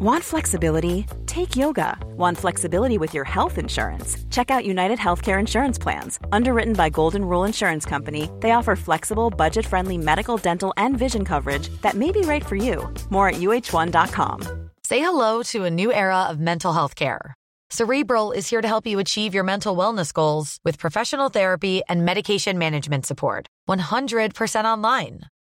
Want flexibility? Take yoga. Want flexibility with your health insurance? Check out United Healthcare Insurance Plans. Underwritten by Golden Rule Insurance Company, they offer flexible, budget friendly medical, dental, and vision coverage that may be right for you. More at uh1.com. Say hello to a new era of mental health care. Cerebral is here to help you achieve your mental wellness goals with professional therapy and medication management support. 100% online.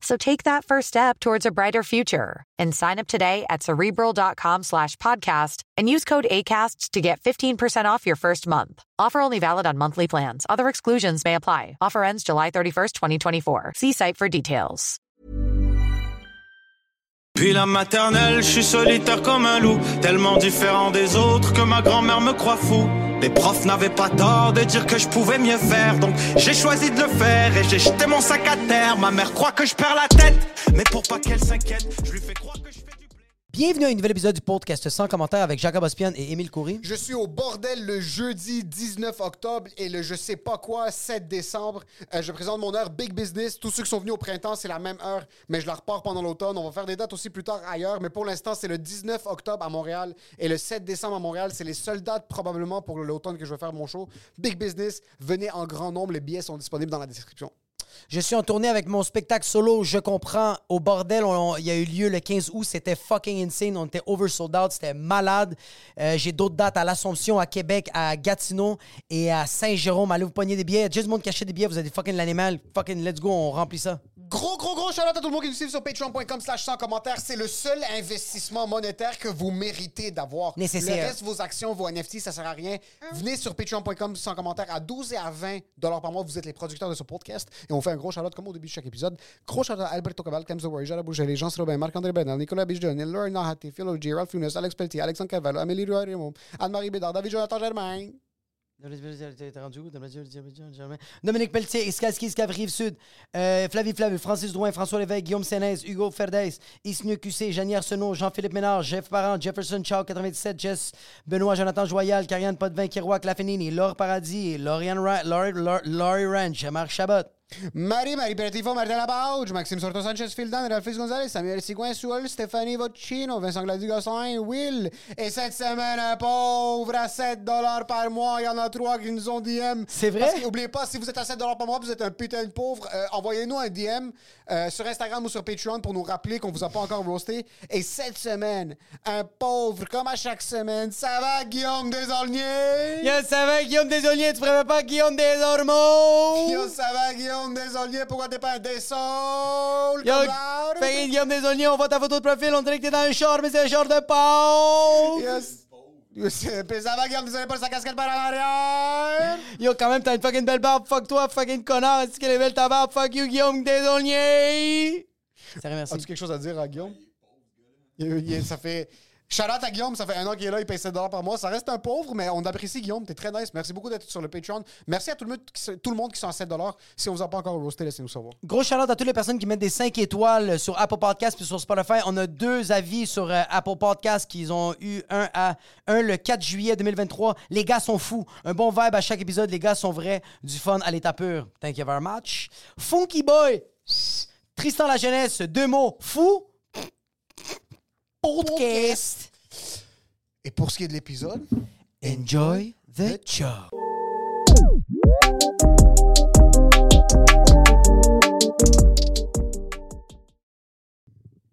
So take that first step towards a brighter future and sign up today at cerebral.com slash podcast and use code ACAST to get 15% off your first month. Offer only valid on monthly plans. Other exclusions may apply. Offer ends July 31st, 2024. See site for details. Puis la maternelle, je suis solitaire comme un loup, tellement différent des autres que ma grand-mère me croit fou. Les profs n'avaient pas tort de dire que je pouvais mieux faire, donc j'ai choisi de le faire et j'ai jeté mon sac à terre. Ma mère croit que je perds la tête, mais pour pas qu'elle s'inquiète, je lui fais croire que je. Bienvenue à un nouvel épisode du podcast sans commentaire avec Jacob Ospian et Émile Coury. Je suis au bordel le jeudi 19 octobre et le je sais pas quoi 7 décembre. Euh, je présente mon heure Big Business. Tous ceux qui sont venus au printemps, c'est la même heure, mais je la repars pendant l'automne. On va faire des dates aussi plus tard ailleurs, mais pour l'instant, c'est le 19 octobre à Montréal et le 7 décembre à Montréal. C'est les seules dates probablement pour l'automne que je vais faire mon show. Big Business, venez en grand nombre. Les billets sont disponibles dans la description. Je suis en tournée avec mon spectacle solo Je comprends au bordel. Il y a eu lieu le 15 août. C'était fucking insane. On était over sold out. C'était malade. Euh, J'ai d'autres dates à l'Assomption, à Québec, à Gatineau et à Saint-Jérôme. Allez vous pogner des billets. Juste monde achète des billets. Vous avez fucking l'animal. Fucking let's go. On remplit ça. Gros, gros, gros shout à tout le monde qui nous suit sur patreon.com slash sans commentaire. C'est le seul investissement monétaire que vous méritez d'avoir. Nécessaire. Le reste, vos actions, vos NFT, ça sert à rien. Venez sur patreon.com sans commentaire. À 12 et à 20 dollars par mois, vous êtes les producteurs de ce podcast. Et on fait un gros shout comme au début de chaque épisode. Gros shout à Alberto Cabal, Cam Zawari, Jara Boucher, Jean Robin, Marc-André Benal, Nicolas Bijon, Laure Nahati, Philo G, Ralph Funes, Alex Pelletier, Alexandre Carvalho, Amélie Ruarimo, Anne-Marie Bédard, David Jonathan Germain. Dominique Pelletier, Iskaski, Iskav, Rive-Sud, euh, Flavie Flavie, Francis Drouin, François Lévesque, Guillaume Sénès, Hugo Ferdès, Isnu QC, Janie Arsenault, Jean-Philippe Ménard, Jeff Parent, Jefferson Chow, 97, Jess, Benoît Jonathan Joyal, Karianne Potvin, Kiroak Lafenini, Laure Paradis, Laurie Ranch, Marc Chabot. Marie, Marie Pertifo, Martin Labauge, Maxime Sorto Sanchez Fildan, Ralphis Gonzalez, Samuel Sigouin Soul, Stéphanie Vocino, Vincent Glady-Gosselin, Will. Et cette semaine, un pauvre à 7 par mois. Il y en a trois qui nous ont DM. C'est vrai? Parce qu'oubliez pas, si vous êtes à 7 par mois, vous êtes un putain de pauvre. euh, Envoyez-nous un DM euh, sur Instagram ou sur Patreon pour nous rappeler qu'on vous a pas encore roasté. Et cette semaine, un pauvre, comme à chaque semaine, ça va, Guillaume Desaulniers? Yo, ça va, Guillaume Desaulniers? Tu préfères pas Guillaume Desormeaux? Yo, ça va, Guillaume Desaulniers? Pourquoi t'es pas un Desaul? Yo, l'autre? fait Guillaume Desaulniers, on voit ta photo de profil, on dirait que t'es dans un char, mais c'est un char de pauvre! Yes. Puis ça va, Guillaume, désolé pour sa casquette par en arrière. Yo, quand même, t'as une fucking belle barbe. Fuck toi, fucking connard. Est-ce qu'elle est belle ta barbe? Fuck you, Guillaume Desaulniers. Sérieux, merci. As-tu quelque chose à dire à Guillaume? Il- il- ça fait. Shout out à Guillaume, ça fait un an qu'il est là, il paye 7 par mois. Ça reste un pauvre, mais on apprécie Guillaume, t'es très nice. Merci beaucoup d'être sur le Patreon. Merci à tout le monde qui, tout le monde qui sont à 7 Si on vous a pas encore roasté, laissez-nous savoir. Gros shout à toutes les personnes qui mettent des 5 étoiles sur Apple Podcast puis sur Spotify. On a deux avis sur euh, Apple Podcast qu'ils ont eu un à un le 4 juillet 2023. Les gars sont fous. Un bon vibe à chaque épisode. Les gars sont vrais. Du fun à l'état pur. Thank you very much. Funky Boy. Tristan La Jeunesse. Deux mots. Fou. Podcast. Et pour ce qui est de l'épisode, Enjoy the show.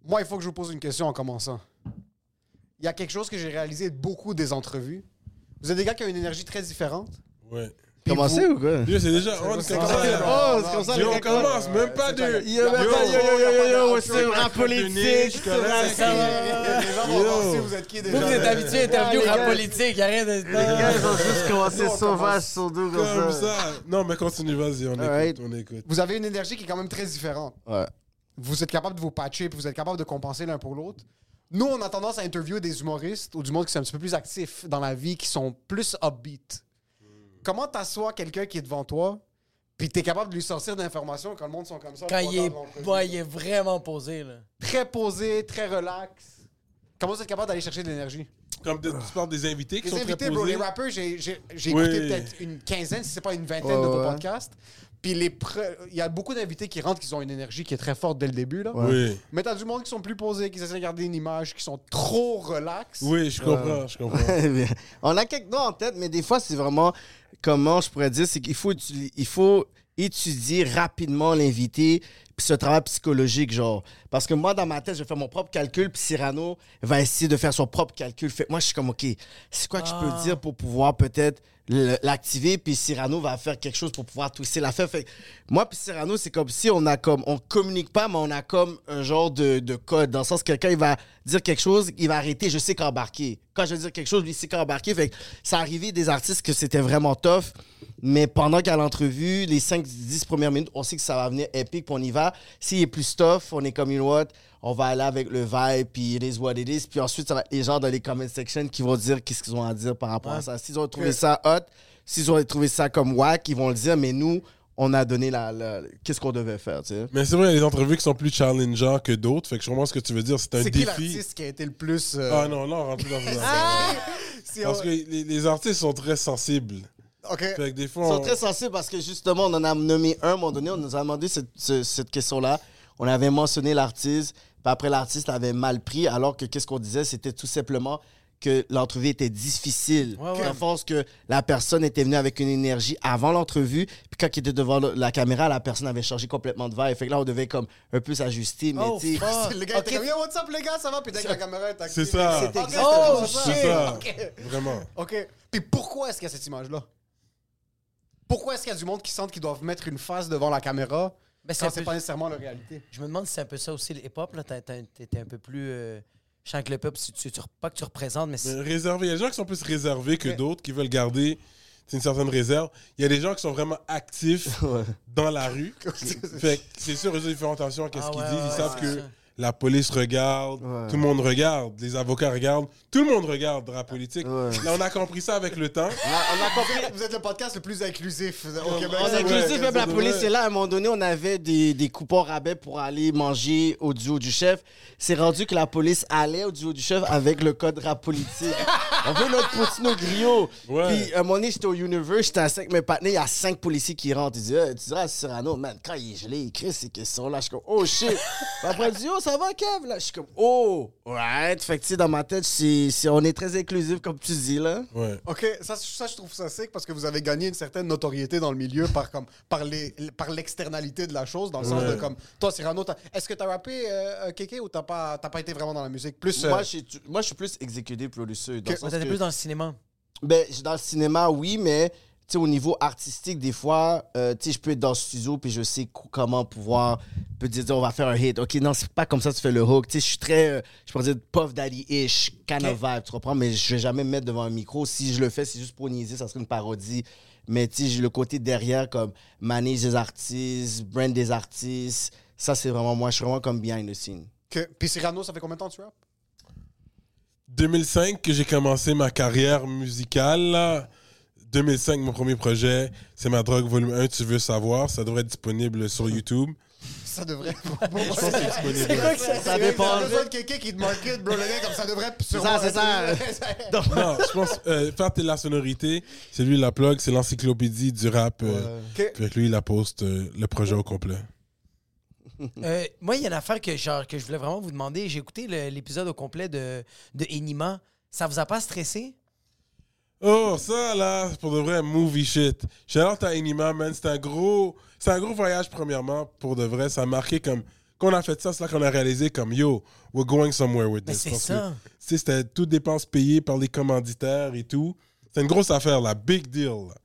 moi, il faut que je vous pose une question en commençant. Il y a quelque chose que j'ai réalisé de beaucoup des entrevues. Vous êtes des gars qui ont une énergie très différente. Ouais. Commencé ou quoi? C'est déjà. on c'est commence. commencé. Oh, c'est comme ça, on commence, même pas de. Yo, même pas, yo, yo, yo, yo, yo, c'est rap Yo, politique, si vous êtes qui déjà. Vous, vous êtes habitué à interviewer les rap politique. Y a rien de. Les gars, ils ont juste commencé sauvage sur deux Comme comme ça. ça. Non, mais continue, vas-y, on Alright. écoute. On écoute. Vous avez une énergie qui est quand même très différente. Ouais. Vous êtes capable de vous patcher puis vous êtes capable de compenser l'un pour l'autre. Nous, on a tendance à interviewer des humoristes ou du monde qui sont un petit peu plus actifs dans la vie, qui sont plus upbeat. Comment t'assois quelqu'un qui est devant toi, puis t'es capable de lui sortir d'informations quand le monde sont comme ça? Quand il est, ouais, il est vraiment posé, là. Très posé, très relax. Comment vous êtes capable d'aller chercher de l'énergie? Comme de- tu parles des invités qui Les sont invités, très bro, les rappeurs, j'ai j'ai- j'ai Oui. écouté peut-être une quinzaine, si c'est pas une vingtaine Ouais, de vos ouais. podcasts. Puis les pre- il y a beaucoup d'invités qui rentrent, qui ont une énergie qui est très forte dès le début. Là. Oui. Mais t'as du monde qui sont plus posés, qui essaient de garder une image, qui sont trop relax. Oui, je comprends, je comprends. On a quelques noms en tête, mais des fois, c'est vraiment, comment je pourrais dire, c'est qu'il faut, étudier rapidement l'invité, puis ce travail psychologique, genre. Parce que moi, dans ma tête, je fais mon propre calcul, puis Cyrano va essayer de faire son propre calcul. Fait moi, je suis comme, OK, c'est quoi que je peux dire pour pouvoir peut-être l'activer, puis Cyrano va faire quelque chose pour pouvoir twister l'affaire. Fait que moi, puis Cyrano, c'est comme si on a comme, on communique pas, mais on a comme un genre de, de code. Dans le sens que quelqu'un, il va dire quelque chose, il va arrêter, je sais qu'embarquer. Quand je veux dire quelque chose, lui, il sait qu'embarquer. Fait ça arrivait des artistes que c'était vraiment tough, mais pendant qu'à l'entrevue, les 5-10 premières minutes, on sait que ça va venir épique, puis on y va. S'il est plus tough, on est comme, you know what, on va aller avec le vibe, puis it is what it is. Puis ensuite, ça va être les gens dans les comment section qui vont dire qu'est-ce qu'ils ont à dire par rapport à ça. S'ils ont trouvé ça hot, s'ils ont trouvé ça comme whack, ils vont le dire, mais nous, on a donné la, la- qu'est-ce qu'on devait faire, tu sais. Mais c'est vrai, il y a des entrevues qui sont plus challengeants que d'autres. Fait que je comprends ce que tu veux dire. C'est un C'est qui défi. l'artiste qui a été le plus. euh, Ah non, là, on rentre plus dans ce si Parce on- que les, les artistes sont très sensibles. OK. Fait que des fois, Ils sont on- très sensibles parce que justement, on en a nommé un à un moment donné, on nous a demandé cette, ce- cette question-là. On avait mentionné l'artiste, puis après l'artiste avait mal pris, alors que qu'est-ce qu'on disait, c'était tout simplement que l'entrevue était difficile. Ouais, ouais. À force que la personne était venue avec une énergie avant l'entrevue, puis quand il était devant la caméra, la personne avait changé complètement de vibe. Fait que là, on devait comme un peu s'ajuster, mais Oh, tu. Le gars Ok. était comme what's up, les gars, ça va? Puis dès que la caméra est active. C'est ça. c'était exactement Oh, ça. shit. C'est ça. Vraiment. OK. Puis pourquoi est-ce qu'il y a cette image-là? Pourquoi est-ce qu'il y a du monde qui sentent qu'ils doivent mettre une face devant la caméra Ben, c'est peu- pas nécessairement la réalité? Je me demande si c'est un peu ça aussi, le hip-hop, T'étais un peu plus. euh, Je sens que le si tu, tu- pas que tu représentes, mais c'est. réservé. Il y a des gens qui sont plus réservés que d'autres, qui veulent garder c'est une certaine réserve. Il y a des gens qui sont vraiment actifs dans la rue. fait que c'est sûr, ils font attention à ce Ah qu'ils ouais, disent. ouais, ils savent ouais, que. La police regarde, Ouais. tout le monde regarde, les avocats regardent, tout le monde regarde la politique. Ouais. Là, on a compris ça avec le temps. on a, on a compris. Vous êtes le podcast le plus inclusif au Québec. On a Ouais, inclusif, même la police est là. À un moment donné, on avait des, des coupons rabais pour aller manger au duo du chef. C'est rendu que la police allait au duo du chef avec le code rap politique. on veut notre poutine au griot. Ouais. Puis, à un moment donné, j'étais au Universe, j'étais assis avec mes partenaires, il y a cinq policiers qui rentrent. Ils disent, Hey, tu diras à Cyrano, man, quand il est gelé, il écrit ces questions-là. Je suis comme, oh shit. Puis après, il dit, oh, ça va, Kev? Là, je suis comme, oh, right. Fait que, tu sais, dans ma tête, c'est, c'est- on est très inclusif, comme tu dis, là. Ouais. OK, ça, ça, je trouve ça sick parce que vous avez gagné une certaine notoriété dans le milieu par, comme, par, les, par l'externalité de la chose, dans le sens Ouais. de comme. Toi, Cyrano, t'as- est-ce que t'as rappé euh, euh, Kéké ou t'as pas, t'as pas été vraiment dans la musique? Plus. euh, Moi, je suis- moi, je suis plus exécuté producer. Dans le Que- sens T'étais que- plus dans le cinéma. Ben, dans le cinéma, oui, mais sais, au niveau artistique, des fois, euh, tu sais, je peux être dans le studio puis je sais comment pouvoir peut dire, on va faire un hit. Ok, non, c'est pas comme ça que tu fais le hook. Tu sais, je suis très, euh, je pourrais dire Puff Daddy-ish, kind of vibe, tu comprends? Mais je vais jamais me mettre devant un micro. Si je le fais, c'est juste pour niaiser, ça serait une parodie. Mais tu sais, le côté derrière, comme manage des artistes, brand des artistes. Ça, c'est vraiment moi. Je suis vraiment comme behind the scene. que- Puis Cyrano, ça fait combien de temps que tu rappes? 2005 que j'ai commencé ma carrière musicale. Là. 2005, mon premier projet, c'est ma drogue volume 1, tu veux savoir. Ça devrait être disponible sur YouTube. Ça devrait. disponible. quoi que ça, Ça dépend. T'as besoin de quelqu'un qui te market, bro, le gars, comme ça devrait. C'est ça, c'est ça. Non, je pense, euh, faire la sonorité, c'est lui la plug, c'est l'encyclopédie du rap. euh. Puis avec lui, il a poste euh, le projet au complet. Euh, moi, il y a une affaire que, genre, que je voulais vraiment vous demander. J'ai écouté l'épisode au complet de, de Enima. Ça vous a pas stressé? Oh, ça là, c'est pour de vrai, movie shit. Shout à Enima, man. C'est un gros, c'est un gros voyage premièrement, pour de vrai. Ça a marqué comme, quand on a fait ça, c'est là qu'on a réalisé comme, yo, we're going somewhere with this. c'est ça. c'était toutes dépenses payées par les commanditaires et tout. C'est une grosse affaire, la big deal. là.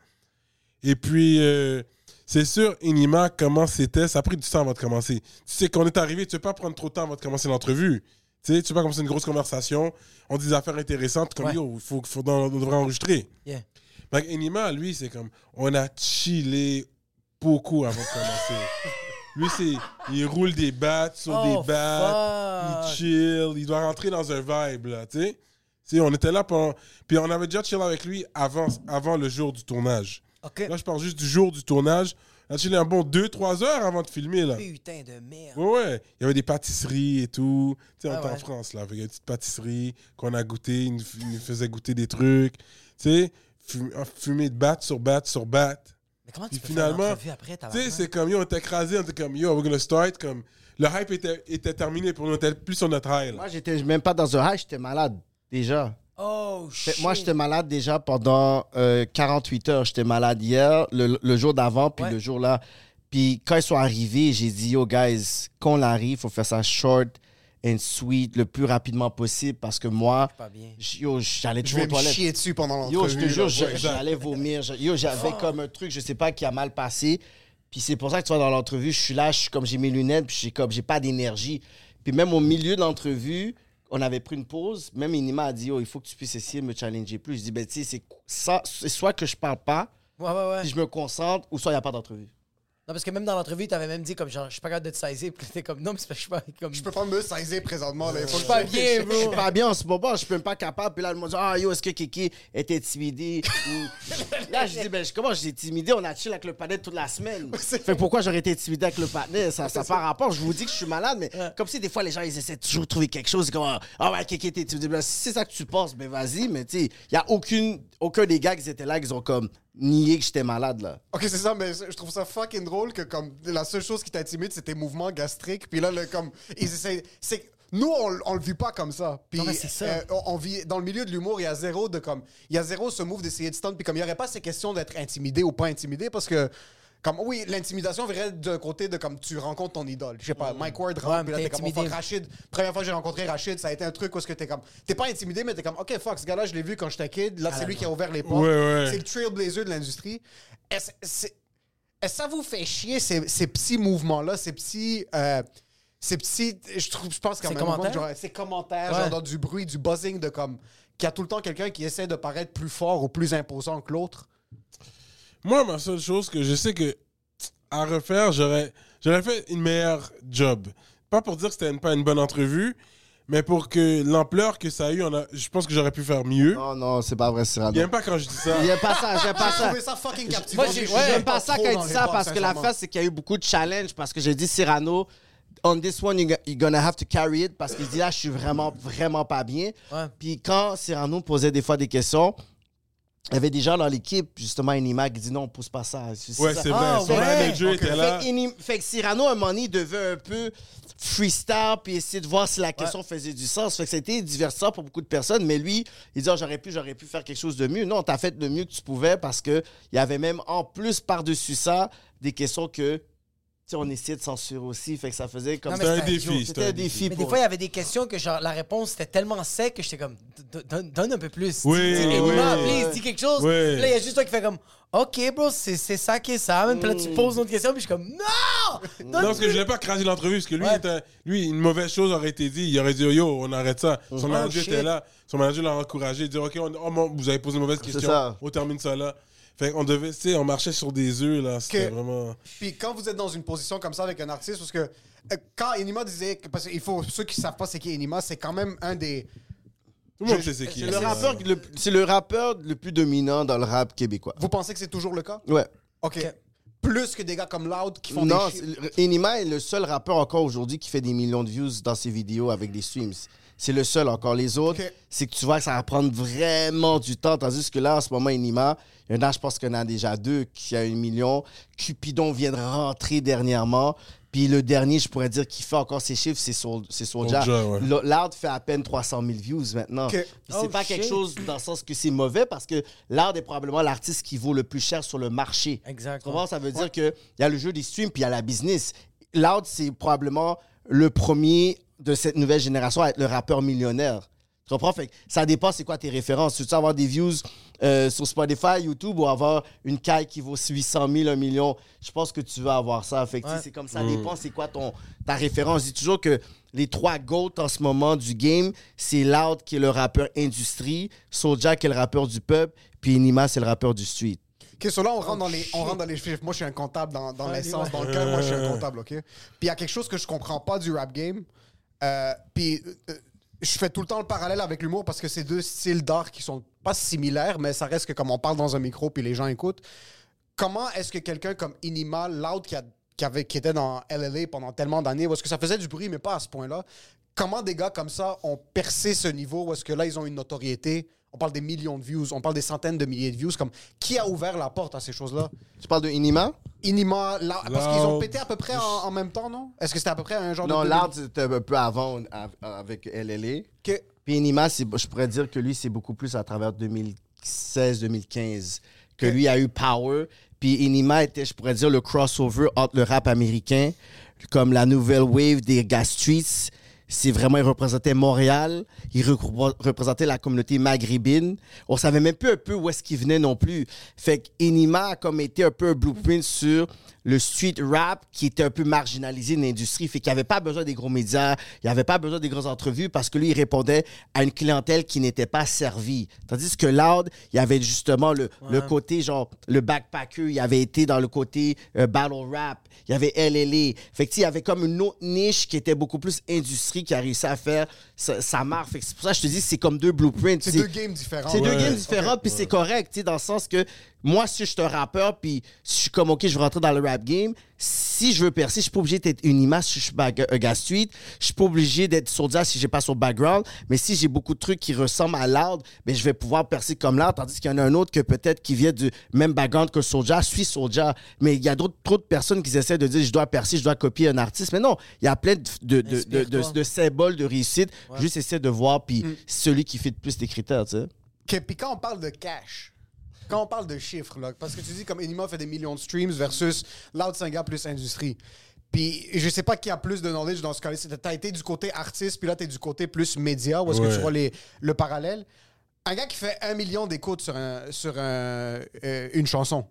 Et puis, euh, c'est sûr, Enima, comment c'était, ça a pris du temps avant de commencer. Tu sais, qu'on est arrivé, tu ne veux pas prendre trop de temps avant de commencer l'entrevue. Tu sais, tu veux pas commencer une grosse conversation, on dit des affaires intéressantes, comme Ouais. yo, il faut, faut, on devrait enregistrer. Yeah. Mais Enima, lui, c'est comme, on a chillé beaucoup avant de commencer. Lui, c'est. Il roule des battes sur Oh, des battes. fuck. Il chill. Il doit rentrer dans un vibe, là, tu sais. Tu sais, on était là pendant. Puis on avait déjà chill avec lui avant, avant le jour du tournage. OK. Là, je parle juste du jour du tournage. On a chillé un bon 2-3 heures avant de filmer, là? Putain de merde. Ouais, ouais. Il y avait des pâtisseries et tout. Tu sais, on Ah était en. France, là, avec une petite pâtisserie qu'on a goûté. Il nous, f- il nous faisait goûter des trucs. Tu sais, fum- fumer de batte sur batte sur batte. Mais comment tu Puis peux finalement, faire après, Tu sais, c'est comme, yo, on était écrasé, on était comme, yo, we're gonna start. Comme, le hype était, était terminé pour nous, on était plus sur notre high, là. Moi, j'étais même pas dans un high, j'étais malade déjà. Oh, Fait- shit. Moi, j'étais malade déjà pendant euh, 48 heures. J'étais malade hier, le, le jour d'avant, puis Ouais. le jour là. Puis quand ils sont arrivés, j'ai dit, yo, guys, quand on arrive, faut faire ça short and sweet le plus rapidement possible parce que moi, j'allais Je toujours aux toilettes. chier dessus pendant l'entrevue. Yo, je te jure, je- j'allais vomir. Je- Yo, j'avais comme un truc, je sais pas, qui a mal passé. Puis c'est pour ça que tu vois, dans l'entrevue, je suis là, je suis comme j'ai mes lunettes, puis j'ai comme j'ai pas d'énergie. Puis même au milieu de l'entrevue, on avait pris une pause. Même Inima a dit, oh, il faut que tu puisses essayer de me challenger plus. Je dis, ben, tu sais, c'est ça- c'est soit que je parle pas, Ouais, ouais, ouais. puis je me concentre, ou soit il n'y a pas d'entrevue. Non, parce que même dans l'entrevue, t'avais même dit comme genre, je suis pas capable de te saisir. Puis t'es comme, non, mais c'est parce que je suis pas comme. Je peux pas me saisir présentement. Là. Faut que pas je- bien, Je bro. suis pas bien en ce moment, je suis même pas capable. Puis là, le monde dit Ah, yo, est-ce que Kiki est intimidé Ou- Là, je dis ben, je- Comment j'ai intimidé? On a chill avec le panel toute la semaine. fait que pourquoi j'aurais été intimidé avec le panel? Ça n'a pas rapport. Je vous dis que je suis malade, mais comme si des fois les gens ils essaient toujours de trouver quelque chose. Comme Ah, ouais, Kiki est intimidé. Ben, si c'est ça que tu penses, ben vas-y. Mais tu sais, il n'y a aucune, aucun des gars qui étaient là qui ont comme nié que j'étais malade là. Ok, c'est ça, mais je trouve ça fucking drôle que comme la seule chose qui t'intimide, c'est tes mouvements gastriques. Puis là, le, comme, ils essaient. C'est, nous, on, on le vit pas comme ça. Puis, Non, mais c'est ça. euh, on, on vit dans le milieu de l'humour, il y a zéro de comme, il y a zéro ce move d'essayer de stand. Puis comme il y aurait pas ces questions d'être intimidé ou pas intimidé, parce que. Comme, oui, l'intimidation virait d'un côté de comme tu rencontres ton idole. Je sais pas, Mike Ward rentre, Ouais, puis là, t'es comme, oh, fuck, Rachid. Première fois que j'ai rencontré Rachid, ça a été un truc où est-ce que t'es comme, t'es pas intimidé, mais t'es comme, ok, fuck, ce gars-là, je l'ai vu quand j'étais kid. Là, c'est lui qui a ouvert les portes. Ouais, ouais. C'est le trailblazer de l'industrie. Est-ce c'est- est-ce que ça vous fait chier ces, ces petits mouvements-là, ces petits. euh, ces petits. Je, trouve, je pense qu'en Ces même moment, commentaires? genre, ces commentaires, Ouais. genre dans du bruit, du buzzing, de comme. Qu'il y a tout le temps quelqu'un qui essaie de paraître plus fort ou plus imposant que l'autre. Moi, ma seule chose que je sais que à refaire, j'aurais j'aurais fait une meilleure job. Pas pour dire que c'était une- pas une bonne entrevue, mais pour que l'ampleur que ça a eu, on a, je pense que j'aurais pu faire mieux. Non, non, c'est pas vrai, Cyrano. Il aime pas quand je dis ça. J'aime pas ça, j'aime pas J'ai ça. trouvé ça fucking captivant. Moi, j'ai- ouais, J'aime pas ça quand il dit ça parce que la face, c'est qu'il y a eu beaucoup de challenges. Parce que j'ai dit Cyrano, on this one, you- you're gonna have to carry it. Parce qu'il dit là, je suis vraiment, vraiment pas bien. Ouais. Puis quand Cyrano posait des fois des questions, il y avait des gens dans l'équipe, justement, Inima, qui dit non, on pose pas ça. C'est Ouais, c'est vrai. Ah, Son manager était là. Fait, que Inim- fait que Cyrano, à un moment donné, devait un peu freestyle puis essayer de voir si la question faisait du sens. Fait que c'était divertissant pour beaucoup de personnes, mais lui, il dit Ah, j'aurais pu, j'aurais pu faire quelque chose de mieux. Non, t'as fait le mieux que tu pouvais parce que il y avait même en plus par-dessus ça des questions que tu sais, on essayait de censurer aussi. Fait que ça faisait comme C'était un défi. C'était un défi Mais pour des fois, il y avait des questions que genre la réponse était tellement sec que j'étais comme donne, donne un peu plus. Oui, Dis- dis, oui. Please, dis quelque chose. Oui. Puis Là, il y a juste toi qui fait comme OK, bro, c'est c'est ça qui est ça. Puis là, tu poses une autre question, puis je suis comme Non Donne Non, parce que je voulais pas craser l'entrevue, parce que lui, Ouais. était- lui, une mauvaise chose aurait été dit. Il aurait dit, yo, on arrête ça. Son Oh, manager shit. était là. Son manager l'a encouragé. Il dit, OK, on- oh, mon- vous avez posé une mauvaise question. ça. On termine ça là. Fait qu'on devait, tu sais, on marchait sur des œufs, là. C'était Que- vraiment. Puis quand vous êtes dans une position comme ça avec un artiste, parce que euh, quand Enima disait, que- parce qu'il faut ceux qui savent pas c'est qui Enima, c'est quand même un des. Tout le monde Je- sait c'est qui. C'est le rappeur, le- c'est le rappeur le plus dominant dans le rap québécois. Vous pensez que c'est toujours le cas? Ouais. Ok. Plus que des gars comme Loud qui font Non, des c'est- Enima est le seul rappeur encore aujourd'hui qui fait des millions de views dans ses vidéos avec des streams. C'est le seul encore. Les autres, c'est que tu vois que ça va prendre vraiment du temps. Tandis que là, en ce moment, Enima, il y en a, je pense qu'il y en a déjà deux qui a un million. Cupidon vient de rentrer dernièrement. Puis le dernier, je pourrais dire, qui fait encore ses chiffres, c'est Soul- c'est Soulja. Soulja, ouais. Loud fait à peine 300 000 views maintenant. C'est Oh, pas shit. quelque chose dans le sens que c'est mauvais parce que Loud est probablement l'artiste qui vaut le plus cher sur le marché. Exact, Tu comprends? Ça veut dire qu'il y a le jeu des streams puis il y a la business. Loud, c'est probablement le premier de cette nouvelle génération à être le rappeur millionnaire. Tu comprends? Fait que ça dépend c'est quoi tes références. Tu veux avoir des views euh, sur Spotify, YouTube ou avoir une caille qui vaut 800 000, 1 million? Je pense que tu veux avoir ça. Fait Ouais. c'est comme ça dépend c'est quoi ton, ta référence. Je dis toujours que les trois GOAT en ce moment du game, c'est Loud qui est le rappeur industrie, Soulja qui est le rappeur du peuple, puis Enima c'est le rappeur du street. Ok, so là, on rentre, dans les, on rentre dans les chiffres. Moi, je suis un comptable dans, dans l'essence, dans le cœur. Moi, je suis un comptable, OK? Puis il y a quelque chose que je comprends pas du rap game. Euh, puis euh, je fais tout le temps le parallèle avec l'humour parce que c'est deux styles d'art qui sont pas similaires, mais ça reste que comme on parle dans un micro puis les gens écoutent. Comment est-ce que quelqu'un comme Inima, Loud, qui, a- qui, avait, qui était dans LLA pendant tellement d'années, où est-ce que ça faisait du bruit, mais pas à ce point-là, comment des gars comme ça ont percé ce niveau où est-ce que là, ils ont une notoriété on parle des millions de views, on parle des centaines de milliers de views. Comme, qui a ouvert la porte à ces choses-là? Tu parles de Inima? Inima, là, parce qu'ils ont pété à peu près en, en même temps, non? Est-ce que c'était à peu près un genre Non, de. l'art, c'était un peu avant av- avec LLA. Que- Puis Inima, c'est- je pourrais dire que lui, c'est beaucoup plus à travers 2016-2015 que lui a eu Power. Puis Inima était, je pourrais dire, le crossover entre le rap américain, comme la nouvelle wave des Gas Streets. C'est vraiment, il représentait Montréal, il repré- représentait la communauté maghrébine. On savait même peu un peu où est-ce qu'il venait non plus. Fait que Inima a comme été un peu un blueprint sur le street rap qui était un peu marginalisé dans l'industrie. Fait qu'il n'y avait pas besoin des gros médias, il n'y avait pas besoin des grosses entrevues parce que lui, il répondait à une clientèle qui n'était pas servie. Tandis que Loud, il y avait justement le, le côté, genre, le backpacker, il avait été dans le côté euh, battle rap, il y avait LLA. Fait que, tu sais, il y avait comme une autre niche qui était beaucoup plus industrie qui a réussi à faire Fait que c'est pour ça que je te dis, c'est comme deux blueprints. C'est deux games différents. c'est deux games différents, puis c'est correct, tu sais, dans le sens que moi, si je suis un rappeur, puis si je suis comme, OK, je veux rentrer dans le rap game, si je veux percer, je suis pas obligé d'être une image si je suis un gars street, je suis pas obligé d'être soldat si j'ai pas son background, mais si j'ai beaucoup de trucs qui ressemblent à Loud, ben, je vais pouvoir percer comme Loud, tandis qu'il y en a un autre que peut-être qui vient du même background que Soulja, suit Soulja, mais il y a d'autres, trop de personnes qui essaient de dire, je dois percer, je dois copier un artiste, mais non, il y a plein de, de, de, de, de- de symboles de réussite, juste essayer de voir, puis celui qui fait le plus des critères, tu sais. Que- Puis quand on parle de cash, quand on parle de chiffres, là, parce que tu dis comme Enima fait des millions de streams versus Loud Singa plus industrie. Puis je sais pas qui a plus de knowledge dans ce cas-là. T'as été du côté artiste, puis là t'es du côté plus média, où est-ce que tu vois les, le parallèle? Un gars qui fait un million d'écoutes sur, un, sur un, euh, une chanson.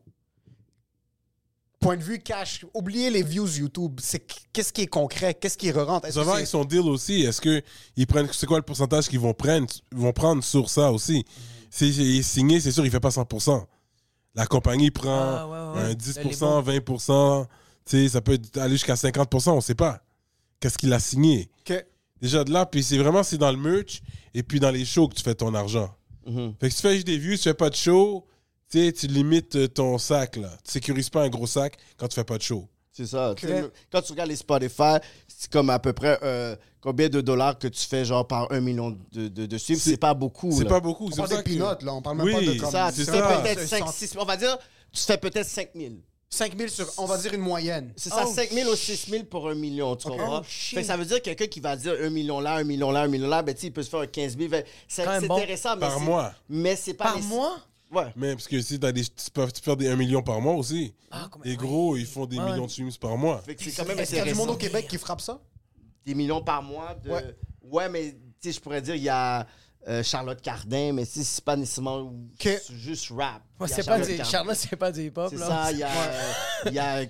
Point de vue cash, oubliez les views YouTube. C'est qu'est-ce qui est concret, qu'est-ce qui que va c'est- avec son deal aussi. Est-ce que ils prennent c'est quoi le pourcentage qu'ils vont prendre ils vont prendre sur ça aussi? Si il est signé, c'est sûr il fait pas 100%. La compagnie prend Ah, ouais, ouais. un Là, 10%, 20%, tu sais, ça peut aller jusqu'à 50%, on sait pas. Qu'est-ce qu'il a signé? Que- Déjà de là, puis c'est vraiment c'est dans le merch et puis dans les shows que tu fais ton argent. Mhm. Fait que si tu fais juste des vues, tu fais pas de show, tu sais, tu limites euh, ton sac là. Tu sécurises pas un gros sac quand tu fais pas de show. C'est ça. Quand tu regardes les Spotify, c'est comme à peu près euh, combien de dollars que tu fais genre par un million de, de, de suivre. C'est- C'est pas beaucoup. C'est pas beaucoup. On c'est parle des ça que- peanuts, là. On parle même Oui, pas de C'est comme- ça. Tu c'est fais ça. peut-être C'est 5, cent- 6 On va dire, tu fais peut-être 5 000. 5 000 sur, on va dire une moyenne. C'est ça, Oh, 5 000 ou 6 000 pour un million, tu comprends? Oh. Fait que ça veut dire quelqu'un qui va dire un million là, un million là, un million là, ben tu sais, il peut se faire un 15 000. Fait- C'est c'est bon. intéressant, mais Par c'est- mois. Mais c'est pas... Par mois? Ouais. Mais parce que si t'as des, tu peux tu peux faire des 1 million par mois aussi. Ah, comment- Les gros, ils font des Ouais. millions de streams par mois. Fait que c'est quand même Est-ce qu'il y a du monde intéressant. au Québec qui frappe ça? Des millions par mois de... Ouais. Ouais, mais tu sais, je pourrais dire, il y a euh, Charlotte Cardin, mais c'est pas nécessairement Que- juste rap. Ouais, c'est pas Cardin. Charlotte, c'est pas du hip-hop. C'est ça, il y a, il y a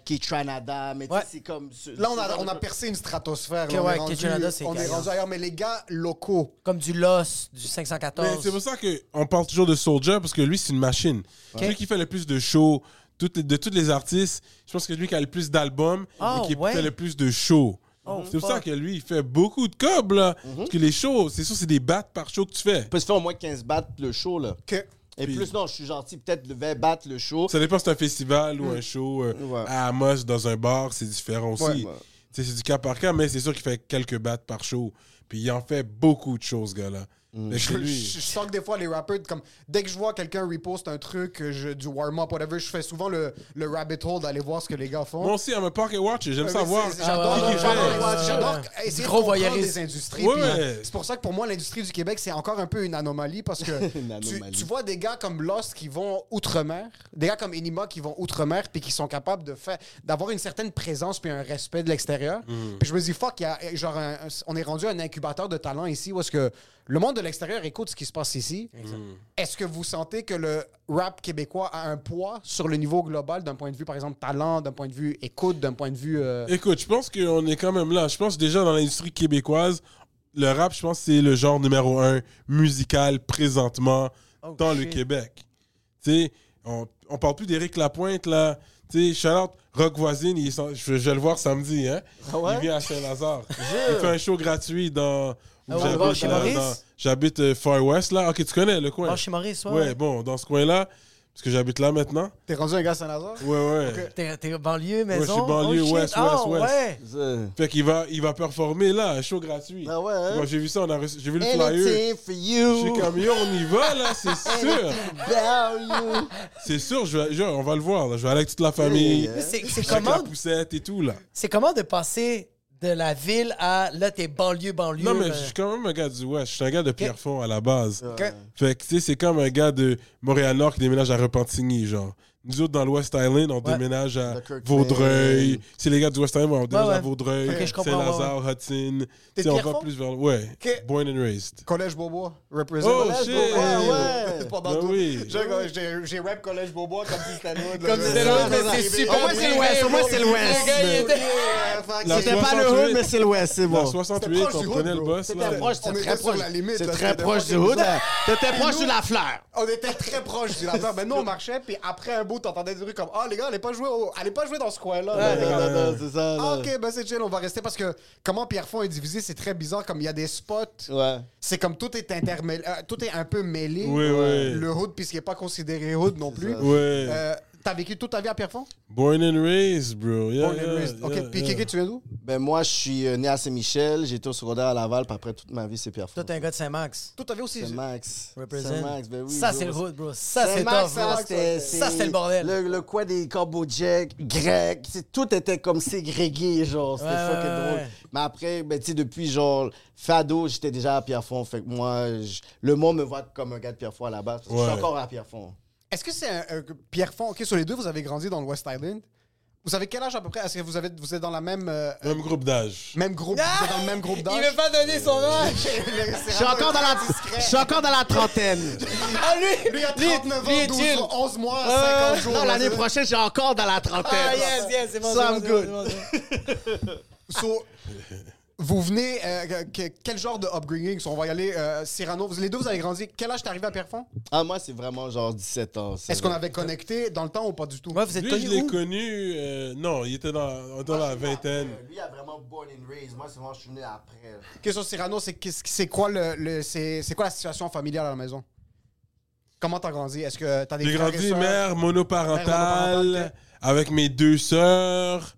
mais Ouais. c'est comme... ce- Là, on a, on a percé une stratosphère. Que là. on ouais, est rendu, Kitchenada, c'est on est rendu ailleurs. Mais les gars locaux, Comme du Lost, du 514. Mais c'est pour ça qu'on parle toujours de Soldier parce que lui, c'est une machine. Celui qui fait le plus de shows, toutes les- de tous les artistes, je pense que c'est lui qui a le plus d'albums Oh, et qui ouais? fait le plus de shows. Oh, c'est pour ça que lui, il fait beaucoup de cobs, là. Parce que les shows, c'est sûr, c'est des battes par show que tu fais. On peut se faire au moins 15 bahts le show, là. que Et Puis- plus, non, je suis gentil, peut-être le 20 bahts le show. Ça dépend si c'est un festival ou un show euh, Ouais. à Amos dans un bar, c'est différent aussi. Ouais. Ouais. Tu sais, C'est du cas par cas, mais c'est sûr qu'il fait quelques battes par show. Puis il en fait beaucoup de choses, ce gars-là. Que je, je- je sens que des fois, les rappers, comme dès que je vois quelqu'un repost un truc, je- du warm-up, whatever, je fais souvent le, le rabbit hole d'aller voir ce que les gars font. Moi aussi, I'm a pocket watcher, j'aime Ouais, ça mais voir. c'est- J'adore Ah, ouais, j'adore- ouais, ouais, j'adore- ouais, j'adore ouais. essayer gros de comprendre les industries. Ouais, puis, ouais. C'est pour ça que pour moi, l'industrie du Québec, c'est encore un peu une anomalie parce que tu, vois des gars comme Lost qui vont outre-mer, des gars comme Enima qui vont outre-mer puis qui sont capables de faire d'avoir une certaine présence puis un respect de l'extérieur. Mm. Puis je me dis, fuck, il y a, genre un- on est rendu un incubateur de talent ici où est-ce que le monde de l'extérieur écoute ce qui se passe ici. Est-ce que vous sentez que le rap québécois a un poids sur le niveau global d'un point de vue, par exemple, talent, d'un point de vue écoute, d'un point de vue... euh, Écoute, je pense qu'on est quand même là. Je pense déjà dans l'industrie québécoise, le rap, je pense c'est le genre numéro un musical présentement Oh, dans le. Québec. Tu sais, On, on parle plus d'Éric Lapointe, là. Tu sais, shout-out, Rock Voisine, il je, je vais le voir samedi, hein. Ah ouais? Il vient à Saint-Lazare. il fait un show gratuit dans... Ah ouais, chez euh, Maurice? dans- J'habite euh, Far West, là. Ok, tu connais le coin. Bon, chez Maurice, ouais. ouais, bon, dans ce coin-là, parce que j'habite là maintenant. T'es rendu un gars à Saint-Lazare? Ouais, ouais. T'es, t'es banlieue, maison? je suis banlieue, Oh, shit. ouest, Ah, ouest, ouest. ouais. Fait qu'il va, il va performer là, un show gratuit. Ah ouais, hein? Moi, j'ai vu ça, on a reçu- j'ai vu le flyer. Anything for Je you. suis comme, yo, on y va, là, c'est sûr. About you. C'est sûr, je vais, genre, on va le voir, là. Je vais aller avec toute la famille. Yeah, Mais C'est, c'est Avec la comment, poussette et tout, là. c'est comment de passer de la ville à là, t'es banlieue, banlieue. Non, mais ben- je suis quand même un gars du Ouest. Je suis un gars de Pierrefonds à la base. Fait que, tu sais, c'est comme un gars de Montréal-Nord qui déménage à Repentigny, genre. Nous autres, dans l'West Island, on Ouais. déménage à De. Vaudreuil. C'est les gars du West Island, on déménage ouais. à Vaudreuil, Saint-Lazare, Hudson. De on va plus vers... Ouais, born and raised. Collège Beaubois. Represent. Oh, shit. Ouais, ouais. Pendant Ben tout. oui. J'ai- rap Collège Beaubois comme si c'était l'autre. Comme si c'était l'autre, mais c'est super. Moins, c'est l'Ouest. Moins, c'est l'Ouest. Le La C'était pas le 68. hood, mais c'est l'Ouest, c'est La bon. 68, proche on hood, le boss. C'était proche, On c'est était très proche. la limite, C'est très c'était proche du hood. bizarre. T'étais proche de la fleur. On était très proches du lapin. Mais nous, on marchait, puis après un t'entendais des trucs comme Ah, les gars, allez pas jouer, au- allez pas jouer dans ce coin-là. là, les gars. Non, non, non, c'est ça. Ah, là. ok, ben c'est chill, on va rester parce que comment Pierrefonds est divisé, c'est très bizarre. Comme il y a des spots, Ouais. c'est comme tout est intermêlé, euh, tout est un peu mêlé. Oui, oui. Le hood, puisqu'il n'est pas considéré hood non plus. Ouais. Euh, T'as vécu toute ta vie à Pierrefonds? Born and raised, bro. Yeah, Born and yeah, raised. Ok, yeah, puis yeah. Kéké, tu viens d'où? Ben, moi, je suis euh, né à Saint-Michel. J'ai été au secondaire à Laval, puis après toute ma vie, c'est Pierrefonds. Toi, t'es un gars de Saint-Max. Toute ta vie aussi? Saint-Max. Represent. Saint-Max, ben oui. ça, bro. c'est le hood, bro. Ça, c'est ça, bro. c'était- le bordel. Le, le coin des Cambodgiens, grecs, tout était comme ségrégué, genre. C'était Ouais, fucking ouais, drôle. ouais. Mais après, ben, tu sais, depuis, genre, Fado, j'étais déjà à Pierrefonds. Fait que moi, le monde me voit comme un gars de Pierrefonds à la base. parce que Je suis encore à Pierrefonds. Est-ce que c'est un, un- Pierrefonds? Ok, sur les deux, vous avez grandi dans le West Island. Vous avez quel âge à peu près? Est-ce que vous, avez, vous êtes dans la même, euh, Même groupe d'âge. même groupe? Vous êtes dans le même groupe d'âge? Il veut pas donner son âge. Je suis encore dans la, je suis encore dans la trentaine. Ah, lui, Lui, il a lui, 39 lui, ans, est 12, chill. 11 mois, Euh, 50 jours. non, l'année c'est- prochaine, j'ai encore dans la trentaine. Ah, yes, yes, c'est bon. C'est bon, good. c'est bon, c'est bon. So, vous venez, euh, que- quel genre de upbringing? On va y aller, euh, Cyrano. Vous, les deux, vous avez grandi. Quel âge t'es arrivé à Pierrefonds? Ah, moi, c'est vraiment genre 17 ans. Est-ce qu'on avait connecté dans le temps ou pas du tout? Ouais, vous êtes Lui, je connu l'ai où? connu. euh, non, il était dans, dans la vingtaine. Lui, a vraiment born and raised. Moi, c'est vraiment, je suis né après. Question Cyrano, c'est qu'est-ce- c'est quoi le, le- c'est c'est quoi la situation familiale à la maison? Comment t'as grandi? Est-ce que t'as des J'ai frères et grandi sœurs? mère monoparentale, Mère monoparentale, avec mes deux sœurs.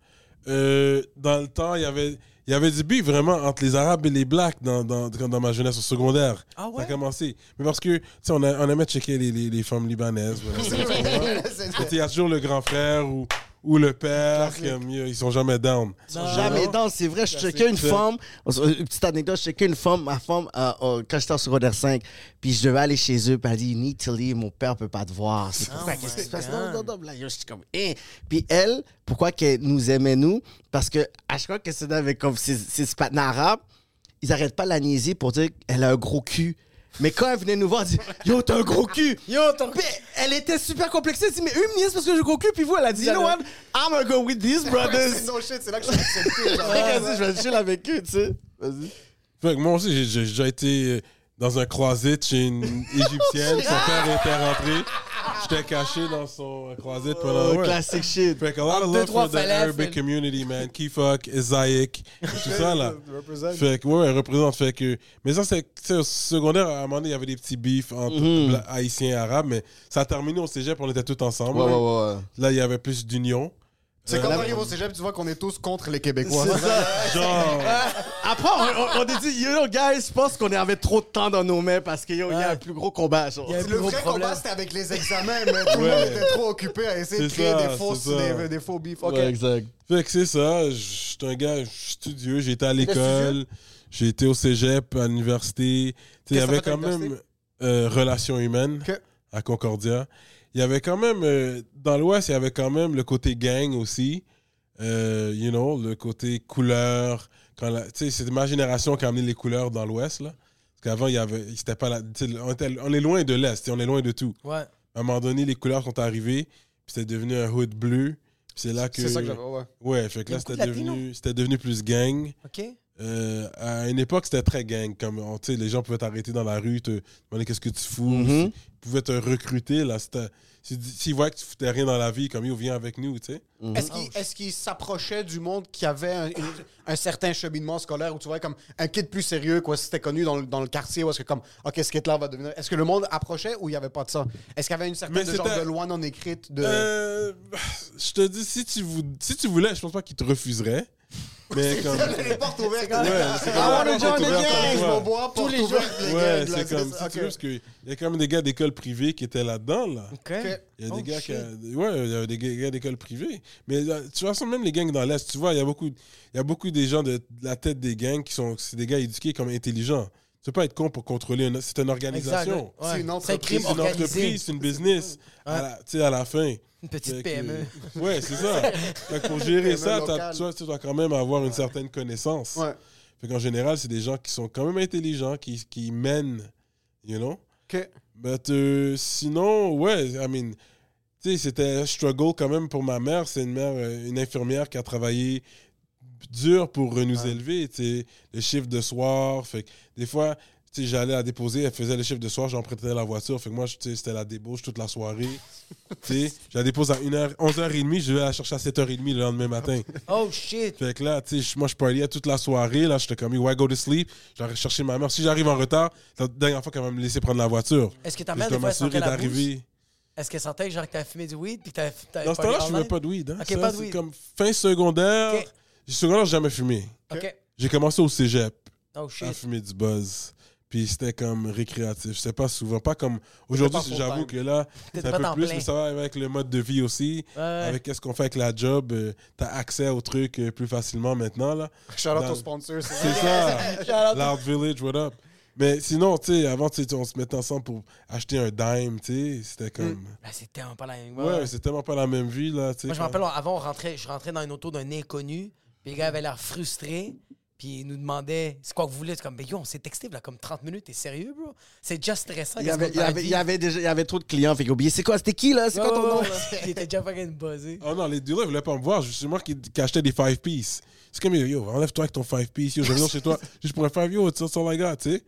Euh, dans le temps, il y avait, il y avait du beef vraiment entre les Arabes et les Blacks dans, dans, dans ma jeunesse au secondaire. Ah ouais? Ça a commencé. Mais parce que, tu sais, on, a- on aimait checker les, les, les femmes libanaises. voilà. Il y a toujours le grand frère ou, ou le père, comme, ils sont jamais down. Jamais dans, c'est vrai. Je checkais une femme, une petite anecdote, je checkais une femme, ma femme, euh, euh, quand j'étais en secondaire 5, puis je devais aller chez eux, puis elle dit, you need to leave, mon père peut pas te voir. C'est pourquoi, qu'est-ce qui se passe? Non, non, non, là, yo, je suis comme, hein. Puis elle, pourquoi qu'elle nous aimait, nous? Parce que à chaque fois qu'elle se avec comme ses, ses patins arabes, ils arrêtent pas de la niaiser pour dire qu'elle a un gros cul. Mais quand elle venait nous voir, elle dit Yo, t'as un gros cul! Yo, ton Puis elle était super complexée. Elle dit Mais me niaisent parce que j'ai un gros cul. Puis vous, elle a dit You know what? I'm gonna go with these C'est brothers. no shit, c'est là que je suis accepté. Je vais chill avec eux, tu sais. Vas-y. Moi aussi, j'ai- j'ai déjà été dans un closet chez une Égyptienne. Son père était rentré. J'étais caché dans son closet pendant... Oh, classic shit. Fait que a lot of love for the. Arabic community, man. Kifok, Isaac, tout ça, là. Represent. Fait que, ouais, représente. Fait que, mais ça, c'est, tu sais, au secondaire, à un moment donné, il y avait des petits beefs entre Mhm. haïtiens et arabes, mais ça a terminé au cégep, on était tous ensemble. Ouais, ouais. ouais. Là, il y avait plus d'union. C'est quand t'arrives au cégep, tu vois qu'on est tous contre les Québécois. C'est ça. Genre, Après, on, on, on a dit, yo, guys, je pense qu'on avait trop de temps dans nos mains parce qu'il y a un plus gros combat. Genre. Le plus gros vrai problème. combat, c'était avec les examens, mais tout le Ouais. monde était trop occupé à essayer de créer ça, des, fausses, des, des faux beefs. Ok. Ouais, exact. fait que c'est ça. Je suis un gars studieux. J'ai été à l'école. J'ai été au cégep, à l'université. Il y avait quand même euh, relations humaines à Concordia. Il y avait quand même, euh, dans l'Ouest, il y avait quand même le côté gang aussi. Euh, you know, le côté couleur. Quand la- Tu sais, c'est ma génération qui a amené les couleurs dans l'Ouest, là. Parce qu'avant, il y avait, c'était pas la, on, était- on est loin de l'Est, on est loin de tout. Ouais. À un moment donné, les couleurs sont arrivées, puis c'était devenu un hood bleu. C'est là que. C'est ça que j'avais. Ouais. Ouais, fait que là, c'était devenu, c'était devenu plus gang. OK. Euh, à une époque, c'était très gang. Comme, on- tu sais, les gens pouvaient t'arrêter dans la rue, te demander qu'est-ce que tu fous. Mhm. Pouvaient te recruter, là, s'ils voient que tu foutais rien dans la vie, comme, yo, viens avec nous, tu sais. Est-ce qu'il est-ce qu'il s'approchait du monde qui avait un, une- un certain cheminement scolaire où tu vois comme un kid plus sérieux, quoi, si c'était connu dans le, dans le quartier, où est-ce que comme, OK, ce kid-là va devenir. Est-ce que le monde approchait ou il n'y avait pas de ça? Est-ce qu'il y avait une certaine de genre de loi non écrite de. Euh, je te dis, si tu, vou- si tu voulais, je pense pas qu'ils te refuseraient. Mais comme. les portes ouvertes. Ouais, c'est comme Ah, je boire Tous les jours. Ouais, gars, c'est comme, si tu veux, parce qu'il y a quand même des gars d'école privée qui étaient là-dedans, là. Il y a Oh, des gars qui. Ouais, il y a des gars d'école privée. Mais de toute façon, même les gangs dans l'Est, tu vois, il y a beaucoup, il y a beaucoup des gens de, la tête des gangs qui sont. C'est des gars éduqués comme intelligents. Tu peux pas être con pour contrôler une. C'est une organisation. C'est une un entreprise, C'est une entreprise, c'est une business. Tu sais, à la fin. Une petite Fait que- PME. Ouais, c'est ça. Fait que pour gérer PME ça, t'as- locale. tu, vois, tu dois quand même avoir une certaine connaissance. Ouais. Fait qu'en général, c'est des gens qui sont quand même intelligents, qui, qui mènent, you know? Ok. But, euh, sinon, ouais, I mean, tu sais, c'était un struggle quand même pour ma mère. C'est une mère, euh, une infirmière qui a travaillé dur pour euh, nous élever, tu sais, le chiffre de soir. Fait que des fois, j'allais la déposer, elle faisait le chiffre de soir, j'empruntais la voiture. Fait que moi, c'était la débauche toute la soirée. tu sais, je la dépose à 1h, 11h30, je vais la chercher à 7h30 le lendemain matin. Oh shit. Fait que là, tu sais, moi, je parlais toute la soirée. Là, j'étais comme, why go to sleep? J'allais chercher ma mère. Si j'arrive en retard, c'est la dernière fois qu'elle va me laisser prendre la voiture. Est-ce que ta mère, des fois, elle d'arriver. Est-ce qu'elle sentait genre que t'avais fumé du weed puis que t'avais Dans ce temps-là, je fumais pas de weed. Hein. Ça, pas de c'est weed. comme fin secondaire. Ok. Secondaire, j'ai jamais fumé. OK. J'ai commencé au cégep Oh à shit. fumer du buzz. Puis c'était comme récréatif. Je sais pas souvent. Pas comme. Aujourd'hui, j'avoue que là, c'est un peu plus, plein. mais ça va avec le mode de vie aussi. Ouais. Avec qu'est-ce qu'on fait avec la job. euh, T'as accès aux trucs euh, plus facilement maintenant. là. Shout out aux sponsors. C'est ça. Loud Village, what up? Mais sinon, tu sais, avant, tu sais, on se mettait ensemble pour acheter un dime, tu sais. C'était comme. Ben, c'est tellement pas la même. Ouais, ouais. c'est tellement pas la même vie, là, tu sais. Moi, je me rappelle, avant, on rentrait, je rentrais dans une auto d'un inconnu, puis les gars avaient l'air frustrés, puis ils nous demandaient c'est quoi que vous voulez? C'est comme, ben yo, on s'est texté là, comme 30 minutes, t'es sérieux, bro? C'est déjà stressant. Il y, avait, il, y avait, il, y avait déjà, il y avait trop de clients, fait qu'il a oublié. C'est quoi, c'était qui là? C'est Ouais, quoi ton nom? Il était déjà fucking buzzé. Oh non, les dealers, ils voulaient pas me voir. C'est moi qui, qui achetais des 5 piece. C'est comme, yo, enlève-toi avec ton 5 piece. Yo, je viens chez toi juste pour un 5 yo, that's all I got, tu sais.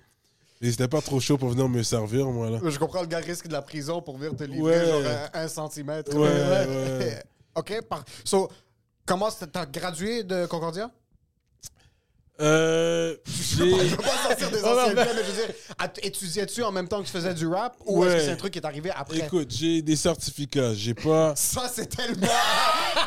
Et c'était pas trop chaud pour venir me servir, moi, là. Je comprends le gars risque de la prison pour venir te livrer Ouais. genre un, un centimètre. Ouais, ouais. OK, par... So, comment t'as gradué de Concordia? Euh. J'ai. Je veux pas sortir des anciennes mais je veux dire, at- étudiais-tu en même temps que tu faisais du rap ou est-ce que c'est un truc qui est arrivé après? Écoute, j'ai des certificats. J'ai pas. Ça, c'est tellement.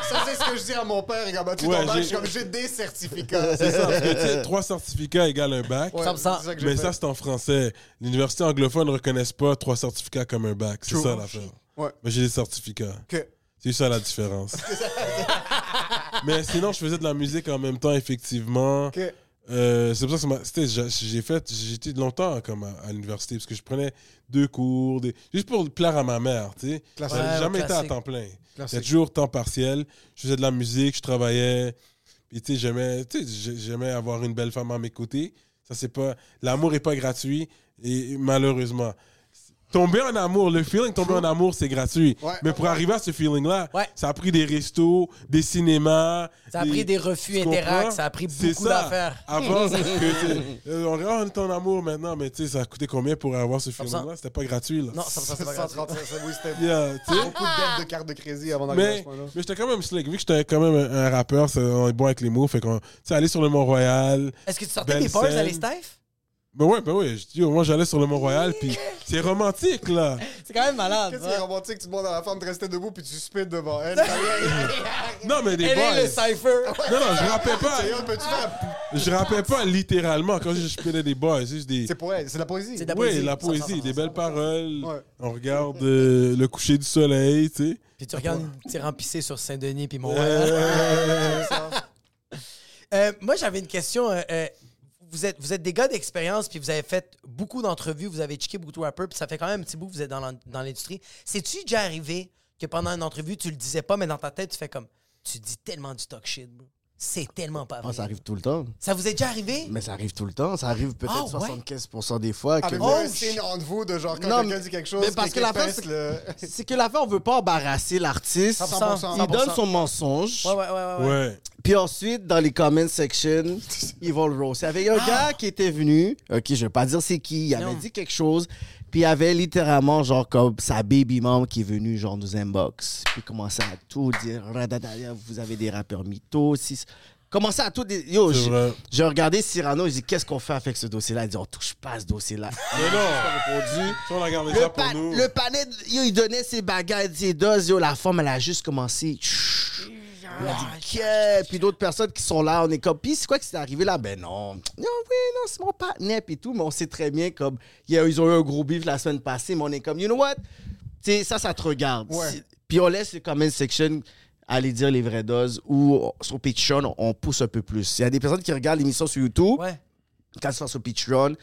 ça, c'est ce que je dis à mon père. Regarde, tu Ouais, je suis comme j'ai des certificats. C'est ça, parce que, tu sais, trois certificats égale un bac. Ouais, Ça ça Mais fait. ça, c'est en français. L'université anglophone ne reconnaissent pas trois certificats comme un bac. C'est ça l'affaire. Ouais. Mais j'ai des certificats. OK. C'est ça la différence. Mais sinon, je faisais de la musique en même temps, effectivement. OK. Euh, c'est pour ça que ça m'a- c'était- j'ai fait, été longtemps comme à, à l'université parce que je prenais deux cours, des- juste pour plaire à ma mère, tu sais. Ouais, jamais été à temps plein. C'était toujours temps partiel. Je faisais de la musique, je travaillais. Puis tu sais, j'aimais, tu sais, j'ai- j'aimais avoir une belle femme à mes côtés. Ça c'est pas, l'amour est pas gratuit et malheureusement. Tomber en amour, le feeling tomber en amour, c'est gratuit. Ouais. Mais pour arriver à ce feeling-là, Ouais. ça a pris des restos, des cinémas. Ça a pris des refus tu Interact, comprends? ça a pris beaucoup d'affaires. Avant, que, euh, on est en amour maintenant, mais tu sais, ça a coûté combien pour avoir ce feeling-là? C'était pas gratuit, là. Non, ça, ça, c'est pas. 137, oui, c'était Yeah, beaucoup de dettes de carte de crédit avant d'arriver à Mais, ce point-là. mais j'étais quand même slick. Vu que j'étais quand même un, rappeur, on est bon avec les mots. Fait qu'on, tu sais, aller sur le Mont-Royal. Est-ce que tu sortais des bars à scène. Ben ouais, ben ouais. Je dis, moi, j'allais sur le Mont-Royal, puis c'est romantique, là. C'est quand même malade. Qu'est-ce qui est romantique? Tu demandes à la femme de rester debout puis tu spits devant elle. Non, mais des Elle est le boys. cypher. Non, non, je rappais pas. Sérieux, peux-tu faire. Je rappais pas littéralement quand je spinais des boys. C'est juste des. C'est pour elle, c'est de la poésie. C'est de la Oui, poésie. la poésie, des belles paroles. Ouais. On regarde euh, le coucher du soleil, tu sais. Puis tu regardes une petite remplissée sur Saint-Denis puis mon Euh, Euh, moi, j'avais une question. euh, euh, vous, êtes, des gars d'expérience, puis vous avez fait beaucoup d'entrevues, vous avez checké beaucoup de rappeurs, puis ça fait quand même un petit bout que vous êtes dans l'industrie. C'est-tu déjà arrivé que pendant une entrevue, tu le disais pas, mais dans ta tête, tu fais comme Tu dis tellement du talk shit, bro. C'est tellement pas vrai. Ah, ça arrive tout le temps. Ça vous est déjà arrivé? Mais ça arrive tout le temps. Ça arrive peut-être Ah, ouais? 75% des fois. Que... Avez-vous Oh, un shit. signe entre vous de genre quand Non, quelqu'un mais- dit quelque chose, mais parce que quelqu'un pèse c'est- le... C'est que l'affaire, on veut pas embarrasser l'artiste. 100%. Il donne son mensonge. Ouais, ouais, ouais, ouais. ouais. Ouais. Puis ensuite, dans les comment section, ils vont le roast. Il y avait un gars qui était venu, ok, je vais pas dire c'est qui, il avait Non. dit quelque chose Puis il y avait littéralement, genre, comme sa baby mom qui est venue, genre, nous inbox. Puis commençait à tout dire. Vous avez des rappeurs mythos. Si... Commençait à tout dire. Yo, j'ai regardé Cyrano, j'ai dit, qu'est-ce qu'on fait avec ce dossier-là? Il dit, on touche pas à ce dossier-là. Mais non. on a Le, ça pour pa- nous. le panel, yo, il donnait ses bagages, ses doses. Yo, la femme, elle a juste commencé. A dit, Qu'est- Puis d'autres personnes qui sont là, on est comme, puis c'est quoi qui s'est arrivé là? Ben non. Non, oui, non, c'est mon partenaire et tout, mais on sait très bien comme, ils ont eu un gros beef la semaine passée, mais on est comme, you know what? Tu sais, ça, ça te regarde. Puis on laisse les comment section aller dire les vraies doses ou sur Patreon, on, pousse un peu plus. Il y a des personnes qui regardent l'émission sur YouTube Ouais. quand tu vas sur Patreon,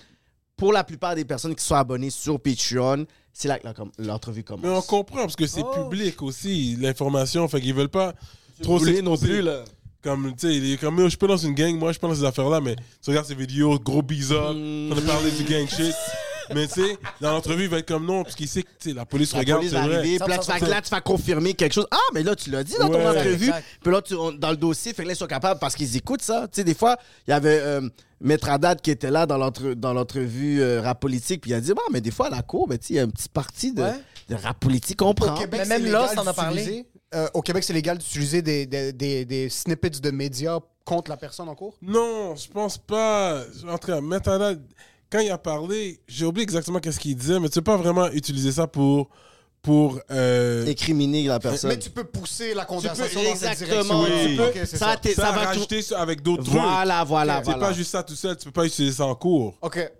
pour la plupart des personnes qui sont abonnées sur Patreon, c'est là que l'entrevue commence. Mais on comprend parce que c'est Oh. public aussi, l'information. Fait qu'ils veulent pas trop non plus, là. Comme, tu sais, il est comme, Yo, je suis pas dans une gang, moi, je suis pas dans ces affaires-là, mais tu regardes ces vidéos, gros bizarre, on a parlé du gang shit. mais tu sais, dans l'entrevue, il va être comme non, parce qu'il sait que tu sais, la police La regarde, police c'est va vrai. là, tu vas, là, tu vas confirmer quelque chose. Ah, mais là, tu l'as dit dans ton entrevue. Exact. Puis là, tu- on- dans le dossier, fait que là, ils sont capables parce qu'ils écoutent ça. Tu sais, des fois, il y avait euh, Maître Haddad qui était là dans l'entre- dans l'entrevue euh, rap politique, puis il a dit, bah, mais des fois, à la cour, ben, tu sais, il y a une petite partie de, Ouais. de rap politique qu'on Au prend. Québec, Mais même légal Lost en a parlé. Euh, au Québec, c'est légal d'utiliser des, des, des, des snippets de médias contre la personne en cours? Non, je pense pas. En tout cas, maintenant, quand il a parlé, j'ai oublié exactement qu'est-ce qu'il disait, mais tu peux pas vraiment utiliser ça pour. pour euh, Écriminer la personne. Mais tu peux pousser la conversation dans cette exactement. direction. tu peux- Ok, c'est ça, ça. ça, ça va rajouter ça avec d'autres trucs. Voilà, voilà, C'est voilà. pas juste ça tout seul, tu peux pas utiliser ça en cours. OK.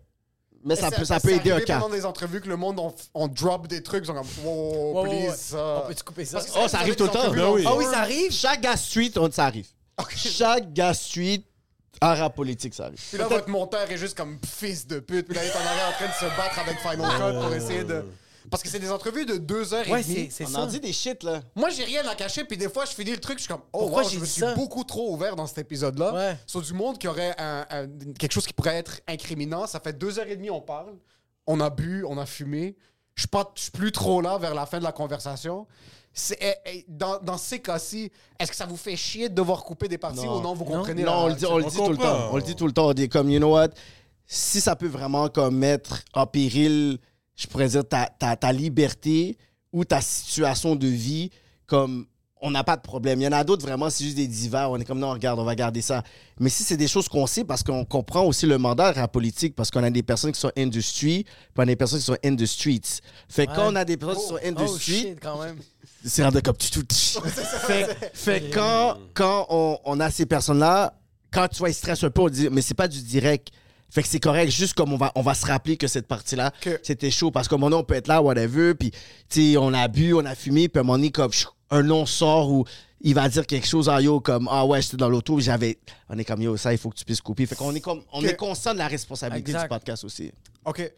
Mais ça peut, ça peut aider un cas. pendant des entrevues que le monde, on, on drop des trucs, ils sont comme, wow, please, ouais. ça. On peut-tu couper ça? Parce que Oh, ça arrive tout le temps. Ben dans oui. Ah oui, ça arrive? Chaque gars street, on, ça arrive. Chaque gars street, en rap politique, ça arrive. Puis là, votre monteur est juste comme fils de pute. Puis là, il est en arrière en train de se battre avec Final Cut pour essayer de. Parce que c'est des entrevues de deux heures Ouais, et demie. c'est On ça. en dit des shit, là. Moi, j'ai rien à cacher. Puis des fois, je finis le truc. Je suis comme, oh, Pourquoi wow, j'ai je me dit suis ça? beaucoup trop ouvert dans cet épisode-là. Ouais. Sur du monde qui aurait un- un- quelque chose qui pourrait être incriminant. Ça fait deux heures et demie, on parle. On a bu, on a fumé. Je suis pas- je suis plus trop là vers la fin de la conversation. C'est- eh, eh, dans, dans ces cas-ci, est-ce que ça vous fait chier de devoir couper des parties Non. ou non, vous Non. comprenez Non, la- on le dit, on le on dit tout le comprend. temps. On le dit tout le temps. On dit comme, you know what, si ça peut vraiment comme mettre en péril, je pourrais dire, ta, ta, ta liberté ou ta situation de vie, comme on n'a pas de problème. Il y en a d'autres, vraiment, c'est juste des divers. On est comme, non, regarde, on va garder ça. Mais si c'est des choses qu'on sait, parce qu'on comprend aussi le mandat à la politique, parce qu'on a des personnes qui sont industry, puis on a des personnes qui sont in the streets. Fait que quand on a des personnes qui sont in the Oh street, shit, quand même. c'est rendu comme tu tout. fait, fait quand, quand on, on a ces personnes-là, quand tu vois, ils stressent un peu, on dit, mais c'est pas du direct. Fait que c'est correct, juste comme on va, on va se rappeler que cette partie-là, Que- c'était chaud. Parce que moment donné, on peut être là, whatever, puis tu sais, on a bu, on a fumé, puis à un moment donné, comme un nom sort où il va dire quelque chose, ah yo, comme, ah ouais, j'étais dans l'auto, j'avais. On est comme, yo, ça, il faut que tu puisses couper. Fait qu'on est comme, on Que- est conscient de la responsabilité Exact. du podcast aussi. OK.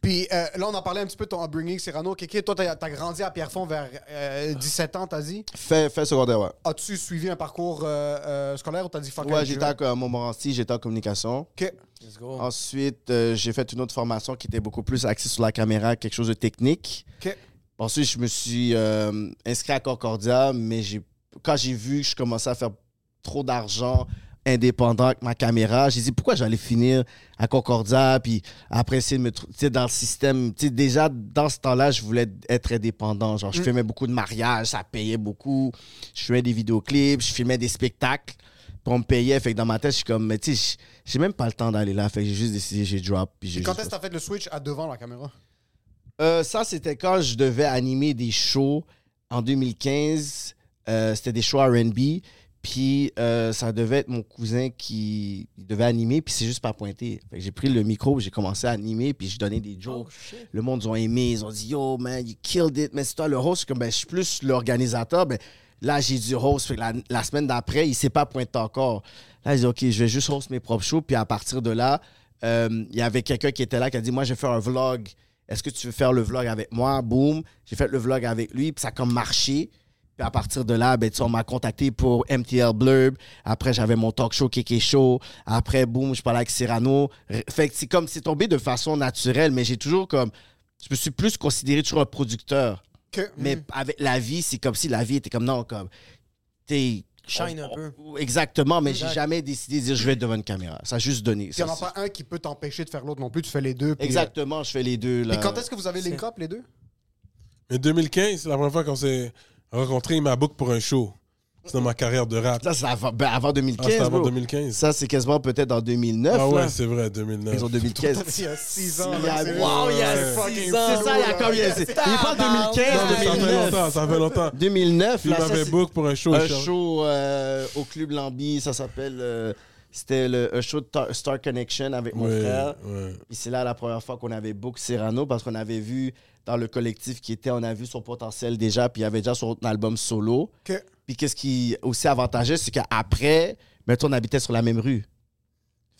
Puis euh, là, on a parlé un petit peu de ton upbringing, Cyrano. Kéké, toi, t'as as grandi à Pierrefonds vers euh, 17 ans, t'as dit? Fait, fait secondaire, ouais. As-tu suivi un parcours euh, euh, scolaire ou t'as dit fuck Ouais, j'étais à Montmorency, j'étais en communication. OK. Let's go. Ensuite, euh, j'ai fait une autre formation qui était beaucoup plus axée sur la caméra, quelque chose de technique. OK. Ensuite, je me suis euh, inscrit à Concordia, mais j'ai, quand j'ai vu que je commençais à faire trop d'argent indépendant avec ma caméra, j'ai dit pourquoi j'allais finir à Concordia, puis après essayer de me trou- tu sais, dans le système. Tu sais, déjà, dans ce temps-là, je voulais être indépendant. Genre, je filmais beaucoup de mariages, ça payait beaucoup. Je filmais des vidéoclips, je filmais des spectacles. Puis on me payait. Fait que dans ma tête, je suis comme, mais tu sais, j'ai même pas le temps d'aller là. Fait que j'ai juste décidé, j'ai drop. Puis Puis quand est-ce que t'as fait le switch à devant la caméra? euh, ça, c'était quand je devais animer des shows en 2015. Euh, c'était des shows R&B. Puis euh, ça devait être mon cousin qui devait animer, puis c'est juste pas pointé. J'ai pris le micro, j'ai commencé à animer, puis je donnais des jokes. Oh. Le monde, ils ont aimé, ils ont dit Yo, man, you killed it. Mais c'est toi le host, comme ben, je suis plus l'organisateur. Ben, là, j'ai du host. Fait que la, la semaine d'après, il s'est pas pointé encore. Là, j'ai dit Ok, je vais juste host mes propres shows. Puis à partir de là, euh, il y avait quelqu'un qui était là qui a dit Moi, je vais faire un vlog. Est-ce que tu veux faire le vlog avec moi? Boum. J'ai fait le vlog avec lui, puis ça a comme marché. Puis à partir de là, ben, on m'a contacté pour MTL Blurb. Après, j'avais mon talk show Kéké Show. Après, boum, je parlais avec Cyrano. Fait que c'est comme, c'est tombé de façon naturelle, mais j'ai toujours comme, je me suis plus considéré toujours un producteur. Que, Mais avec la vie, c'est comme si la vie était comme, non, comme, t'es, Shine on- un peu. Exactement, mais j'ai jamais décidé de dire je vais être devant une caméra. Ça a juste donné. Il n'y en a pas un qui peut t'empêcher de faire l'autre non plus. Tu fais les deux. puis, euh, Exactement, je fais les deux. Là. Et quand est-ce que vous avez link up, les deux? Mais 2015, c'est la première fois qu'on s'est rencontrés. Il m'a book pour un show. C'est dans ma carrière de rap. Ça, c'est avant, ben, avant Ah, 2015. c'était avant bro. 2015. Ça, c'est quasiment peut-être en 2009. Ah ouais, là. c'est vrai, 2009. Ils ont 2015. Il y a 6 ans. Il y a- là, c'est- Wow, il y a c'est six fucking ans. fou, C'est ça, il y a combien Il parle Non, 2015, mais ça fait 2009. longtemps, ça fait longtemps. 2009, Puis là, il m'avait book pour un show. un show euh, au Club Lambi, ça s'appelle... euh, C'était le un show de Star Connection avec mon Ouais, frère. ouais. Puis c'est là la première fois qu'on avait book Cyrano parce qu'on avait vu dans le collectif qui était, on a vu son potentiel déjà, puis il avait déjà son album solo. Ok. Puis qu'est-ce qui est aussi avantageux, c'est qu'après, mettons, on habitait sur la même rue.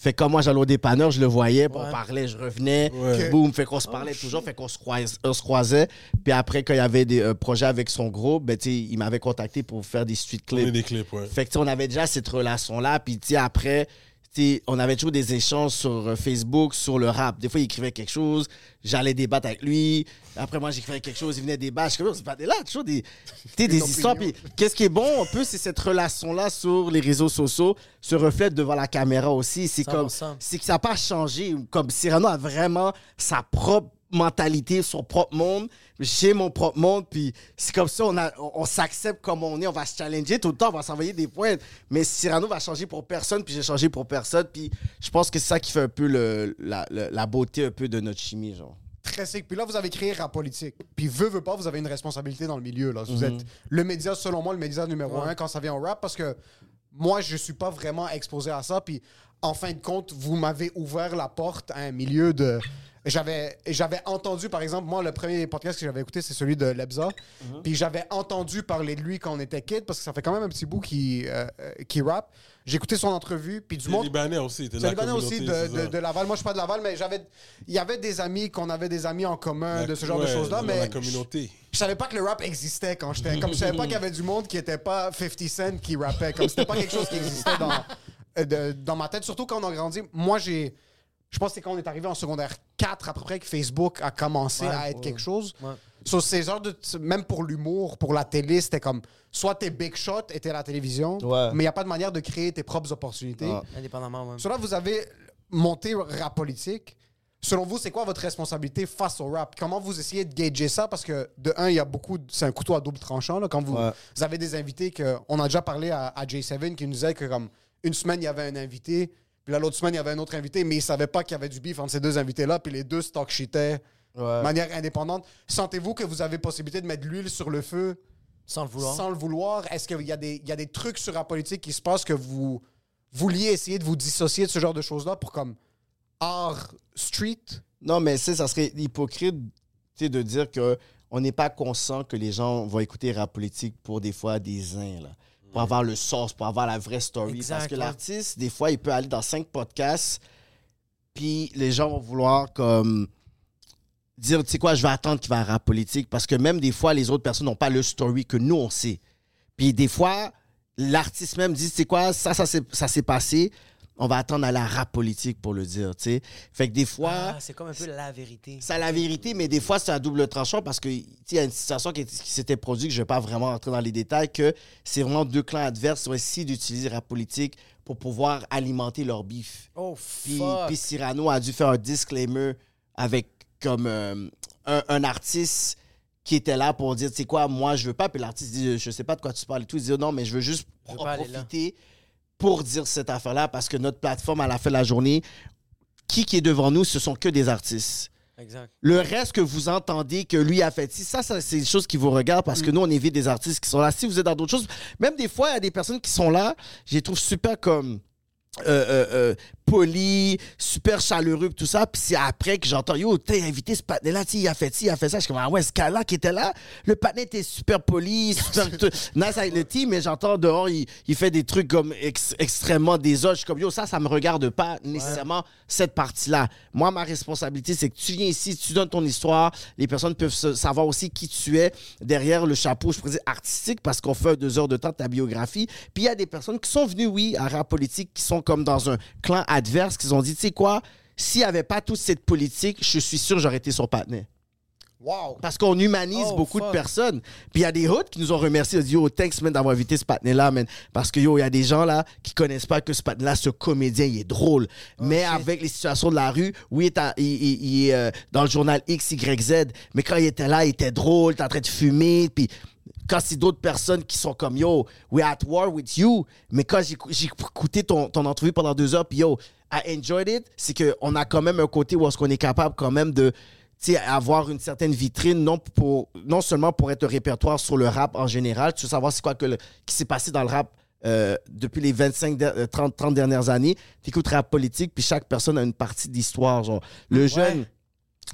Fait que comme moi, j'allais au dépanneur, je le voyais, Ouais. on parlait, je revenais, Ouais. Boum, fait qu'on se parlait toujours, fait qu'on se, croise- on se croisait. Puis après, quand il y avait des euh, projets avec son groupe, ben, il m'avait contacté pour faire des est clips. des clips, ouais. Fait que, on avait déjà cette relation-là. Puis, après, tu sais, on avait toujours des échanges sur euh, Facebook, sur le rap. Des fois, il écrivait quelque chose, j'allais débattre avec lui. Après, moi, j'écrivais quelque chose, il venait débattre. Je suis comme, c'est pas des là, toujours des, tu sais, des histoires. Puis, qu'est-ce qui est bon, un peu, c'est cette relation-là sur les réseaux sociaux se reflète devant la caméra aussi. C'est comme, 100%. c'est que ça n'a pas changé. Comme Cyrano a vraiment sa propre mentalité, son propre monde. J'ai mon propre monde, puis c'est comme ça, on, a- on, on s'accepte comme on est, on va se challenger tout le temps, on va s'envoyer des points. Mais Cyrano va changer pour personne, puis j'ai changé pour personne, puis je pense que c'est ça qui fait un peu le, la, beauté un peu de notre chimie, genre. Très sick. Puis là, vous avez créé Rap Politique. Puis veut, veut pas, vous avez une responsabilité dans le milieu. Là. Vous êtes le média, selon moi, le média numéro un quand ça vient au rap parce que moi, je suis pas vraiment exposé à ça. Puis en fin de compte, vous m'avez ouvert la porte à un milieu de. J'avais, j'avais entendu, par exemple, moi, le premier podcast que j'avais écouté, c'est celui de Lebza. Puis j'avais entendu parler de lui quand on était kid, parce que ça fait quand même un petit bout qui, euh, euh, qui rappe. J'ai écouté son entrevue, puis du monde. Libanais aussi. t'es la Libanais aussi de, de- de Laval. Moi, je suis pas de Laval, mais j'avais, il y avait des amis qu'on avait des amis en commun La- de ce genre de choses-là. dans Mais La communauté. je savais pas que le rap existait quand j'étais. Comme je savais pas qu'il y avait du monde qui était pas 50 Cent qui rappait. Comme c'était pas quelque chose qui existait dans, euh, de- dans ma tête. Surtout quand on a grandi. Moi, j'ai. Je pense que c'est quand on est arrivé en secondaire 4 à peu près que Facebook a commencé Ouais, à être ouais. quelque chose. Ouais. Sur ces heures de. Même pour l'humour, pour la télé, c'était comme. Soit t'es big shot et t'es à la télévision, Ouais. mais il n'y a pas de manière de créer tes propres opportunités. Indépendamment, ouais. Sur là, vous avez monté rap politique. Selon vous, c'est quoi votre responsabilité face au rap? Comment vous essayez de gager ça? Parce que, de un, il y a beaucoup. C'est un couteau à double tranchant. Là, quand vous avez des invités que. On a déjà parlé à, à J7 qui nous disait que, comme, une semaine, il y avait un invité, puis là, l'autre semaine, il y avait un autre invité, mais il savait pas qu'il y avait du beef entre ces deux invités-là, puis les deux stock shitaient de manière indépendante. Sentez-vous que vous avez possibilité de mettre l'huile sur le feu Sans le vouloir. sans le vouloir? Est-ce qu'il y, a des- il y a des trucs sur la politique qui se passent que vous vouliez essayer de vous dissocier de ce genre de choses-là pour comme art street? Non, mais c'est ça serait hypocrite tu sais, de dire que on n'est pas conscient que les gens vont écouter rap politique pour des fois des uns, là. Pour avoir le sens, pour avoir la vraie story. Exact, Parce que ouais. l'artiste, des fois, il peut aller dans cinq podcasts, puis les gens vont vouloir comme dire, tu sais quoi, je vais attendre qu'il va à rap politique. Parce que même des fois, les autres personnes n'ont pas le story que nous, on sait. Puis des fois, l'artiste même dit, tu sais quoi, ça, ça s'est passé. On va attendre à la rap politique pour le dire, tu sais. Fait que des fois... Ah, c'est comme un peu la vérité. C'est la vérité, mais des fois, c'est un double tranchant parce que tu sais, il y a une situation qui, qui s'était produite, que je ne vais pas vraiment rentrer dans les détails, que c'est vraiment deux clans adverses qui ont essayé d'utiliser la politique pour pouvoir alimenter leur bif. Oh, Puis, fuck. puis Cyrano a dû faire un disclaimer avec comme euh, un, un artiste qui était là pour dire, tu sais quoi, moi, je veux pas. Puis l'artiste dit, je sais pas de quoi tu parles et tout. Il dit, non, mais je veux juste Je veux profiter pour dire cette affaire-là parce que notre plateforme, à la fin de la journée, qui qui est devant nous, ce sont que des artistes. Exact. Le reste que vous entendez que lui a fait, ça, ça c'est des choses qui vous regardent parce que nous, on évite des artistes qui sont là. Si vous êtes dans d'autres choses, même des fois, il y a des personnes qui sont là, je les trouve super comme. Euh, euh, euh, poli, super chaleureux, tout ça. Puis c'est après que j'entends, yo, t'es invité ce sais, il a fait ci, il a fait ça. Je suis comme, ah ouais, ce gars-là qui était là, le patin était super poli, super nice avec le team, mais j'entends dehors, il, il fait des trucs comme ex- extrêmement désobles. Je suis comme, yo, ça, ça me regarde pas nécessairement cette partie-là. Moi, ma responsabilité, c'est que tu viens ici, tu donnes ton histoire, les personnes peuvent savoir aussi qui tu es derrière le chapeau, je pourrais dire artistique, parce qu'on fait deux heures de temps de ta biographie. Puis il y a des personnes qui sont venues, oui, à rap politique, qui sont comme dans un clan adverse, qui ont dit, tu sais quoi, s'il n'y avait pas toute cette politique, je suis sûr que j'aurais été son partenaire. Wow. Parce qu'on humanise Oh, beaucoup de personnes. Puis il y a des hoods qui nous ont remercié. Ils ont dit, yo, thanks, man, d'avoir invité ce patin-là, man. Parce que, yo, il y a des gens, là, qui connaissent pas que ce patin-là, ce comédien, il est drôle. Oh, mais avec les situations de la rue, oui, il est, à- il, il- il est euh, dans le journal X, Y, Z. Mais quand il était là, il était drôle, était en train de fumer. Puis quand c'est d'autres personnes qui sont comme, yo, we're at war with you. Mais quand j'ai écouté ton, ton entrevue pendant deux heures, puis yo, I enjoyed it, c'est qu'on a quand même un côté où est-ce qu'on est capable quand même de avoir une certaine vitrine, non, pour, non seulement pour être un répertoire sur le rap en général, tu veux savoir c'est quoi que le- qui s'est passé dans le rap euh, depuis les 25, der- euh, 30, 30 dernières années. Tu écoutes rap politique, puis chaque personne a une partie d'histoire. Genre, le jeune,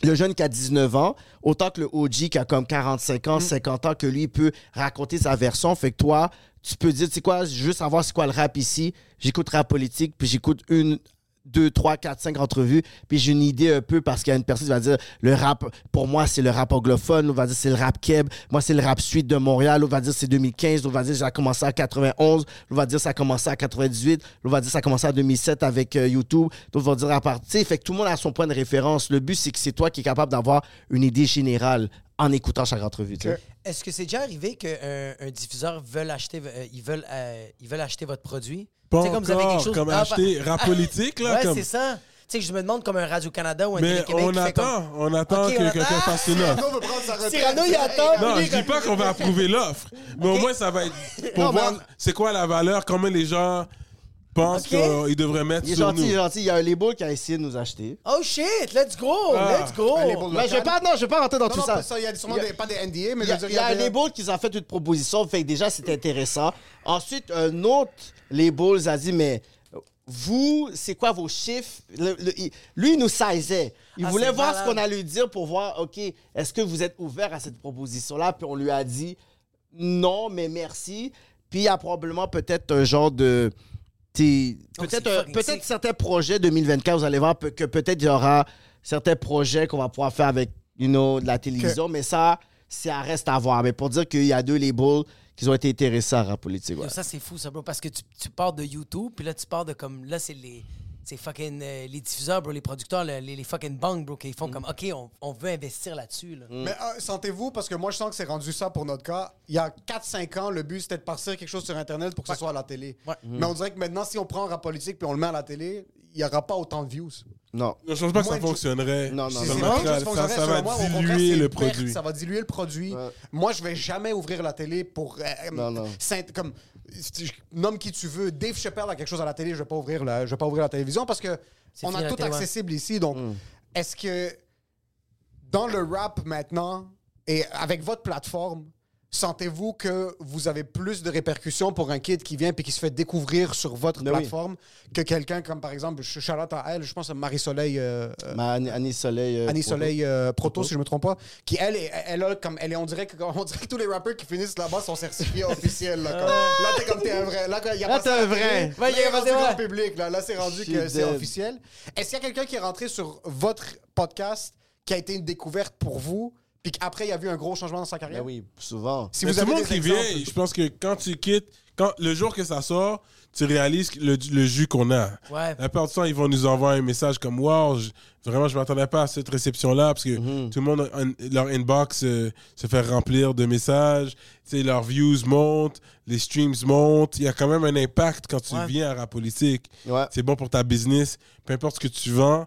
le jeune qui a 19 ans, autant que le OG qui a comme 45 ans, 50 ans, que lui il peut raconter sa version. Fait que toi, tu peux dire, tu sais quoi, je veux savoir c'est quoi le rap ici. J'écoute rap politique, puis j'écoute une, deux, trois, quatre, cinq entrevues, puis j'ai une idée un peu parce qu'il y a une personne qui va dire le rap, pour moi, c'est le rap anglophone, l'autre va dire c'est le rap keb, moi, c'est le rap suite de Montréal, l'autre va dire c'est 2015, l'autre va dire ça a commencé en 91, l'autre va dire ça a commencé en 98, l'autre va dire ça a commencé en 2007 avec euh, YouTube, l'autre va dire à partir, fait que tout le monde a son point de référence. Le but, c'est que c'est toi qui es capable d'avoir une idée générale en écoutant chaque entrevue. Est-ce que c'est déjà arrivé qu'un un diffuseur veulent acheter, euh, ils, veulent, euh, ils veulent acheter votre produit? Pas sais, comme vous avez encore, quelque chose- comme Ah, acheter rap politique, là. ouais, comme... c'est ça. Tu sais, je me demande comme un Radio-Canada ou un Mais Télé-Québec on qui fait attend, comme... on attend Ok, que quelqu'un fasse une offre. Cyrano veut prendre sa retraite. Cyrano, il attend. Non, je dis pas qu'on va approuver l'offre, mais au moins ça va être pour Non, voir on- c'est quoi la valeur, comment les gens pensent Ok. qu'ils devraient mettre Il est sur gentil, nous. il est gentil. Il y a un label qui a essayé de nous acheter. Oh shit, let's go, Ah. let's go. Un label Mais je vais pas, non, je vais pas rentrer dans Non, tout non, ça. pas ça. Il y a sûrement Il y a- des- pas des NDA, mais Il y je a, veux dire, il y a un des- label qui nous a fait une proposition, fait que déjà c'était intéressant. Ensuite, un autre label a dit, mais vous, c'est quoi vos chiffres? Le- le- il- lui, il nous sizait. Il Ah, voulait c'est voir malade. ce qu'on allait lui dire pour voir, OK, est-ce que vous êtes ouvert à cette proposition-là? Puis on lui a dit, non, mais merci. Puis il y a probablement peut-être un genre de... Peut-être certains projets 2024, vous allez voir que peut-être il y aura certains projets qu'on va pouvoir faire avec you know, de la télévision, mais ça, ça reste à voir. Mais pour dire qu'il y a deux labels qui ont été intéressés à rap politique. ouais. Ça, c'est fou, ça, bro. Parce que tu, tu pars de YouTube, puis là, tu pars de comme. Là, c'est les. C'est fucking. euh, les diffuseurs, bro, les producteurs, le- les, les fucking banques, bro, qui Mm. font comme. OK, on, on veut investir là-dessus, là. Mais euh, sentez-vous, parce que moi, je sens que c'est rendu ça pour notre cas. Il y a 4-5 ans, le but, c'était de partir quelque chose sur Internet pour que ce soit à la télé. Ouais. Mais on dirait que maintenant, si on prend un rap politique puis on le met à la télé, il n'y aura pas autant de views. Non. Je pense pas que ça fonctionnerait. Non, non, Ça. C'est ça, ça va Selon moi, au contraire, diluer c'est le une perte, produit. Ça va diluer le produit. Ouais. Moi, je vais jamais ouvrir la télé pour. euh, Non, non. saint- comme, nomme qui tu veux. Dave Chappelle a quelque chose à la télé, je vais pas ouvrir la, je vais pas ouvrir la télévision parce que on a tout accessible ici. Donc, Mm. est-ce que dans le rap maintenant et avec votre plateforme, sentez-vous que vous avez plus de répercussions pour un kid qui vient puis qui se fait découvrir sur votre Ben oui. plateforme que quelqu'un comme par exemple, je Charlotte à elle, je pense à Marie-Soleil. euh, euh, Ma Annie, Annie Soleil. euh, Annie Proto. Soleil euh, Proto, si je me trompe pas, qui elle, est- elle a comme, elle est, on dirait que, on dirait que tous les rappeurs qui finissent là-bas sont certifiés officiels. Là, comme- là t'es comme t'es un vrai. Là, y a Là, pas ça t'es à un vrai. Là, il y a rendu pas de- grand public. Là, là c'est rendu que c'est officiel. Est-ce qu'il y a quelqu'un qui est rentré sur votre podcast qui a été une découverte pour vous, puis qu'après il a vu un gros changement dans sa carrière? Ben oui, souvent. Si Mais vous tout le avez monde des qui vient, je pense que quand tu quittes, quand, le jour que ça sort, tu réalises le, le jus qu'on a. Ouais. La plupart du temps, ils vont nous envoyer un message comme Wow, je- vraiment, je m'attendais pas à cette réception-là parce que Mhm. tout le monde, un- leur inbox euh, se fait remplir de messages. Tu sais, leurs views montent, les streams montent. Il y a quand même un impact quand tu Ouais. viens à rap politique. Ouais. C'est bon pour ta business. Peu importe ce que tu vends,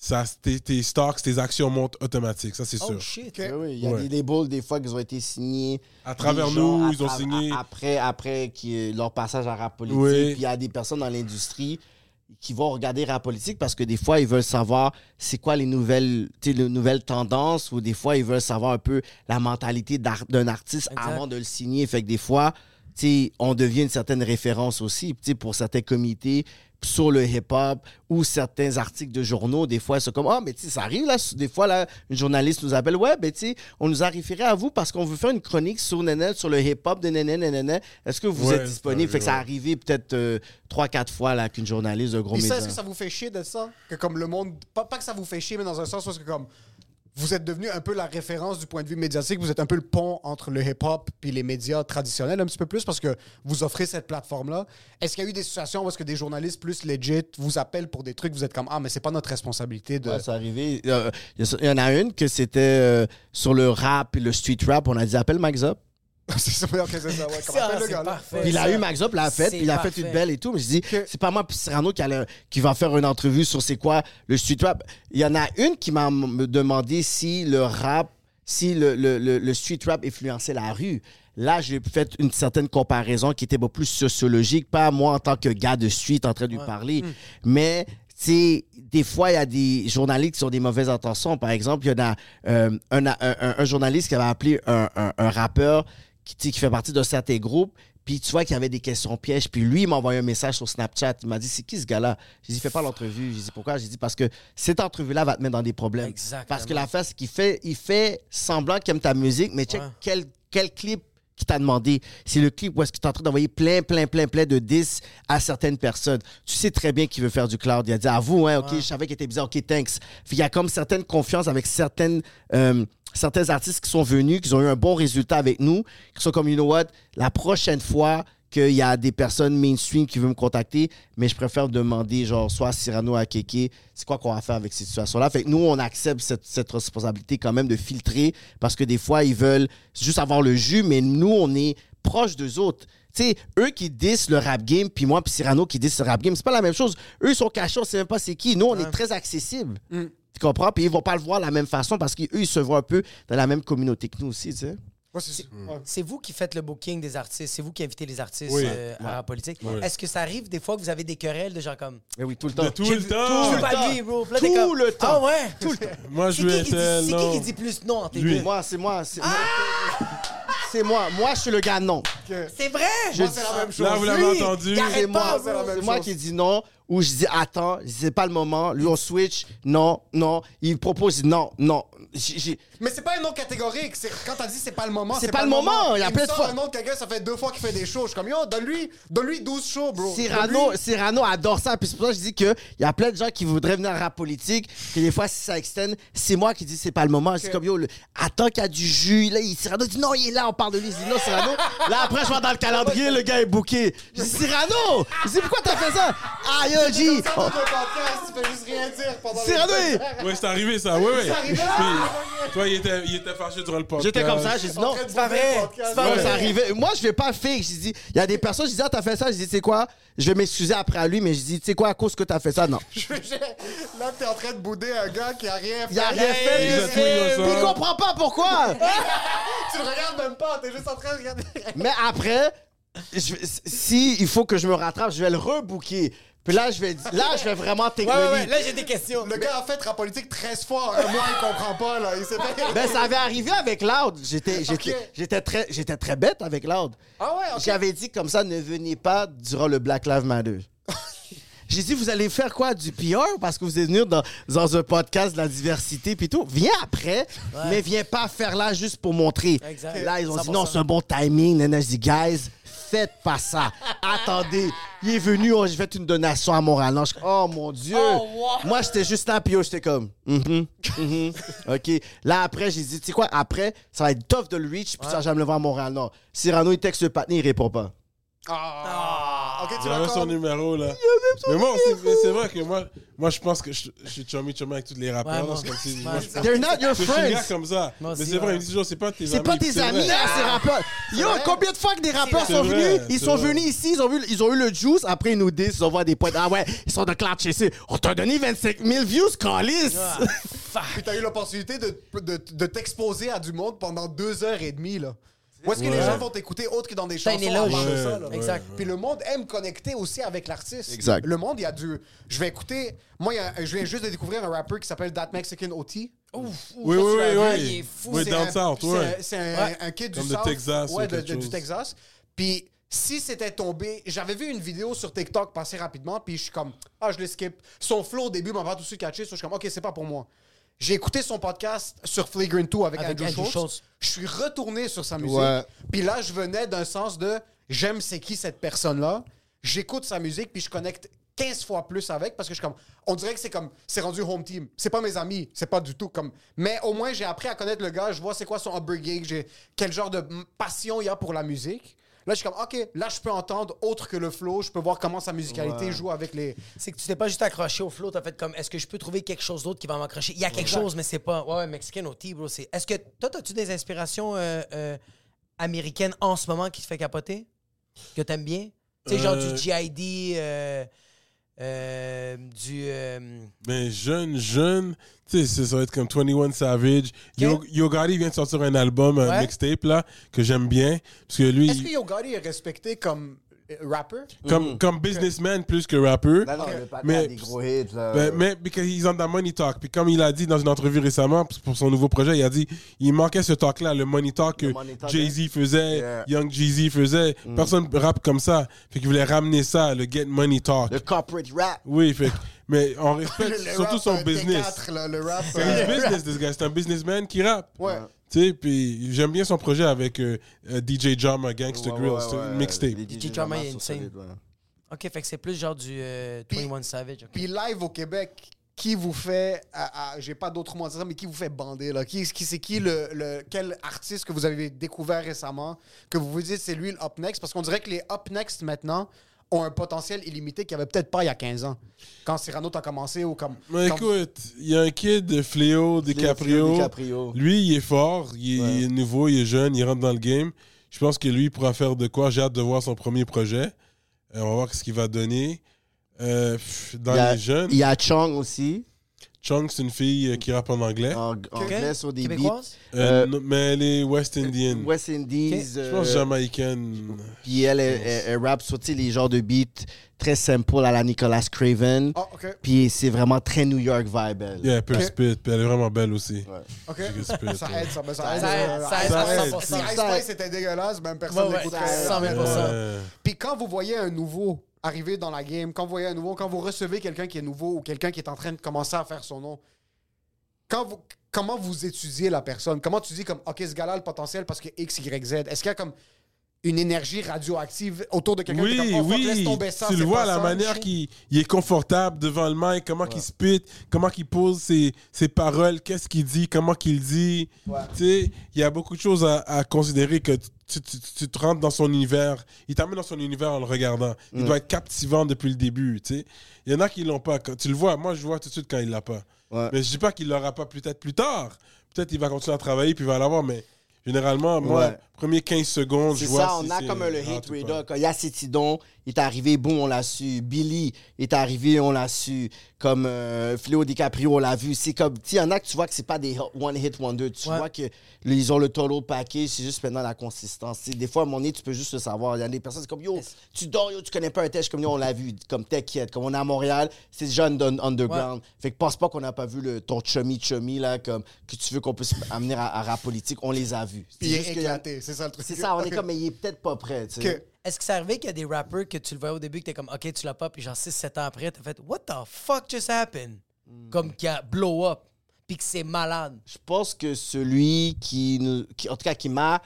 ça, tes, tes stocks, tes actions montent automatiques. Ça, c'est Oh sûr. shit. Ok. Ben oui, il y a Ouais. des labels, des fois, qui ont été signés. À travers gens, nous, à ils ont signé. à- Après, après qui, leur passage à rap politique. Oui. Puis il y a des personnes dans l'industrie qui vont regarder rap politique parce que des fois, ils veulent savoir c'est quoi les nouvelles, les nouvelles tendances ou des fois, ils veulent savoir un peu la mentalité d'un artiste Exact. avant de le signer. Fait que des fois, tu sais, on devient une certaine référence aussi tu sais, pour certains comités sur le hip-hop ou certains articles de journaux, des fois, c'est comme, ah, mais tu sais, ça arrive, là, des fois, là, une journaliste nous appelle, ouais, ben, tu sais, on nous a référé à vous parce qu'on veut faire une chronique sur Nénel, sur le hip-hop de Nénel, Nénel. Est-ce que vous Ouais, êtes disponible? ça Fait que ça arrive, arrivé peut-être euh, trois, quatre fois, là, qu'une journaliste de gros médias. est-ce que ça vous fait chier de ça? Que comme le monde. Pas, pas que ça vous fait chier, mais dans un sens où c'est que comme. Vous êtes devenu un peu la référence du point de vue médiatique. Vous êtes un peu le pont entre le hip-hop et les médias traditionnels, un petit peu plus, parce que vous offrez cette plateforme-là. Est-ce qu'il y a eu des situations où est-ce que des journalistes plus legit vous appellent pour des trucs, vous êtes comme Ah, mais c'est pas notre responsabilité de. Ouais, c'est arrivé. Euh, Il y, en a une que c'était euh, sur le rap et le street rap. On a dit appelle Max Up. c'est ça, ok, c'est ça, ouais. Comment Ça, appelle le gars, là? parfait. Puis il a eu Max Up, l'a fait, puis il a fait une belle et tout. Mais je dis, Que- c'est pas moi puis Cyrano qui, allait- qui va faire une entrevue sur c'est quoi le street rap. Il y en a une qui m'a m- demandé si le rap, si le, le, le, le street rap influençait la rue. Là, j'ai fait une certaine comparaison qui était beaucoup plus sociologique, pas moi en tant que gars de street en train de lui parler, mais tu sais, des fois, il y a des journalistes qui ont des mauvaises intentions. Par exemple, il y en a euh, un, un- un- un journaliste qui avait appelé un, un- un rappeur qui, tu qui fait partie d'un certain groupe. Puis tu vois qu'il y avait des questions pièges. Puis lui, il m'a envoyé un message sur Snapchat. Il m'a dit C'est qui ce gars-là? J'ai dit Fais pas l'entrevue. J'ai dit Pourquoi? J'ai dit Parce que cette entrevue-là va te mettre dans des problèmes. Exactement. Parce que l'affaire, c'est qu'il fait, il fait semblant qu'il aime ta musique, mais check Ouais. quel, quel clip qui t'a demandé. C'est le clip où est-ce qu'il est en train d'envoyer plein, plein, plein, plein de 10 à certaines personnes. Tu sais très bien qu'il veut faire du cloud. Il a dit à vous, hein, OK, je savais qu'il était bizarre, OK, thanks. Puis il y a comme certaines confiances avec certaines, euh, certains artistes qui sont venus, qui ont eu un bon résultat avec nous, qui sont comme, you know what, la prochaine fois qu'il y a des personnes mainstream qui veulent me contacter, mais je préfère demander, genre, soit à Cyrano à Kéké, c'est quoi qu'on va faire avec ces situations-là? Fait que nous, on accepte cette, cette responsabilité quand même de filtrer, parce que des fois, ils veulent juste avoir le jus, mais nous, on est proche d'eux autres. Tu sais, eux qui disent le rap game, puis moi, puis Cyrano qui disent le rap game, c'est pas la même chose. Eux, ils sont cachés, on sait même pas c'est qui. Nous, on est très accessible. Tu comprends? Puis ils vont pas le voir de la même façon parce qu'eux, ils se voient un peu dans la même communauté que nous aussi, tu sais. Ouais, c'est vous qui faites le booking des artistes, c'est vous qui invitez les artistes Oui. euh, à la politique. Ouais. Est-ce que ça arrive des fois que vous avez des querelles de gens comme Mais oui, tout le temps. De tout le vu- temps. Je veux pas lui, bro. Là, Tout comme, le temps. Ah ouais? Tout le temps. Moi, C'est je qui, veux qui dit, être c'est qui non. qui dit plus non Lui. deux? Moi, c'est moi. C'est c'est moi. Moi, je suis le gars non. C'est vrai? Moi, c'est la même chose. Là, vous l'avez entendu. C'est moi, moi qui dis non, ou je dis attends, c'est pas le moment. Lui, on switch, non, non. Il propose, non, non. J'ai- Mais c'est pas un nom catégorique. C'est- Quand t'as dit c'est pas le moment, C'est pas le moment. Il y a plein de fois- un nom quelqu'un, ça fait deux fois qu'il fait des shows. Je suis comme, yo, donne-lui donne -lui 12 shows, bro. Cyrano, Donne-lui- Cyrano adore ça. Puis c'est pour ça que je dis qu'il y a plein de gens qui voudraient venir en rap politique. Que des fois, si ça extend, c'est moi qui dis c'est pas le moment. C'est comme yo, le- attends qu'il y a du jus. Là, il, Cyrano dit non, il est là, on parle de lui. Je dis non, Cyrano. Là, après, je vois dans le calendrier, le gars est booké. Je dis Cyrano. Je dis pourquoi t'as fait ça? Ah, yo, G. Comme ça, dans un podcast, tu fais juste rien dire pendant Cyrano, il- Ouais, c'est arrivé ça, ouais, ouais. Il était, il était fâché durant le podcast. J'étais comme ça, j'ai dit non. C'est pas vrai. C'est pas vrai. ça arrivait. Moi, je vais pas fake. J'ai dit, il y a des personnes, je dis, ah, t'as fait ça. Je dis, tu sais quoi, je vais m'excuser après à lui, mais je dis, tu sais quoi, à cause que t'as fait ça, non. Là, t'es en train de bouder un gars qui a rien fait. Il a rien fait. il comprend pas pourquoi. Tu le regardes même pas, t'es juste en train de regarder. Mais après, je si il faut que je me rattrape, je vais le rebooker. Puis là, je vais, là, je vais vraiment Ouais, ouais, ouais. lead. Là, j'ai des questions. Le gars a fait rap politique 13 fois. Un mois, il comprend pas, là. Il s'est fait. Ben, ça avait arrivé avec Loud. J'étais, j'étais, très, j'étais très bête avec Loud. Ah ouais. J'avais dit comme ça, ne venez pas durant le Black Lives Matter. J'ai dit, vous allez faire quoi? Du PR? Parce que vous êtes venus dans, dans un podcast de la diversité puis tout. Viens après, mais viens pas faire là juste pour montrer. Exact. Là, ils ont dit, 100%. non, c'est un bon timing. Nana, je dis, guys, faites pas ça. Attendez. Il est venu, oh, j'ai fait une donation à Montréal. Oh mon Dieu. Oh, wow. Moi, j'étais juste là, puis yo, j'étais comme, Mhm, mhm. OK. Là, après, j'ai dit, tu sais quoi, après, ça va être tough de le reach, puis ça va jamais le voir à Montréal. Non. Cyrano, il texte le patin, il répond pas. Ah. Ok, tu Il avait son numéro, là. Mais moi, c'est- vrai que moi, moi je pense que je, je suis chummy chummy avec tous les rappeurs. Ouais, là, c'est comme si, moi, je pense They're not your que je suis un gars friends. comme ça. Moi mais aussi, c'est vrai, ouais. il me dit toujours, c'est pas tes amis. C'est pas tes amis, vrai. hein, ces rappeurs. Yo, combien de fois que des rappeurs C'est sont vrai, venus, ils c'est sont vrai. venus ici, ils ont, vu, ils ont eu le juice, après ils nous disent, ils envoient des points. Ah ouais, ils sont de Cloud Chasser. On t'a donné 25 000 views, Calis. Puis t'as eu l'opportunité de, de, de t'exposer à du monde pendant deux heures et demie, là. Où est-ce que les gens vont t'écouter autre que dans des chansons? éloge. à part de Ouais, ça, là. Exact. Puis le monde aime connecter aussi avec l'artiste. Exact. Le monde, il y a du. Je vais écouter. Moi, il y a- je viens juste de découvrir un rappeur qui s'appelle That Mexican OT. Ouf, Oui, ça, oui, tu l'as oui, vu, oui. Il est fou. Oui, C'est down un- south, c'est ouais. un- C'est un, Ouais. un kid du Comme de South. Texas Ouais, ou de- quelque de- du chose. Texas. Puis si c'était tombé, j'avais vu une vidéo sur TikTok passer rapidement, puis je suis comme, ah, je le skip. Son flow au début m'a pas tout de suite catché, so je suis comme, ok, c'est pas pour moi. J'ai écouté son podcast sur Flagrant 2 avec, Avec Andrew, Andrew Schultz. Schultz. Je suis retourné sur sa musique. Ouais. Puis là, je venais d'un sens de, j'aime c'est qui cette personne-là. J'écoute sa musique, puis je connecte 15 fois plus avec parce que je suis comme on dirait que c'est comme c'est rendu home team c'est pas mes amis c'est pas du tout comme mais au moins j'ai appris à connaître le gars je vois c'est quoi son upbringing j'ai quel genre de passion il y a pour la musique là je suis comme ok là je peux entendre autre que le flow je peux voir comment sa musicalité joue avec les C'est que tu t'es pas juste accroché au flow, t'as fait comme est-ce que je peux trouver quelque chose d'autre qui va m'accrocher? Il y a quelque chose, mais c'est pas. Ouais, ouais, Mexican OT, bro. c'est- Est-ce que toi, as-tu des inspirations euh, euh, américaines en ce moment qui te fait capoter? Que t'aimes bien? Tu sais, genre Euh, du GID, euh, du. euh, Mais jeune, jeune, tu sais, ça va être comme 21 Savage. Yo, Yo Gotti vient de sortir un album, un Ouais. mixtape, là, que j'aime bien. Parce que lui, est-ce que Yo Gotti est respecté comme rapper? Comme, comme businessman plus que rapper. Non, non, le Mais- a des gros hits. Là. Ben, mais because he's on that money talk. Puis comme il a dit dans une entrevue récemment pour son nouveau projet, il a dit il manquait ce talk-là, le money talk que Le money talk, Jay-Z faisait, Yeah. Young Jeezy faisait. Personne rappe comme ça. Fait qu'il voulait ramener ça, le get money talk. Le corporate rap. Oui, fait mais on respecte surtout rap, son euh, business. T4, là, le rap C'est euh, un business, this guy. C'est un businessman qui rappe. ouais Tu sais, puis j'aime bien son projet avec euh, euh, DJ Drama, Gangsta Ouais, Grills, ouais, c'est ouais, une mixtape. les DJ Drama Drama est sont insane. solides, ouais. Ok, fait que c'est plus genre du euh, Puis- 21 Savage. ok. Puis live au Québec, qui vous fait, à- à- j'ai pas d'autres mots à dire, mais qui vous fait bander là? Qui, qui c'est qui le, le- quel artiste que vous avez découvert récemment que vous vous dites c'est lui le up next? Parce qu'on dirait que les up next maintenant ont un potentiel illimité qu'il n'y avait peut-être pas il y a 15 ans quand Cyrano a commencé ou comme. Mais quand- écoute, il y a un kid de Fléau, DiCaprio. DiCaprio. Lui, il est fort, il est, il est nouveau, il est jeune, il rentre dans le game. Je pense que lui il pourra faire de quoi. J'ai hâte de voir son premier projet. Euh, on va voir ce qu'il va donner. Euh, dans a- les jeunes, Il y a Chong aussi, Chung, c'est une fille euh, qui rappe en anglais. en anglais sur des beats. Euh, Euh, non, mais elle est West Indian. West Indies. Je pense jamaïcaine. Puis elle, elle, elle- elle rappe sur les genres de beats très simple à la Nicolas Craven. Ah. Puis c'est vraiment très New York vibe. elle. Yeah, elle peut Ok. spit, puis elle est vraiment belle aussi. Ok. Spit, Ça ouais. aide, ça, ben, ça Ça aide. aide, ça aide Spice, 100%. Si Ice Ça aide. Spice était dégueulasse, même personne Ouais, ouais, n'écouterait. ça aide 100 000 Ouais. Puis quand vous voyez un nouveau arriver dans la game, quand vous voyez un nouveau, quand vous recevez quelqu'un qui est nouveau ou quelqu'un qui est en train de commencer à faire son nom, comment vous étudiez la personne? Comment tu dis comme, OK, ce gars-là le potentiel parce que X, Y, Z? Est-ce qu'il y a comme une énergie radioactive autour de quelqu'un qui est comme, oh, fuck, laisse oui. tomber ça, tu le vois, pas la ça. manière qu'il il est confortable devant le mic, comment qu'il spit, comment qu'il pose ses, ses paroles, qu'est-ce qu'il dit, comment qu'il dit. Tu sais, il y a beaucoup de choses à, à considérer que tu, tu- tu- te rentres dans son univers. Il t'amène dans son univers en le regardant. Il doit être captivant depuis le début, tu sais. Il y en a qui l'ont pas. Quand- Tu le vois, moi je vois tout de suite quand il l'a pas. Ouais. Mais je dis pas qu'il l'aura pas peut-être plus tard. Peut-être il va continuer à travailler puis il va l'avoir, mais généralement, moi, Ouais. Premier 15 secondes, je C'est vois ça, si on a c'est comme le pas. radar. Quand Yacetidon est arrivé, boum, on l'a su. Billy est arrivé, on l'a su. Comme euh, Fléau DiCaprio, on l'a vu. C'est comme, tu sais, il y en a que tu vois que c'est pas des one hit wonder. Tu Ouais. vois que ils ont le total package, c'est juste maintenant la consistance. Tu sais, des fois, à mon nez, tu peux juste le savoir. Il y a des personnes, c'est comme, yo, tu dors, yo, tu connais pas un test comme yo, on l'a vu. Comme t'inquiète, comme on est à Montréal, c'est déjà un un underground. Fait que pense pas qu'on n'a pas vu le, ton chummy chummy, là, comme, que tu veux qu'on puisse amener à, à rap politique. On les a vus. C'est Puis éclaté, c'est ça le truc. c'est ça, on est comme, mais il est peut-être pas prêt, tu sais. Est-ce que c'est arrivé qu'il y a des rappers que tu le voyais au début, que t'es comme, OK, tu l'as pas, puis genre 6-7 ans après, t'as fait, What the fuck just happened? Comme qui a blow up, puis que c'est malade. Je pense que celui qui, nous- qui- en tout cas, qui m'a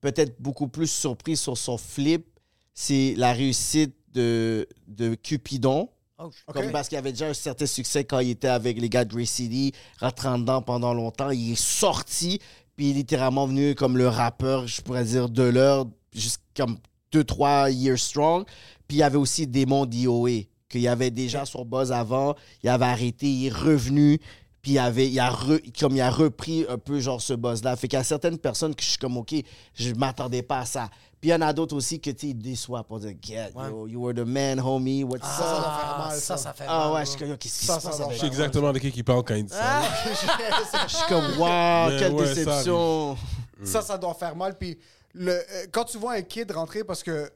peut-être beaucoup plus surpris sur son flip, c'est la réussite de, de Cupidon. Oh. Comme parce qu'il avait déjà un certain succès quand il était avec les gars de Ray City, rentrant dedans pendant longtemps. Il est sorti, puis il est littéralement venu comme le rappeur, je pourrais dire, de l'heure, juste comme 2-3 years strong. Puis il y avait aussi Démon DOA, qu'il y avait déjà sur Buzz avant, il avait arrêté, il est revenu, puis il, avait, il, a re- comme il a repris un peu genre ce buzz-là. Fait qu'il y a certaines personnes que je suis comme, OK, je m'attendais pas à ça. Puis il y en a d'autres aussi que, tu déçoivent pour dire, Get, yo, you were the man, homie, what's ça doit up? faire mal, ça, ça. ça fait Ah mal, ouais, bro. je suis comme, yo, qu'est-ce qui Ça, se ça passe doit avec Je sais exactement de qui il parle quand il dit ça. Je suis comme, wow, quelle ouais, ça déception. Ça, ça doit faire mal. Puis le, euh, quand tu vois un kid rentrer, parce que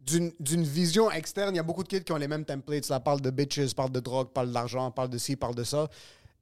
d'une d'une vision externe, il y a beaucoup de kids qui ont les mêmes templates. Là, parle de bitches, parle de drogue, parle d'argent, parle de ci, parle de ça.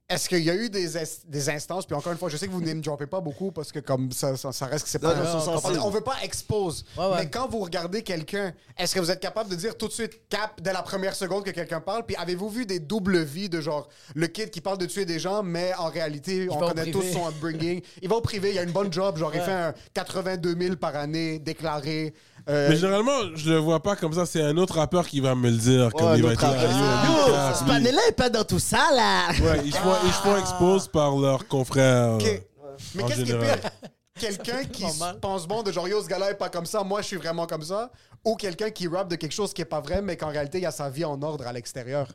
Est-ce qu'il y a eu des, des instances, puis encore une fois, je sais que vous ne me droppez pas beaucoup parce que comme ça, ça, ça reste que c'est Non, pas... non, c'est on, on veut pas expose. Ouais, ouais. Mais quand vous regardez quelqu'un, est-ce que vous êtes capable de dire tout de suite cap dès la première seconde que quelqu'un parle? Puis avez-vous vu des doubles vies de genre le kid qui parle de tuer des gens, mais en réalité, on connaît tous son upbringing. Il va au privé, il a une bonne job, genre il fait un 82 000 par année déclaré. Euh, Mais généralement, je le vois pas comme ça. C'est un autre rappeur qui va me le dire. Comme Ouais, il va yo, Yo, cap, lui. panel-là est pas dans tout ça, là. Ouais, ils se font, ils se font expose par leurs confrères. Ok. Mais En qu'est-ce qui est général. pire? Quelqu'un qui se pense bon de genre yo ce gars-là est pas comme ça, moi je suis vraiment comme ça, ou quelqu'un qui rappe de quelque chose qui est pas vrai mais qu'en réalité il a sa vie en ordre à l'extérieur?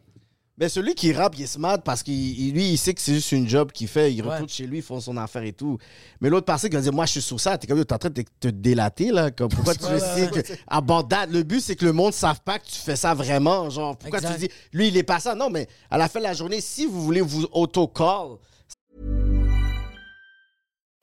Mais celui qui rappe, il est smart parce qu'il il- lui, il sait que c'est juste une job qu'il fait. Il Ouais. retourne chez lui, il fait son affaire et tout. Mais l'autre personne qui va dire Moi, je suis sous ça, t'es comme, t'es en train de te, te délater, là. Comme, pourquoi tu sais que. Abandonne. Le but, c'est que le monde ne sache pas que tu fais ça vraiment. Genre, pourquoi Exact. tu dis Lui, il est pas ça? Non, mais à la fin de la journée, si vous voulez vous auto-call,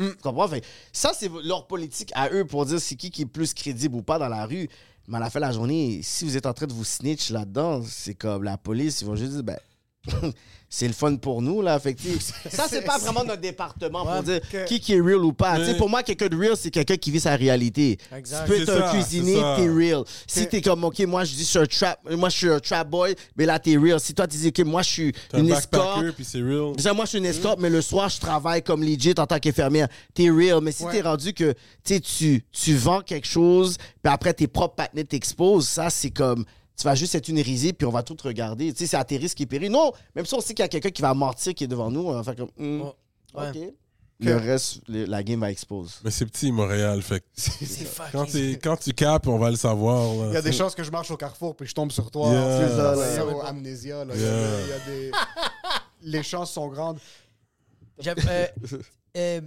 Mm. Tu comprends? Ça, c'est leur politique à eux pour dire c'est qui qui est plus crédible ou pas dans la rue. Mais à la fin de la journée, si vous êtes en train de vous snitch là-dedans, c'est comme la police, ils vont juste dire, ben, c'est le fun pour nous, là. Fait que, tu sais, ça, c'est pas vraiment notre département pour Ouais, dire que- qui, qui est real ou pas. Mais- Tu sais, Pour moi, quelqu'un de real, c'est quelqu'un qui vit sa réalité. Exact. Tu peux être C'est un ça, cuisinier, t'es real. Si t'es comme, OK, moi, je dis, je suis un trap, moi, je suis un trap boy, mais là, t'es real. Si toi, tu dis, OK, moi, je suis T'es un une escorte, backpacker, puis c'est real. Déjà, moi, je suis une escorte, mais le soir, je travaille comme legit en tant qu'infirmière. T'es real. Mais si Ouais. t'es rendu que tu sais, tu tu vends quelque chose, puis après, tes propres partenaires t'exposent, ça, c'est comme. Tu vas juste être une hérésie, puis on va tout te regarder. Tu sais, c'est à tes risques et périls. Non, même si on sait qu'il y a quelqu'un qui va mentir, qui est devant nous, on va faire comme. hmm, Ouais. Ouais. OK. Le reste, le- la game va expose. Mais c'est petit, Montréal. Fait que C'est fucking- quand, quand tu capes, on va le savoir. là. Il y a des chances que je marche au carrefour puis je tombe sur toi. Yeah. là, amnésia, là. Il y a- Yeah. il y a des... Les chances sont grandes. Euh, euh,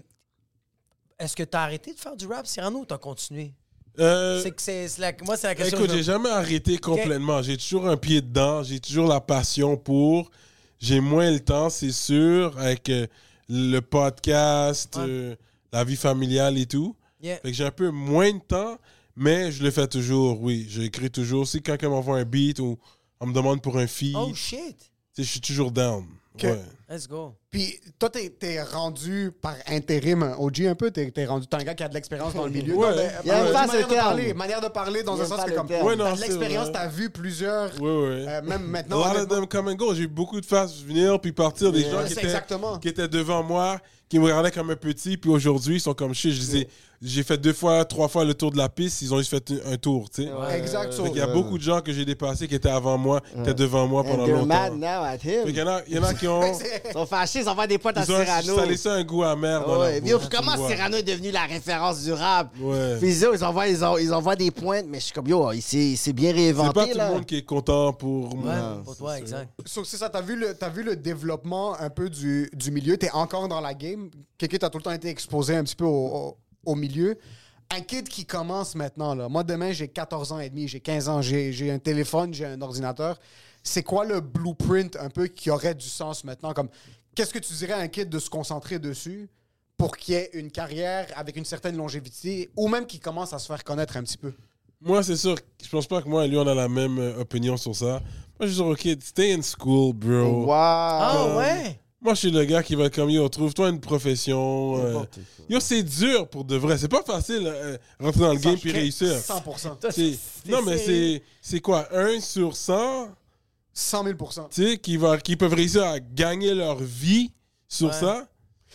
Est-ce que t'as arrêté de faire du rap, Cyrano, ou t'as continué? Euh, C'est que c'est c'est la... Moi, c'est la question. Écoute, que je- j'ai jamais arrêté complètement. J'ai toujours un pied dedans. J'ai toujours la passion pour. J'ai moins le temps, c'est sûr, avec euh, le podcast, Ouais. euh, la vie familiale et tout. Yeah. Fait que j'ai un peu moins de temps, mais je le fais toujours, oui. J'écris toujours. Si quelqu'un m'envoie un beat ou on me demande pour un feed, Oh shit! je suis toujours down. Ok. Ouais. Let's go. Puis toi, t'es t'es rendu par intérim OG un peu. T'es t'es rendu. T'es un gars qui a de l'expérience dans le milieu. Ouais. Il y a euh, une manière de parler, manière de parler dans a un sens que comme. Ouais, non, t'as de l'expérience, vrai. t'as vu plusieurs. Ouais, ouais. euh, même A maintenant. lot of them come and go. J'ai eu beaucoup de faces venir puis partir. Des Yeah. gens qui étaient, exactement. qui étaient devant moi, qui me regardaient comme un petit, puis aujourd'hui, ils sont comme shit. Je disais, j'ai fait deux fois, trois fois le tour de la piste, ils ont juste fait un, tour, tu sais. Exact. Fait qu'il y a beaucoup de gens que j'ai dépassés qui étaient avant moi, qui étaient devant moi pendant longtemps. mad now at Fait him. qu'il y en a, il y en a qui ont. Ils sont fâchés, ils envoient des potes à Cyrano. ça a laissé un goût amer dans Ouais, bouche, tu comment. Cyrano est devenu la référence du rap? Ouais. Puis yo, ils envoient, ils, en- ils envoient des pointes, mais je suis comme yo, il s'est il bien C'est réinventé. pas tout là. le monde qui est content pour Ouais, moi. pour toi, c'est exact. So, c'est ça, t'as vu, le, t'as vu le développement un peu du, du milieu, t'es encore dans la game? Quelqu'un t'a tout le temps été exposé un petit peu au, au- au milieu. Un kid qui commence maintenant, là. moi demain j'ai 14 ans et demi, j'ai 15 ans, j'ai, j'ai un téléphone, j'ai un ordinateur. C'est quoi le blueprint un peu qui aurait du sens maintenant? Comme, qu'est-ce que tu dirais à un kid de se concentrer dessus pour qu'il ait une carrière avec une certaine longévité ou même qu'il commence à se faire connaître un petit peu? Moi, c'est sûr, je pense pas que moi et lui, on a la même euh, opinion sur ça. Moi, je suis sûr, ok, stay in school, bro. Wow. Ah ouais? Moi, je suis le gars qui va être comme yo, trouve-toi une profession. euh, N'importe quoi. Yo, c'est dur pour de vrai. C'est pas facile euh, rentrer dans le game puis réussir. 100%. C'est- Non, mais c'est c'est quoi 1 sur 100 100 000 tu sais, qui, va, qui peuvent réussir à gagner leur vie sur Ouais. ça?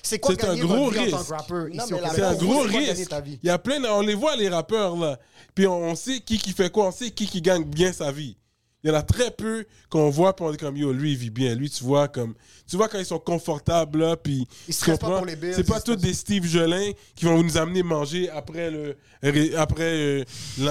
C'est quoi C'est un gagner gros votre vie en risque. tant que rappeur ici Non, au mais la- Québec? C'est un gros c'est quoi gagner risque. ta vie? Il y a plein, de- on les voit les rappeurs là. Puis on, on sait qui qui fait quoi, on sait qui qui gagne bien sa vie. Il y en a très peu qu'on voit est comme yo, lui il vit bien, lui tu vois comme tu vois quand ils sont confortables là puis Ils se pas pour les bills, C'est pas tous des Steve Jolin qui vont nous amener manger après le après euh,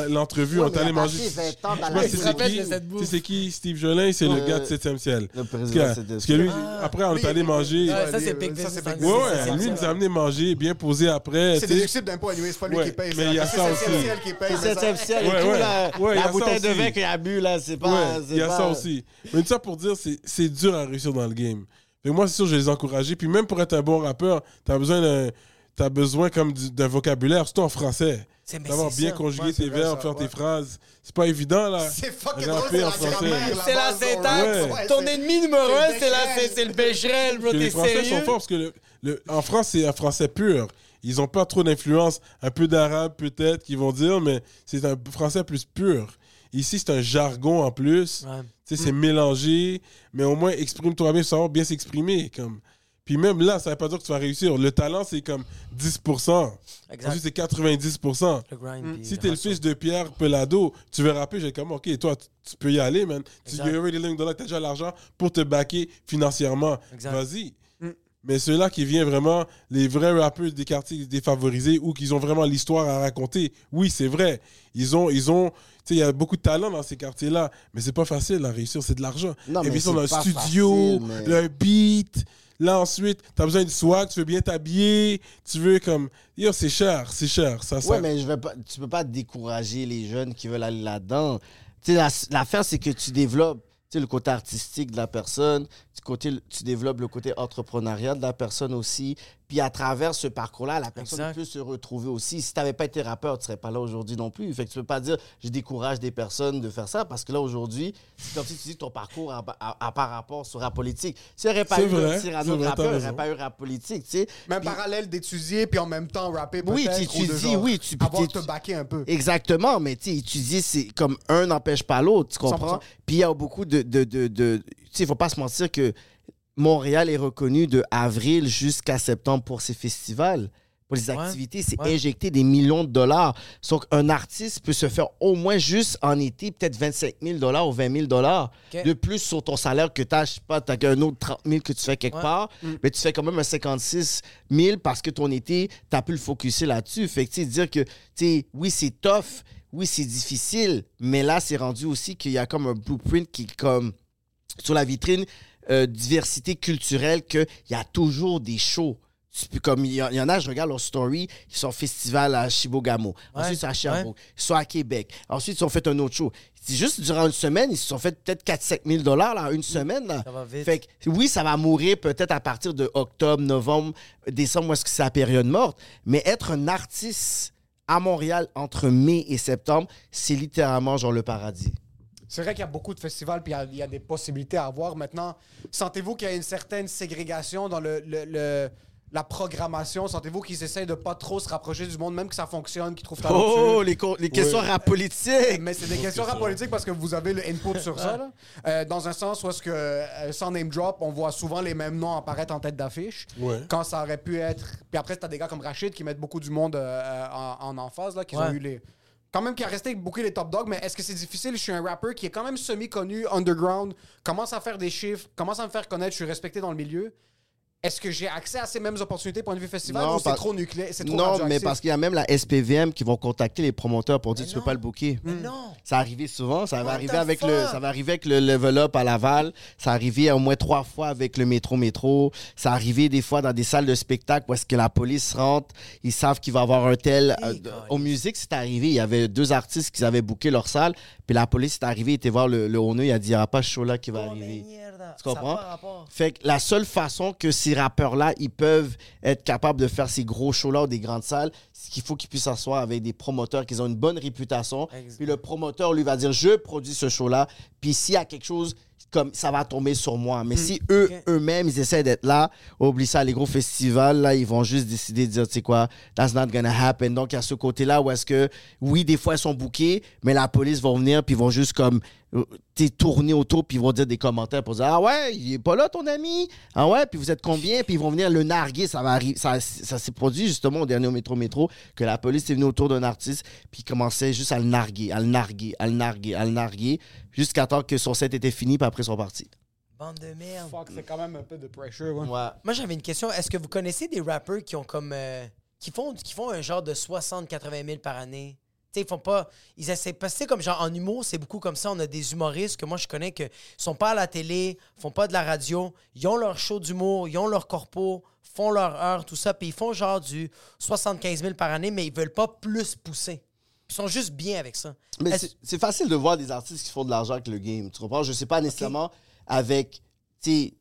l'entrevue, Ouais, on a manger. passé 20 ans dans Je sais la pas vie. si se c'est qui, tu c'est qui Steve Jolin, c'est le Euh, gars de 7e ciel. Le Parce que, c'est lui, après, on est allé manger. Ouais, ça, c'est Big c'est Big Ouais, c'est lui, nous a amené manger, bien posé après. C'est déductible d'impôt, anyway, c'est pas lui qui paye. mais il y a c'est ça le aussi. CCL qui paye. mais ça- 7e ciel et tout, la, bouteille de vin qu'il a bu, là, c'est pas... Ouais, c'est il y a pas- ça aussi. Mais tout ça pour dire, c'est c'est dur à réussir dans le game. Fait que moi, c'est sûr, je vais les encourager. Puis même pour être un bon rappeur, t'as besoin d'un t'as besoin comme du- d'un vocabulaire, surtout en français. D'avoir bien ça. conjugué Ouais, tes verbes, ça, faire ouais. tes phrases. C'est pas évident, là. C'est fucking drôle, en c'est la français. grammaire. C'est la base, syntaxe. ouais, Ton ennemi numéro un, c'est le Becherel, bro. Les Français sont forts parce que le, le- en France, c'est un français pur. Ils ont pas trop d'influence, un peu d'arabe peut-être, qu'ils vont dire, mais c'est un français plus pur. Ici, c'est un jargon en plus. Ouais. Tu sais, c'est mélangé, mais au moins, exprime-toi bien, savoir bien s'exprimer. Comme. Puis même là, ça veut pas dire que tu vas réussir. Le talent, c'est comme 10%. Exact. Ensuite, c'est 90%. Le grind, puis Si le t'es le fils de Pierre Pelado, tu veux rapper, j'ai comme, OK, toi, tu, tu peux y aller, man. Tu Exact. already t'as déjà l'argent pour te backer financièrement. Vas-y. Mais ceux-là qui viennent vraiment, les vrais rappeurs des quartiers défavorisés ou qui ont vraiment l'histoire à raconter, oui, c'est vrai. Ils ont, ils ont, tu il y a beaucoup de talent dans ces quartiers-là, mais c'est pas facile à réussir, c'est de l'argent. Ont c'est un studio, facile, mais- un beat. Là, ensuite, t'as besoin de swag, tu veux bien t'habiller, tu veux comme. Yo, c'est cher, c'est cher. Ça, ça... Ouais, mais je vais pas, tu peux pas décourager les jeunes qui veulent aller là-dedans. Tu sais, la- l'affaire, c'est que tu développes tu sais, le côté artistique de la personne, côté, tu développes le côté entrepreneurial de la personne aussi. Puis à travers ce parcours-là, la personne Exact. peut se retrouver aussi. Si tu n'avais pas été rappeur, tu serais pas là aujourd'hui non plus. Fait que tu peux pas dire je décourage des personnes de faire ça parce que là aujourd'hui, c'est comme si tu dis que ton parcours a, a- a par rapport sur rap politique. S'il n'y aurait pas eu vrai, Cyrano de rappeur, raison. pas eu rap politique. Tu sais. Même Puis- parallèle d'étudier puis en même temps rapper peut-être. Oui, tu étudies, oui, tu- Avoir tu- te backer un peu. Exactement, mais tu étudier, c'est comme un n'empêche pas l'autre, tu comprends? 100%. Puis il y a beaucoup de. de, de, de- il faut pas se mentir que Montréal est reconnu de avril jusqu'à septembre pour ses festivals. Pour les Ouais, activités, c'est ouais. injecter des millions de dollars. Donc, un artiste peut se faire au moins juste en été, peut-être 25 000 dollars ou 20 000 dollars de plus sur ton salaire que tu as, je sais pas, tu as un autre 30 000 que tu fais quelque Ouais. part, Mm. mais tu fais quand même un 56 000 parce que ton été, tu as pu le focuser là-dessus. Fait que, tu sais, dire que, tu sais, oui, c'est tough, oui, c'est difficile, mais là, c'est rendu aussi qu'il y a comme un blueprint qui est comme sur la vitrine euh, diversité culturelle qu'il y a toujours des shows. Comme il y, en- il y en a, je regarde leur story, ils sont au festival à Chibogamo. Ouais, Ensuite, à ouais. Sherbrooke. Ils sont à Québec. Ensuite, ils ont fait un autre show. C'est juste durant une semaine, ils se sont fait peut-être 4-5 000 dollars, là, une semaine. Là. Ça va vite. Fait que, oui, ça va mourir peut-être à partir de octobre, novembre, décembre, où est-ce que c'est la période morte. Mais être un artiste à Montréal entre mai et septembre, c'est littéralement genre le paradis. C'est vrai qu'il y a beaucoup de festivals puis il y a- il y, a des possibilités à avoir. Maintenant, sentez-vous qu'il y a une certaine ségrégation dans le, le- le- la programmation? Sentez-vous qu'ils essayent de pas trop se rapprocher du monde, même que ça fonctionne, qu'ils trouvent talentueux? Oh, les, les questions rap politiques! Mais c'est des questions rap politique parce que vous avez le input sur ça. là. Euh, dans un sens où est-ce que, euh, sans name drop, on voit souvent les mêmes noms apparaître en tête d'affiche. Ouais. Quand ça aurait pu être. Puis après, t'as des gars comme Rachid qui mettent beaucoup du monde euh, en, en emphase, là, qui ont eu les. Quand même, qui a resté beaucoup les top dogs, mais est-ce que c'est difficile? Je suis un rappeur qui est quand même semi-connu, underground, commence à faire des chiffres, commence à me faire connaître, je suis respecté dans le milieu. Est-ce que j'ai accès à ces mêmes opportunités point de vue festival Non, ou c'est par- trop nucléaire? C'est trop Non, mais parce qu'il y a même la SPVM qui vont contacter les promoteurs pour dire Mais tu peux non. pas le booker. Mais non. Ça arrivait souvent, ça va arriver avec le ça va arriver avec le level up à Laval, ça arrivait au moins trois fois avec le métro métro, ça arrivait des fois dans des salles de spectacle où est-ce que la police rentre, ils savent qu'il va y avoir un tel Hey, euh, au musique c'est arrivé, il y avait deux artistes qui avaient booké leur salle, puis la police est arrivée, était voir le, le owner, il a dit il n'y aura pas ce show là qui va Oh, arriver. merde. Tu comprends? Ça. Fait que la seule façon que ces rappeurs-là, ils peuvent être capables de faire ces gros shows-là ou des grandes salles, c'est qu'il faut qu'ils puissent s'asseoir avec des promoteurs qui ont une bonne réputation. Puis le promoteur, lui, va dire, je produis ce show-là. Puis s'il y a quelque chose, comme ça va tomber sur moi. Mais si eux, eux-mêmes, ils essaient d'être là, oublie ça, les gros festivals, là, ils vont juste décider de dire, tu sais quoi, that's not gonna happen. Donc, il y a ce côté-là où est-ce que, oui, des fois, ils sont bookés, mais la police va venir, puis ils vont juste comme, euh, t'es tourner autour, puis ils vont dire des commentaires pour dire, ah ouais, il est pas là, ton ami? Ah ouais, puis vous êtes combien? Puis ils vont venir le narguer. Ça va arriver. Ça, ça s'est produit justement au dernier métro métro, que la police est venue autour d'un artiste, puis ils commençaient juste à le narguer, à le narguer, à le narguer, à le narguer, jusqu'à temps que son set était fini, puis après, ils sont partis. Bande de merde. Fuck, c'est quand même un peu de pressure, ouais. Ouais. Moi, j'avais une question. Est-ce que vous connaissez des rappers qui ont comme. euh, qui, font, qui font un genre de 60-80 000 par année? Tu sais, ils font pas. Ils essaient. Parce que comme genre en humour, c'est beaucoup comme ça. On a des humoristes que moi, je connais que sont pas à la télé, font pas de la radio. Ils ont leur show d'humour, ils ont leur corpo, font leur heure, tout ça. Puis ils font genre du 75 000 par année, mais ils veulent pas plus pousser. Ils sont juste bien avec ça. Mais Est-ce- c'est- facile de voir des artistes qui font de l'argent avec le game. Tu comprends? Je sais pas nécessairement avec. Tu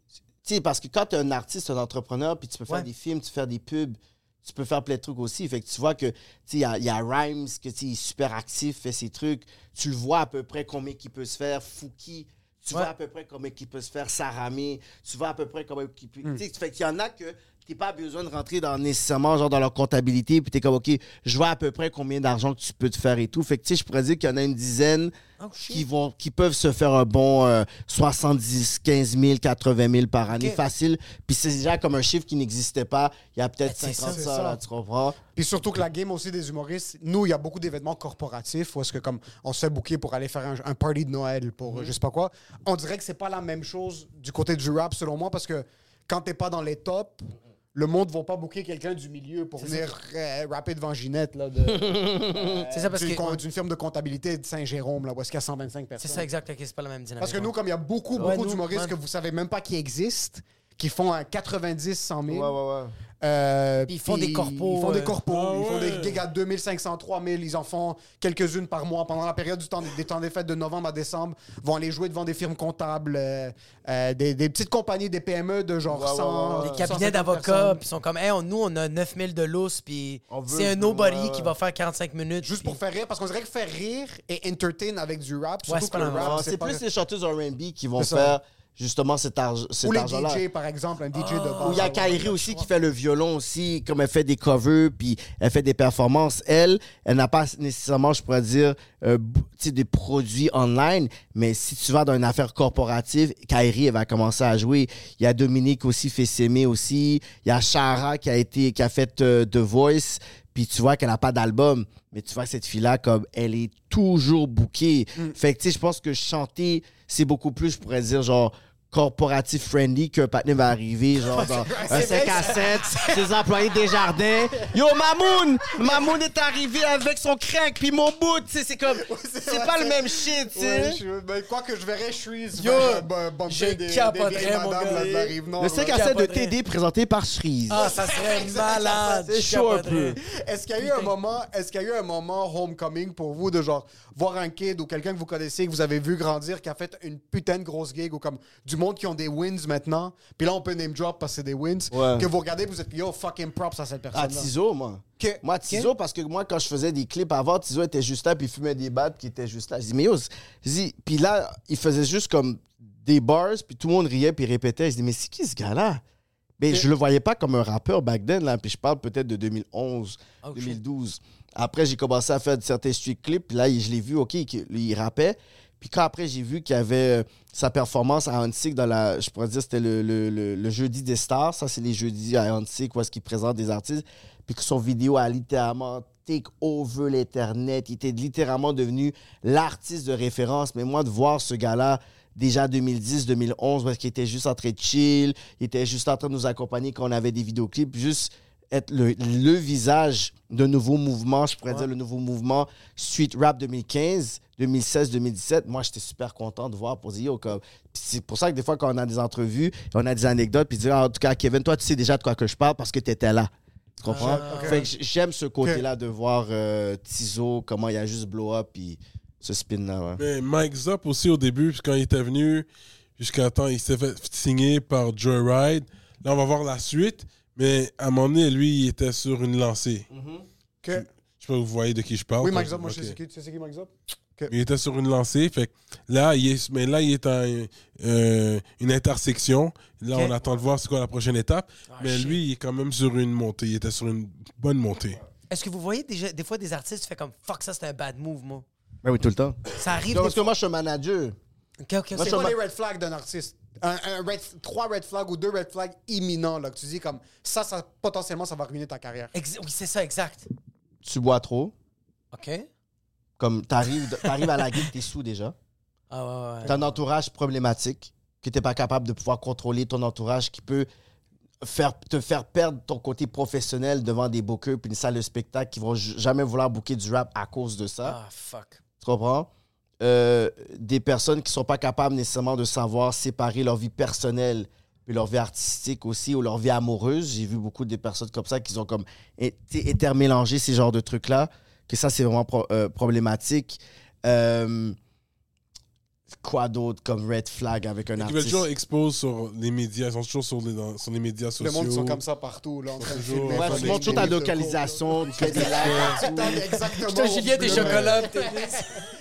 sais- parce que quand tu es un artiste, un entrepreneur, puis tu peux faire Ouais. des films, tu peux faire des pubs, tu peux faire plein de trucs aussi. Fait que tu vois que, tu sais, il y a, il y a Rhymes, que, tu sais, il est super actif, fait ses trucs. Tu le vois à peu près combien il peut se faire. Fouki, tu Ouais. vois à peu près combien il peut se faire. Saramé, tu vois à peu près combien il peut. Hmm. Tu sais, fait qu'il y en a que t'es pas besoin de rentrer dans nécessairement genre dans leur comptabilité puis t'es comme ok je vois à peu près combien d'argent que tu peux te faire et tout fait que tu sais je pourrais dire qu'il y en a une dizaine Oh, qui vont qui peuvent se faire un bon euh, 70 15 000 80 000 par année facile puis c'est déjà comme un chiffre qui n'existait pas il y a peut-être Ben, c'est 50 ça. ça, C'est là ça. tu comprends? Puis surtout que la game aussi des humoristes, nous, il y a beaucoup d'événements corporatifs où est-ce que comme on se fait booker pour aller faire un, un party de Noël pour euh, je sais pas quoi. On dirait que c'est pas la même chose du côté du rap selon moi parce que quand t'es pas dans les tops, le monde va pas booker quelqu'un du milieu pour venir euh, rapper devant Ginette là, de, euh, C'est ça, parce d'une que- d'une firme de comptabilité de Saint-Jérôme là, où est-ce qu'il y a 125 C'est personnes. ça, exact. c'est pas la même dynamique. Parce que nous, comme il y a beaucoup, Ouais, beaucoup nous, d'humoristes ouais. que vous savez même pas qui existent, qui font un 90, 100 000. ouais ouais Euh, ils font des corpos, Ils font des euh, corpos. Ah ils font ouais. des gigs à 2500, 3000. Ils en font quelques-unes par mois. Pendant la période du temps, des temps des fêtes de novembre à décembre, vont aller jouer devant des firmes comptables, euh, euh, des, des petites compagnies, des PME de genre Ouais, ouais, 100. ouais, ouais. Des cabinets 150 d'avocats, puis ils sont comme, hey, on- nous, on a 9000 de lousse, puis c'est un nobody ouais, ouais. qui va faire 45 minutes. Juste pour faire rire, parce qu'on dirait que faire rire et entertain avec du rap, Ouais, surtout c'est pas c'est pas- plus les chanteuses R&B qui vont ça. Justement cet, arg- cet Ou les DJ, par exemple, un DJ de base. Ou il y a Kairi aussi qui fait le violon aussi, comme elle fait des covers, puis elle fait des performances. Elle, elle n'a pas nécessairement, je pourrais dire, euh, b- tu sais, des produits online, mais si tu vas dans une affaire corporative, Kairi, elle va commencer à jouer. Il y a Dominique aussi, fait s'aimer aussi. Il y a Shara qui a, été, qui a fait euh, The Voice, puis tu vois qu'elle n'a pas d'album, mais tu vois cette fille-là, comme, elle est toujours bookée. Fait que, tu sais, je pense que chanter, c'est beaucoup plus, je pourrais dire, genre, corporatif friendly qu'un patiné va arriver, genre, dans un 5 à 7, ses employés des jardins. Yo, Mamoun! Mamoun est arrivé avec son crack, puis mon bout, tu sais, c'est comme, c'est pas le même shit, tu sais. ben, quoi que je verrais, je suis. Yo, bon, je capoterais, mon gars. Le 5 là. à 7 de. TD présenté par Shreeze. Ah, ça serait malade. C'est chaud un peu. Est-ce qu'il y a eu un moment, est-ce qu'il y a eu un moment homecoming pour vous de genre voir un kid ou quelqu'un que vous connaissez que vous avez vu grandir qui a fait une putain de grosse gig ou comme du monde qui ont des wins maintenant. Puis là on peut name drop parce que c'est des wins Ouais. que vous regardez vous êtes yo fucking props à cette personne là. Tizo, moi. Que- Moi, Tizo, parce que moi, quand je faisais des clips avant, Tizo était juste là, puis il fumait des battes qui étaient juste là. Je dis, mais yo, c'est- je dis, puis là, il faisait juste comme des bars, puis tout le monde riait, puis répétait. Je dis, mais c'est qui ce gars-là? Mais je le voyais pas comme un rappeur back then, là, puis je parle peut-être de 2011, Oh, shit. 2012. Après, j'ai commencé à faire certains street clips, puis là, je l'ai vu, OK, il rappait. Puis quand après, j'ai vu qu'il y avait euh, sa performance à Hansik dans la. Je pourrais dire, c'était le, le, le- jeudi des stars. Ça, c'est les jeudis à Hansik où est-ce qu'il présente des artistes. Puis que son vidéo a littéralement take over l'Internet. Il était littéralement devenu l'artiste de référence. Mais moi, de voir ce gars-là, déjà 2010-2011, où est-ce qu'il était juste en train de chill, il était juste en train de nous accompagner quand on avait des vidéoclips, juste être le, le visage d'un nouveau mouvement, je pourrais dire le nouveau mouvement Street Rap 2015, 2016, 2017. Moi, j'étais super content de voir pour dire, yo, comme- c'est pour ça que des fois, quand on a des entrevues, on a des anecdotes, puis dire, Ah, en tout cas, Kevin, toi, tu sais déjà de quoi que je parle parce que tu étais là. Tu comprends? Fait que j'aime ce côté-là de voir euh, Tizo, comment il a juste blow up, puis ce spin-là. ouais. Mais Mike Zop aussi au début, puis quand il était venu, jusqu'à temps, il s'est fait signer par Joyride. Là, on va voir la suite. Mais à un moment donné, lui, il était sur une lancée. Que- Je sais pas si vous voyez de qui je parle. Oui. Mike Zop, moi je sais qui, tu sais c'est qui Mike Zop. Il était sur une lancée. Fait que là, il est, mais là, il est à un- euh, une intersection. Là, on attend de voir c'est quoi la prochaine étape. Ah, mais shit. lui, il est quand même sur une montée. Il était sur une bonne montée. Est-ce que vous voyez déjà, des fois des artistes, tu fais comme fuck, ça c'est un bad move, moi. Ben oui, tout le temps. Ça arrive. Non, parce que moi, je suis un manager. Ok, ok, Moi, c'est quoi suis les red flags d'un artiste? Un, un red, trois red flags ou deux red flags imminents, là, que tu dis comme ça, ça, potentiellement, ça va ruiner ta carrière. Ex- Oui, c'est ça, exact. Tu bois trop. Ok. Comme t'arrives arrives à la guide, t'es sous déjà. Ah ouais, ouais, ouais. T'as un entourage problématique, que t'es pas capable de pouvoir contrôler ton entourage, qui peut faire, te faire perdre ton côté professionnel devant des bookers puis une salle de spectacle qui vont j- jamais vouloir booker du rap à cause de ça. Ah fuck. Tu comprends? Euh, des personnes qui sont pas capables nécessairement de savoir séparer leur vie personnelle et leur vie artistique aussi ou leur vie amoureuse. J'ai vu beaucoup de personnes comme ça qui ont comme intermélangé ces genres de trucs-là, que ça, c'est vraiment euh, problématique. Euh, quoi d'autre comme red flag avec un Ils veulent artiste? toujours expose sur les médias. Ils sont toujours sur les, dans- sur les médias sociaux. Le monde sont comme ça partout, là, en train de Toujours. filmer. Ouais, tu tu montres toujours ta localisation, tu fais des lives. Exactement. Putain, Julien, des chocolats.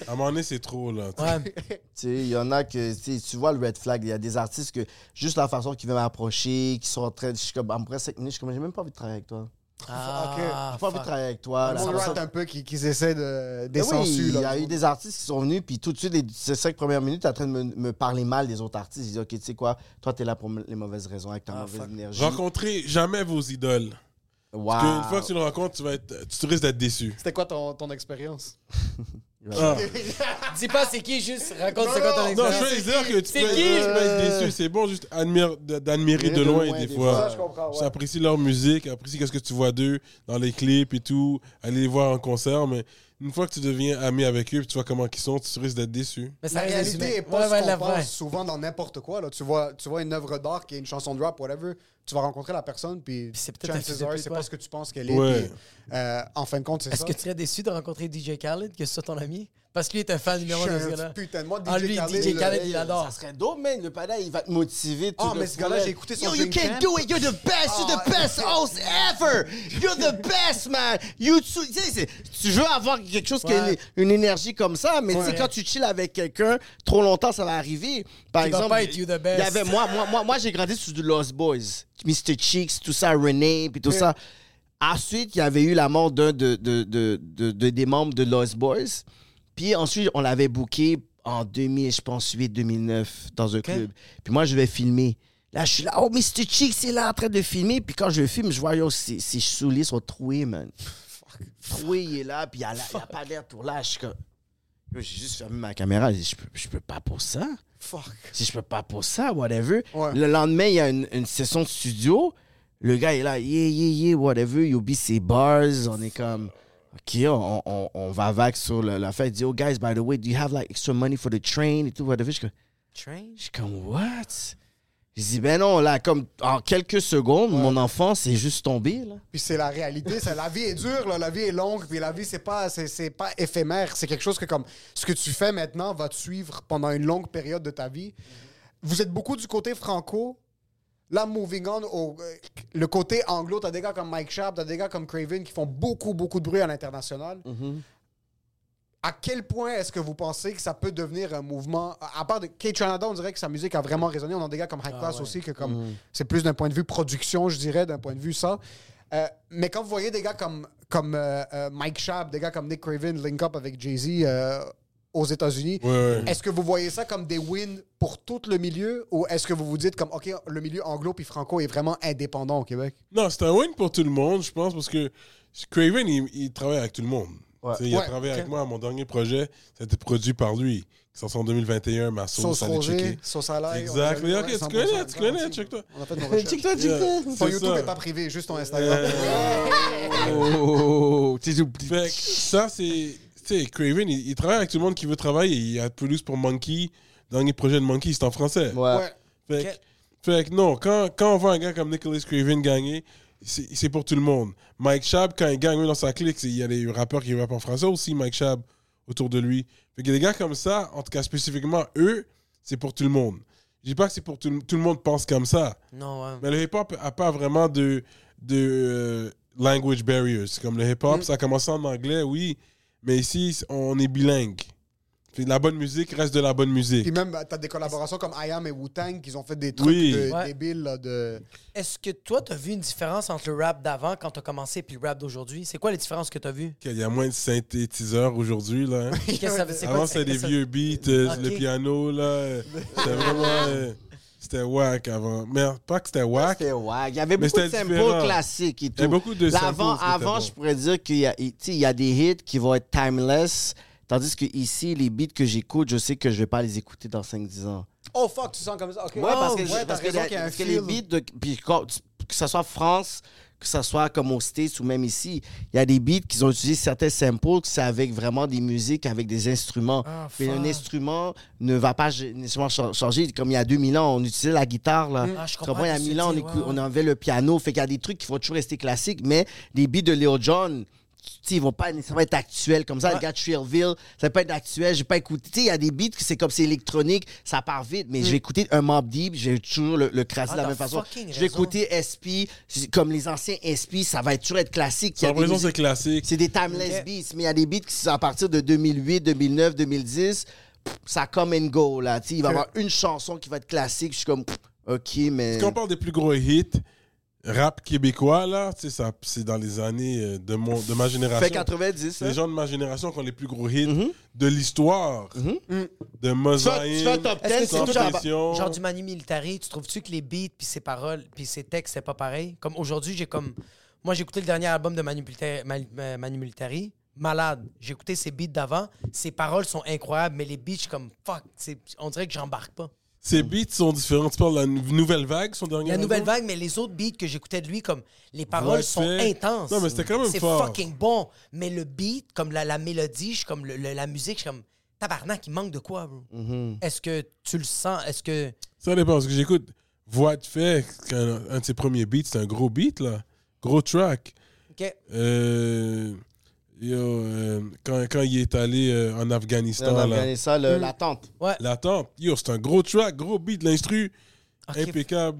À un moment donné, c'est trop, là. Ouais. Tu sais, il y en a que, tu sais, tu vois le red flag, il y a des artistes que juste la façon qu'ils veulent m'approcher, qui sont en train de. Je suis comme, après 5 minutes, je suis comme, j'ai même pas envie de travailler avec toi. Ah, J'ai pas envie de travailler avec toi. Rate un peu qui, qui essaient de Mais des oui, il y là. a eu des artistes qui sont venus, puis tout de suite, les ces cinq premières minutes, t'es en train de me, me parler mal des autres artistes. Ils disent, OK, tu sais quoi, toi, t'es là pour les mauvaises raisons, avec ta Ah, mauvaise fuck. énergie. Rencontrez jamais vos idoles. Wow. Parce qu'une fois que tu le rencontres, tu, vas être, tu risques d'être déçu. C'était quoi ton, ton expérience? Ah. Dis pas c'est qui, juste raconte c'est quoi ton Non, expérience. je veux dire que tu C'est peux, qui? tu peux être déçu. C'est bon juste admire- d'admirer de De loin, loin, des fois. Ça, je comprends, ouais. Tu apprécies leur musique, apprécies qu'est-ce que tu vois d'eux dans les clips et tout, aller les voir en concert, mais une fois que tu deviens ami avec eux, puis tu vois comment ils sont, tu risques d'être déçu. Mais La réalité humain. est pas Ouais, ouais, ce qu'on pense souvent dans n'importe quoi. Là. Tu, vois, tu vois une œuvre d'art qui est une chanson de rap, whatever, tu vas rencontrer la personne, puis Puis c'est peut-être c'est pas ce que tu penses qu'elle est. Ouais. puis, euh, en fin de compte, c'est ça. Est-ce que tu serais déçu de rencontrer DJ Khaled, que ce soit ton ami? Parce est un fan numéro suis un de ce gars-là. putain moi, DJ Ah, lui, Khaled, DJ Khaled, il adore. Ça serait dope, man. Le panel, il va te motiver. Ah, le mais ce gars-là, j'ai écouté son Yo, you can do it. You're the best. You're Ah, the best host ever. You're the best, man. You too. Tu veux avoir quelque chose qui a une, énergie comme ça, mais tu sais, quand tu chill avec quelqu'un trop longtemps, ça va arriver. Par exemple, il y avait moi, moi, moi, moi j'ai grandi sous du Lost Boys, Mr. Cheeks, tout ça, René, puis tout ça. Ensuite, il y avait eu la mort d'un de, de- de- des membres de Lost Boys. Puis ensuite, on l'avait booké en 2000, je pense, 8, 2009, dans un club. Puis moi, je vais filmer. Là, je suis là, oh, Mr. Cheeks, c'est là en train de filmer. Puis quand je filme, je vois, yo, ses, ses souliers sont troués, man. Troués, il est là, puis il n'y a, pas d'air pour là. Je suis comme, yo, j'ai juste fermé ma caméra. Dit, je peux, je peux pas pour ça. Fuck. Si je peux pas pour ça, whatever. Ouais. Le lendemain, il y a une, une session de studio. Le gars est là, yeah, yeah, yeah, whatever. You be ses bars. On est comme, OK, on, on, on va vague sur le- la fête. Il dit, oh, guys, by the way, do you have like extra money for the train et tout, whatever? Je suis comme, Train? je suis comme, what? Je dis, ben non, là, comme en quelques secondes, mon enfant, c'est juste tombé, là. Puis c'est la réalité, c'est la vie est dure, là, la vie est longue, puis la vie c'est pas c'est, c'est pas éphémère, c'est quelque chose que comme ce que tu fais maintenant va te suivre pendant une longue période de ta vie. Vous êtes beaucoup du côté franco. Là, moving on au euh, le côté anglo, t'as des gars comme Mike Sharp, t'as des gars comme Craven qui font beaucoup beaucoup de bruit à l'international. À quel point est-ce que vous pensez que ça peut devenir un mouvement À part de Kate Canada, on dirait que sa musique a vraiment résonné. On a des gars comme High Class aussi, que comme c'est plus d'un point de vue production, je dirais, d'un point de vue ça. Euh, mais quand vous voyez des gars comme, comme euh, euh, Mike Schaap, des gars comme Nick Craven link up avec Jay-Z euh, aux États-Unis, Ouais, ouais. est-ce que vous voyez ça comme des wins pour tout le milieu ou est-ce que vous vous dites comme, OK, le milieu anglo puis franco est vraiment indépendant au Québec? Non, c'est un win pour tout le monde, je pense, parce que Craven, il, il travaille avec tout le monde. Il a Ouais, travaillé avec moi. Mon dernier projet, ça a été produit par lui. Sort en 2021, ma sauce, Sauce allez rosée, checker. sauce à l'ail. Exact. a- Ok, tu 100%, connais, tu connais, check-toi. On a fait nos recherches. Check-toi, Yeah, Ton YouTube ça. n'est pas privé, juste ton Instagram. Oh, tu sais, Fait que ça, c'est. Tu sais, Craven, il, il travaille avec tout le monde qui veut travailler. Il a produit pour Monkey. Dernier projet de Monkey, c'est en français. Ouais. Ouais. Fait, que- Ok. fait que non, quand, quand on voit un gars comme Nicholas Craven gagner, c'est pour tout le monde. Mike Schaab, quand il gagne dans sa clique, il y a des rappeurs qui rappent en français aussi, Mike Schaab, autour de lui. Fait que des gars comme ça, en tout cas spécifiquement, eux, c'est pour tout le monde. Je dis pas que c'est pour tout, le- tout le monde pense comme ça, Non, ouais. mais le hip-hop a pas vraiment de, de euh, language barriers. Comme le hip-hop, ça a commencé en anglais, oui, mais ici, on est bilingue. Puis la bonne musique reste de la bonne musique. Puis même, t'as des collaborations comme I Am et Wu-Tang qui ont fait des trucs Oui. de- Ouais. débiles. là, de... Est-ce que toi, t'as vu une différence entre le rap d'avant quand t'as commencé puis le rap d'aujourd'hui? C'est quoi les différences que t'as vues? Il y a moins de synthétiseurs aujourd'hui, là. hein. Qu'est-ce que ça- c'est quoi- Avant, c'était des ça- vieux beats, euh, Ok. le piano, là. euh, C'était vraiment... euh, C'était whack avant. Mais pas que c'était whack. C'était wack. Il y avait beaucoup de samples différent. classiques et tout. Il y a beaucoup de samples avant, bons. je pourrais dire qu'il y, a- y a des hits qui vont être timeless, tandis que ici, les beats que j'écoute, je sais que je vais pas les écouter dans 5-10 ans. Oh fuck, tu sens comme ça. Ok. Ouais, parce que, ouais, parce que, raison la- qu'il y a un parce que les beats, de, puis quand- que ce soit France, que ce soit comme aux States ou même ici, il y a des beats qui ont utilisé certains samples, que c'est avec vraiment des musiques, avec des instruments. Ah, Mais un fuck. instrument ne va pas nécessairement cha- changer. Comme il y a 2000 ans, on utilisait la guitare. Là. Ah, je comprends il y a ce que tu 1000 ans, on, ouais, on ouais. avait le piano. Fait qu'il y a des trucs qui vont toujours rester classiques, mais les beats de Leo John, ils vont pas nécessairement être actuels comme ça. Le gars de Shrillville, ça peut pas être actuel. J'ai pas écouté. Tu sais, il y a des beats que c'est comme c'est électronique, ça part vite, mais je vais écouter un Mob Deep, je vais toujours le, le crasser Ah, de la même façon. Je vais raison. écouter SP, comme les anciens SP, ça va être toujours être classique. Il y J'ai a des l'impression que c'est classique. c'est des timeless beats, mais il y a des beats qui sont à partir de 2008, 2009, 2010. pff, Ça come and go, là. Tu sais, il va y avoir une chanson qui va être classique. Je suis comme, pff, OK, mais... Quand on parle des plus gros hits, rap québécois, là, tu sais, ça, c'est dans les années euh, de, mon, de ma génération. Fait 90, C'est hein? les gens de ma génération qui ont les plus gros hits Mhm. de l'histoire. De Tu fais- tu Mosaïque. fais un top Est-ce que 10, c'est Sans tout genre- pression. Genre du Manu Militari, tu trouves-tu que les beats puis ses paroles puis ses textes c'est pas pareil? Comme aujourd'hui, j'ai comme moi j'ai écouté le dernier album de Manu, euh, Militari, malade. J'ai écouté ses beats d'avant, ses paroles sont incroyables, mais les beats je suis comme fuck, c'est- on dirait que j'embarque pas. Ces beats sont différents. Tu parles de la nou- nouvelle vague, son dernier La nouvelle album? vague, mais les autres beats que j'écoutais de lui, comme les paroles Ouais, sont fait. intenses. Non, mais c'était quand même C'est fort. fucking bon. Mais le beat, comme la, la mélodie, je comme le- le- la musique, je suis comme tabarnak, il manque de quoi, bro? Mhm. Est-ce que tu le sens? Est-ce que. Ça dépend, parce que j'écoute Voix de fait, un de ses premiers beats, c'est un gros beat, là. Gros track. Ok. Euh, yo, euh, quand, quand il est allé euh, en Afghanistan, On a là, regardé ça, le- l'attente. l'attente, yo, c'est un gros track, gros beat, l'instru, impeccable.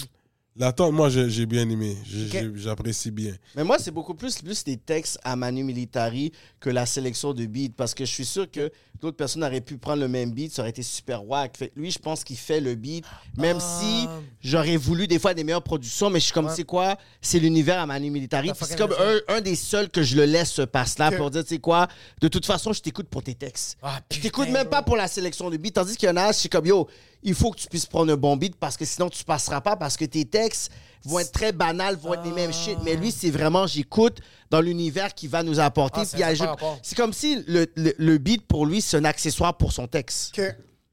L'attente, moi, j'ai j'ai bien aimé. J'ai- Ok. j'ai- J'apprécie bien. Mais moi, c'est beaucoup plus, plus des textes à Manu Militari que la sélection de beats. Parce que je suis sûr que d'autres personnes auraient pu prendre le même beat, ça aurait été super wack. Fait que lui, je pense qu'il fait le beat, même Ah. si j'aurais voulu des fois des meilleures productions, mais je suis comme, Ouais. c'est quoi? C'est l'univers à Manu Militari. T'as Puis C'est fucking comme un, un des seuls que je le laisse se passer là Ok. pour dire, tu sais quoi? De toute façon, je t'écoute pour tes textes. Ah, Je putain, t'écoute même bro. pas pour la sélection de beats. Tandis qu'il y en a, je suis comme, yo, il faut que tu puisses prendre un bon beat parce que sinon tu passeras pas parce que tes textes vont être très banals, vont être les mêmes shit. Mais lui, c'est vraiment, j'écoute dans l'univers qui va nous apporter. Ah, c'est comme si le, le, le beat pour lui, c'est un accessoire pour son texte.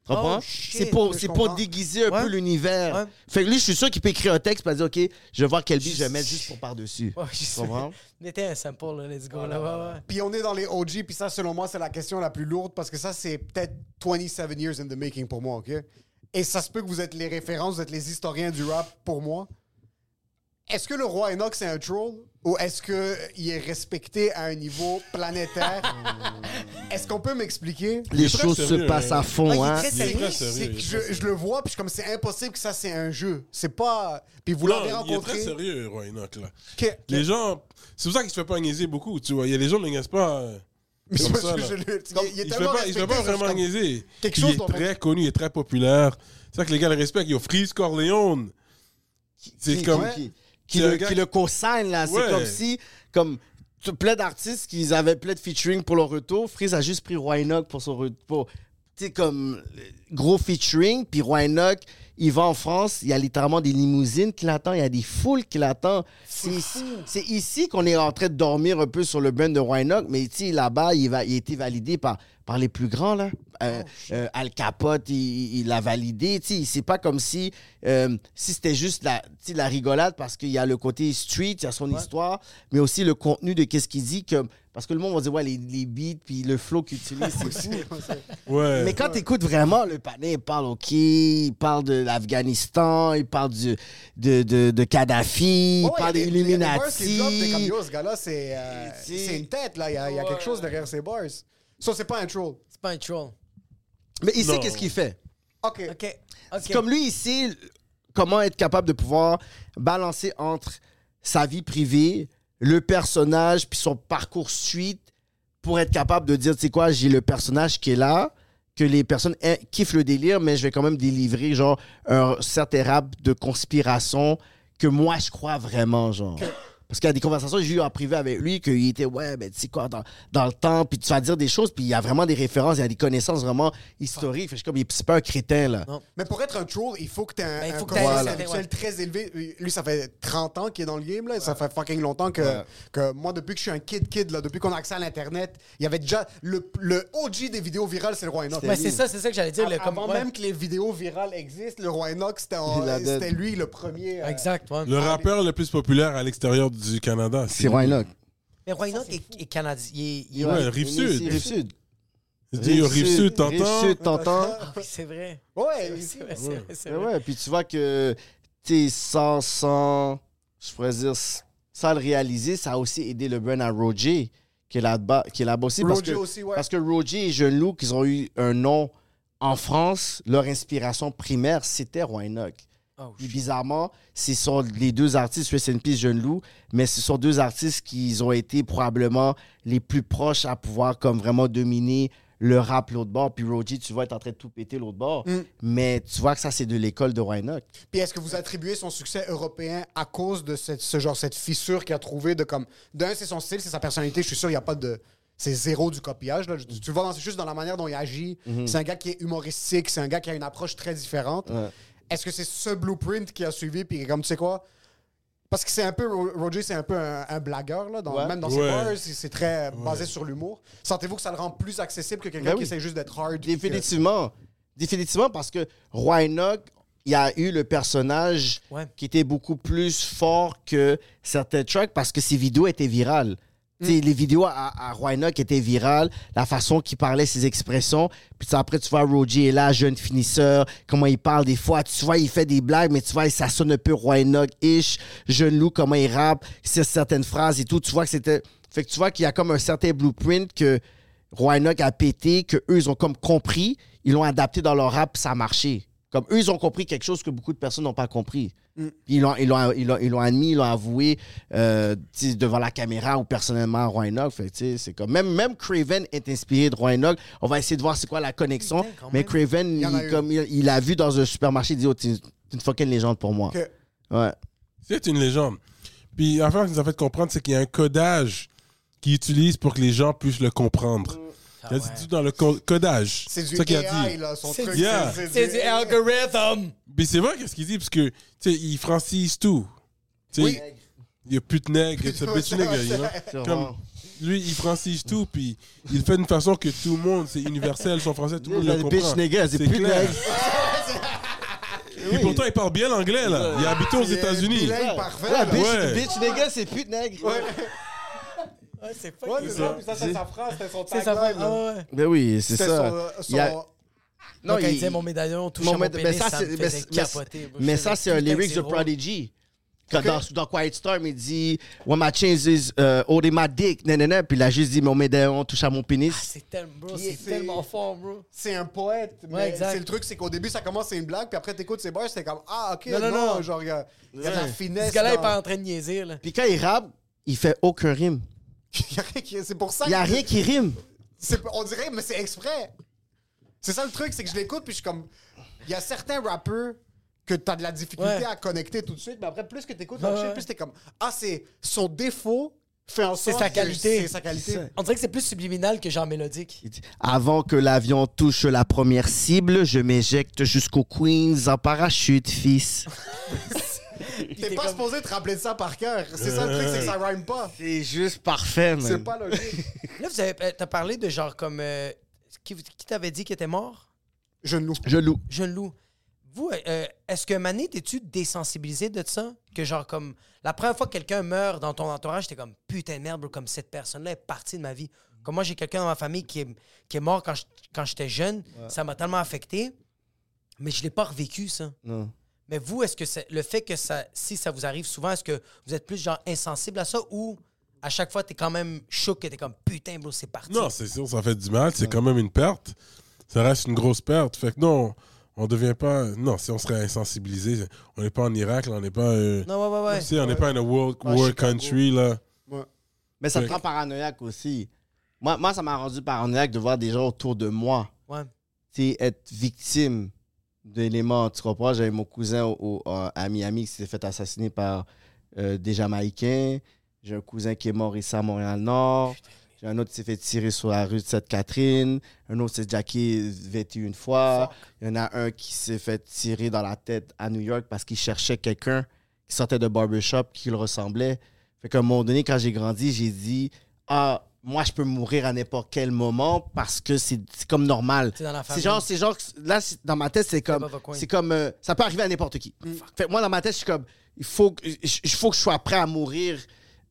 Comprends? Oh, c'est pour, pour déguiser un Ouais. peu l'univers. Ouais. Fait que lui, je suis sûr qu'il peut écrire un texte et dire, OK, je vais voir quel beat je vais mettre juste pour par-dessus. Ouais, je Tu sais. comprends? C'était un sample, là, let's go. Là, ouais, ouais. Puis on est dans les OG, puis ça, selon moi, c'est la question la plus lourde parce que ça, c'est peut-être 27 years in the making pour moi, OK? Et ça se peut que vous êtes les références, vous êtes les historiens du rap pour moi. Est-ce que le roi Enoch, c'est un troll? Ou est-ce qu'il est respecté à un niveau planétaire? est-ce qu'on peut m'expliquer? Les choses se sérieux, passent hein. à fond, Ah, hein? sérieux. je, le vois, puis je suis comme c'est impossible que ça, c'est un jeu. C'est pas. Puis vous l'avez il est rencontré. très sérieux, Roy Enoch, là. Que- que- Les gens... C'est pour ça qu'il se fait pas niaiser beaucoup, tu vois. Il y a les gens ne le niaisent pas... Mais comme ça, je le- Donc, il est il tellement pas, il se fait pas vraiment je niaiser. Quelque chose il est très connu, il est très populaire. C'est ça que les gars le respectent. Il y a Freeze Corleone. C'est qui, comme... qui, qui c'est le, un gars qui le consigne, là. C'est comme si, comme plein d'artistes qui avaient plein de featuring pour leur retour, Freeze a juste pris Roy Enoch pour son retour. Tu sais, comme gros featuring, puis Roy Enoch, il va en France, il y a littéralement des limousines qui l'attendent, il y a des foules qui l'attendent. C'est ici qu'on est en train de dormir un peu sur le brand de Roy Enoch, mais là-bas, il, va, il a été validé par, par les plus grands, là. Euh, euh, Al Capote, il- l'a validé. C'est pas comme si, euh, si c'était juste la, la rigolade parce qu'il y a le côté street, il y a son histoire, mais aussi le contenu de qu'est-ce qu'il dit. Que, parce que le monde va dire, ouais, les, les beats puis le flow qu'il utilise, c'est fou. Ouais. Mais quand tu écoutes vraiment, le panais, il parle OK, il parle de l'Afghanistan, il parle du, de, de, de Kadhafi, il Ouais, parle des il t'es comme, Illuminati. yo, ce gars-là, c'est euh, c'est une tête, là. Il y a, il y a quelque chose derrière ses bars. Ça, c'est pas un troll. C'est pas un troll. Mais il sait Non. qu'est-ce qu'il fait. OK. OK. OK. C'est Comme lui ici, comment être capable de pouvoir balancer entre sa vie privée, le personnage, puis son parcours suite pour être capable de dire, tu sais quoi, j'ai le personnage qui est là, que les personnes eh, kiffent le délire, mais je vais quand même délivrer, genre, un certain rap de conspiration que moi, je crois vraiment, genre. Parce qu'il y a des conversations que j'ai eues en privé avec lui, qu'il était, ouais, ben, tu sais quoi, dans, dans le temps, puis tu vas dire des choses, puis il y a vraiment des références, il y a des connaissances vraiment historiques. Fait je suis comme, il est c'est pas un crétin, là. Non. Mais pour être un troll, il faut que tu aies un, Ben, il un ouais. très élevé. Lui, ça fait 30 ans qu'il est dans le game. Là. Ça fait fucking longtemps que, Ouais. que moi, depuis que je suis un kid-kid, là, depuis qu'on a accès à l'Internet, il y avait déjà le, le OG des vidéos virales, c'est le Roi Enoch. Ben, c'est ça, c'est ça que j'allais dire. le- comme- Avant ouais. même que les vidéos virales existent, le Roi Enoch, c'était lui le premier. euh, Exact, ouais. Le rappeur le plus populaire à l'extérieur du Canada. C'est Roy Enoch. Mais Roy Enoch est, est canadien. Il est, il est- Ouais, il est Rive-Sud. Rive-Sud. Je dis, au Rive-Sud, t'entends? Rive-Sud, t'entends? Ah oui, c'est vrai. Ouais, C'est vrai, ouais, puis tu vois que, sais, sans, sans, je pourrais dire, sans le réaliser, ça a aussi aidé le brand à Roger, qui est là-bas, qui est là-bas aussi. Parce Roger que, aussi, ouais. parce que Roger et Jeune Loup, qu'ils ont eu un nom en France, leur inspiration primaire, c'était Roy Enoch. Oh, Puis bizarrement, ce sont les deux artistes, Rest in Peace, Jeune Loup, mais ce sont deux artistes qui ont été probablement les plus proches à pouvoir comme vraiment dominer le rap l'autre bord. Puis Roger, tu vois, est en train de tout péter l'autre bord. Mm. Mais tu vois que ça, c'est de l'école de Roy Enoch. Puis est-ce que vous attribuez son succès européen à cause de cette, ce genre, cette fissure qu'il a trouvé de comme. D'un, c'est son style, c'est sa personnalité. Je suis sûr, il n'y a pas de. C'est zéro du copillage. Là. Tu, vois c'est juste dans la manière dont il agit. C'est un gars qui est humoristique, c'est un gars qui a une approche très différente. Ouais. Est-ce que c'est ce blueprint qui a suivi, puis comme tu sais quoi? Parce que c'est un peu. Ro- Roger, c'est un peu un, un blagueur, là, dans- Ouais. même dans ses Ouais. bars, c'est très basé sur l'humour. Sentez-vous que ça le rend plus accessible que quelqu'un Ben qui oui. essaie juste d'être hard? que- Définitivement. Définitivement, parce que Roy Enoch, il y a eu le personnage Ouais. qui était beaucoup plus fort que certains tracks parce que ses vidéos étaient virales. Les vidéos à, à étaient virales, la façon qu'il parlait, ses expressions. Puis après, tu vois Roger est là, jeune finisseur, comment il parle des fois. Tu vois, il fait des blagues, mais tu vois, ça sonne un peu Roy Enoch-ish. Jeune loup, comment il rappe, certaines phrases et tout. Tu vois que c'était. Fait que tu vois qu'il y a comme un certain blueprint que Roy Enoch a pété, que eux ils ont comme compris, ils l'ont adapté dans leur rap, ça a marché. Comme eux, ils ont compris quelque chose que beaucoup de personnes n'ont pas compris. Puis ils l'ont, ils, l'ont, ils, l'ont, ils l'ont admis, ils l'ont avoué euh, devant la caméra ou personnellement à Roy sais, c'est comme, même, même Craven est inspiré de Roy Enoch. On va essayer de voir c'est quoi la connexion. Putain, Mais. Craven, a il, comme, il, il a vu dans un supermarché, il dit oh, t'es t'es une fucking légende pour moi. Ouais. C'est une légende. Puis l'affaire qui nous a fait comprendre, c'est qu'il y a un codage qu'il utilise pour que les gens puissent le comprendre. Il a dit tout dans le co- codage. C'est du ça qu'il a AI, dit. là, son C'est truc. du- Yeah. C'est du algorithm. Puis c'est vrai qu'est-ce qu'il dit, parce que, tu sais, il francise tout. Tu sais, Oui. il y a pute nègre, it's a bitch nigga, you know? C'est Comme, vraiment- lui, il francise tout, puis il le fait d'une façon que tout le monde, c'est universel, son français, tout le monde le Le comprend. bitch nigga, c'est C'est plus clair. nègre. Puis pourtant, il parle bien l'anglais, là. Il a habité aux Il est États-Unis. bilingue parfait. Ouais, là. bitch, Ouais. bitch nigga, c'est plus nègre. Ouais, c'est Ouais, fucking c'est ça. ça. Puis ça, c'est sa phrase, son C'est ça. tagline. Ah là. ouais. Ben oui, c'est ça. son- Il y a- son- Non, il il- disait mon médaillon touche Mon à mon pénis, mais ça, ça c'est- me mais- faisait mais- capoter. Mais ça, c'est un lyrics de. Prodigy. Quand dans, dans Quiet Storm, il dit When my chains is uh, holding my dick, nanana. Puis il a juste dit Mon médaillon touche à mon pénis. Ah, c'est tellement, c'est tellement fort, bro. C'est un poète. mais exact. c'est le truc, c'est qu'au début, ça commence, c'est une blague, puis après, t'écoutes ses bars, c'est comme Ah, ok, Non, non, non, non. genre, il y a, la finesse. Ce gars-là, il est pas en train de niaiser, là. Puis quand il rappe, il fait aucun rime. Il y a rien qui- C'est pour ça Il n'y a que- rien qui rime. c'est- On dirait, mais c'est exprès. C'est ça le truc, c'est que je l'écoute, puis je suis comme. Il y a certains rappeurs que t'as de la difficulté Ouais. à connecter tout de suite, mais après, plus que leur shit, ouais. plus t'es comme Ah, c'est son défaut fait en C'est sorte sa que qualité. C'est sa qualité. On dirait que c'est plus subliminal que genre mélodique. Avant que l'avion touche la première cible, je m'éjecte jusqu'au Queens en parachute, fils. T'es pas comme- supposé te rappeler de ça par cœur. C'est ça le truc, c'est que ça rhyme pas. C'est juste parfait, man. C'est pas logique. Là, vous avez, euh, t'as parlé de genre comme. euh, qui qui t'avait dit qu'il était mort? Jeune loup. Je loue. Jeune loup. Vous, euh, est-ce que Mané, t'es-tu désensibilisé de ça? Que genre comme. La première fois que quelqu'un meurt dans ton entourage, t'es comme putain de merde, bro, comme cette personne-là est partie de ma vie. Comme moi, j'ai quelqu'un dans ma famille qui est, qui est mort quand je- quand j'étais jeune. Ça m'a tellement affecté. Mais je l'ai pas revécu, ça. Non. Mais vous, est-ce que c'est le fait que ça, si ça vous arrive souvent, est-ce que vous êtes plus genre insensible à ça ou à chaque fois t'es quand même choqué, que t'es comme putain, bro, c'est parti? Non, c'est sûr, ça fait du mal. C'est quand même une perte. Ça reste une grosse perte. Fait que non, on devient pas. Non, si on serait insensibilisé, on n'est pas en Irak, là, on n'est pas. euh, Non, ouais, ouais, ouais. tu sais, on n'est pas in a world, Ah, war country, là. Mais ça te rend paranoïaque aussi. Moi, moi ça m'a rendu paranoïaque de voir des gens autour de moi. Ouais. tu sais, être victime d'éléments. Tu comprends? J'avais mon cousin au- au- à Miami qui s'est fait assassiner par euh, des Jamaïcains. J'ai un cousin qui est mort ici à Montréal-Nord. J'ai un autre qui s'est fait tirer sur la rue de Sainte-Catherine. Un autre s'est jacké 21 fois. Il y en a un qui s'est fait tirer dans la tête à New York parce qu'il cherchait quelqu'un qui sortait de barbershop qui le ressemblait. Fait qu'à un moment donné, quand j'ai grandi, j'ai dit Ah, moi, je peux mourir à n'importe quel moment parce que c'est comme normal. C'est genre, c'est genre, là, dans ma tête, c'est comme, c'est comme, euh, ça peut arriver à n'importe qui. Fait que moi, dans ma tête, je suis comme, il faut, il faut que je sois prêt à mourir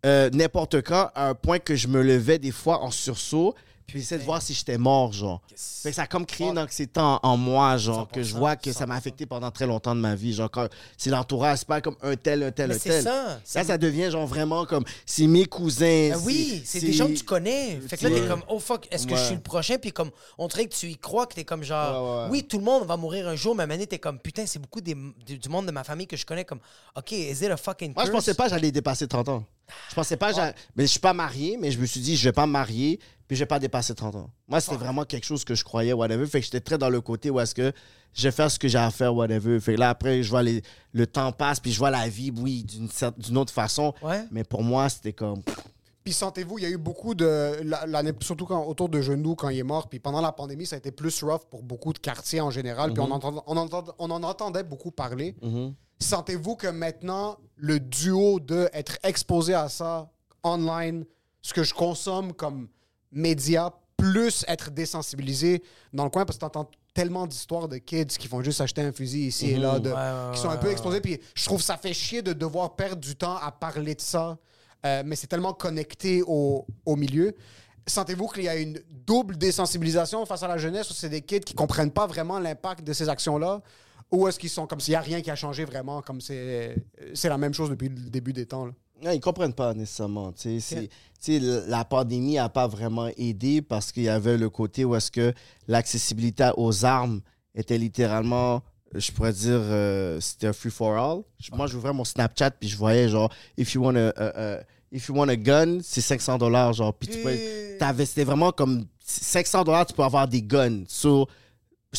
euh, n'importe quand, à un point que je me levais des fois en sursaut, puis j'essayais de voir si j'étais mort, genre. Fait que ça a comme créé une anxiété en, en moi, genre, que je vois que ça m'a affecté pendant très longtemps de ma vie. Genre, quand c'est l'entourage, c'est pas comme un tel, un tel, Mais un c'est tel. ça. Là, ça devient genre vraiment comme, c'est mes cousins. Ah oui, c'est des gens que tu connais. Fait que là, t'es comme, oh fuck, est-ce que je suis le prochain? Puis comme, on dirait que tu y crois, que t'es comme genre, Ouais, ouais, ouais. oui, tout le monde va mourir un jour, mais donné, t'es comme, putain, c'est beaucoup des- du, monde de ma famille que je connais. Comme, ok, is it a fucking Moi, je pensais pas que j'allais dépasser 30 ans. Je pensais pas, j'a- mais je suis pas marié, mais je me suis dit, je vais pas me marier, puis je vais pas dépasser 30 ans. Moi, c'était vraiment quelque chose que je croyais, whatever. Fait que j'étais très dans le côté où est-ce que je vais faire ce que j'ai à faire, whatever. Fait que là, après, je vois les, le temps passe, puis je vois la vie, oui, d'une autre façon. Ouais. Mais pour moi, c'était comme. Puis sentez-vous, il y a eu beaucoup de. la- L'année, surtout quand, autour de Genoux, quand il est mort. Puis pendant la pandémie, ça a été plus rough pour beaucoup de quartiers en général. Puis on, entend- on, entend- on en entendait beaucoup parler. Sentez-vous que maintenant, le duo de être exposé à ça online, ce que je consomme comme média, plus être désensibilisé dans le coin, parce que t'entends tellement d'histoires de kids qui font juste acheter un fusil ici et là, de- Ouais, ouais, qui sont un peu exposés. Puis je trouve ça fait chier de devoir perdre du temps à parler de ça, euh, mais c'est tellement connecté au, au milieu. Sentez-vous qu'il y a une double désensibilisation face à la jeunesse ou c'est des kids qui comprennent pas vraiment l'impact de ces actions-là? Ou est-ce qu'ils sont comme s'il n'y a rien qui a changé vraiment, comme c'est c'est la même chose depuis le début des temps? Là? Non, ils comprennent pas nécessairement. tu sais. C'est- tu sais, le- la pandémie n'a pas vraiment aidé parce qu'il y avait le côté où est-ce que l'accessibilité aux armes était littéralement, je pourrais dire, euh, c'était un free for all. Moi, j'ouvrais mon Snapchat puis je voyais genre, if you want a, a- a- if you want a gun, c'est 500 dollars genre. Puis tu c'était vraiment comme 500 dollars, tu peux avoir des guns sur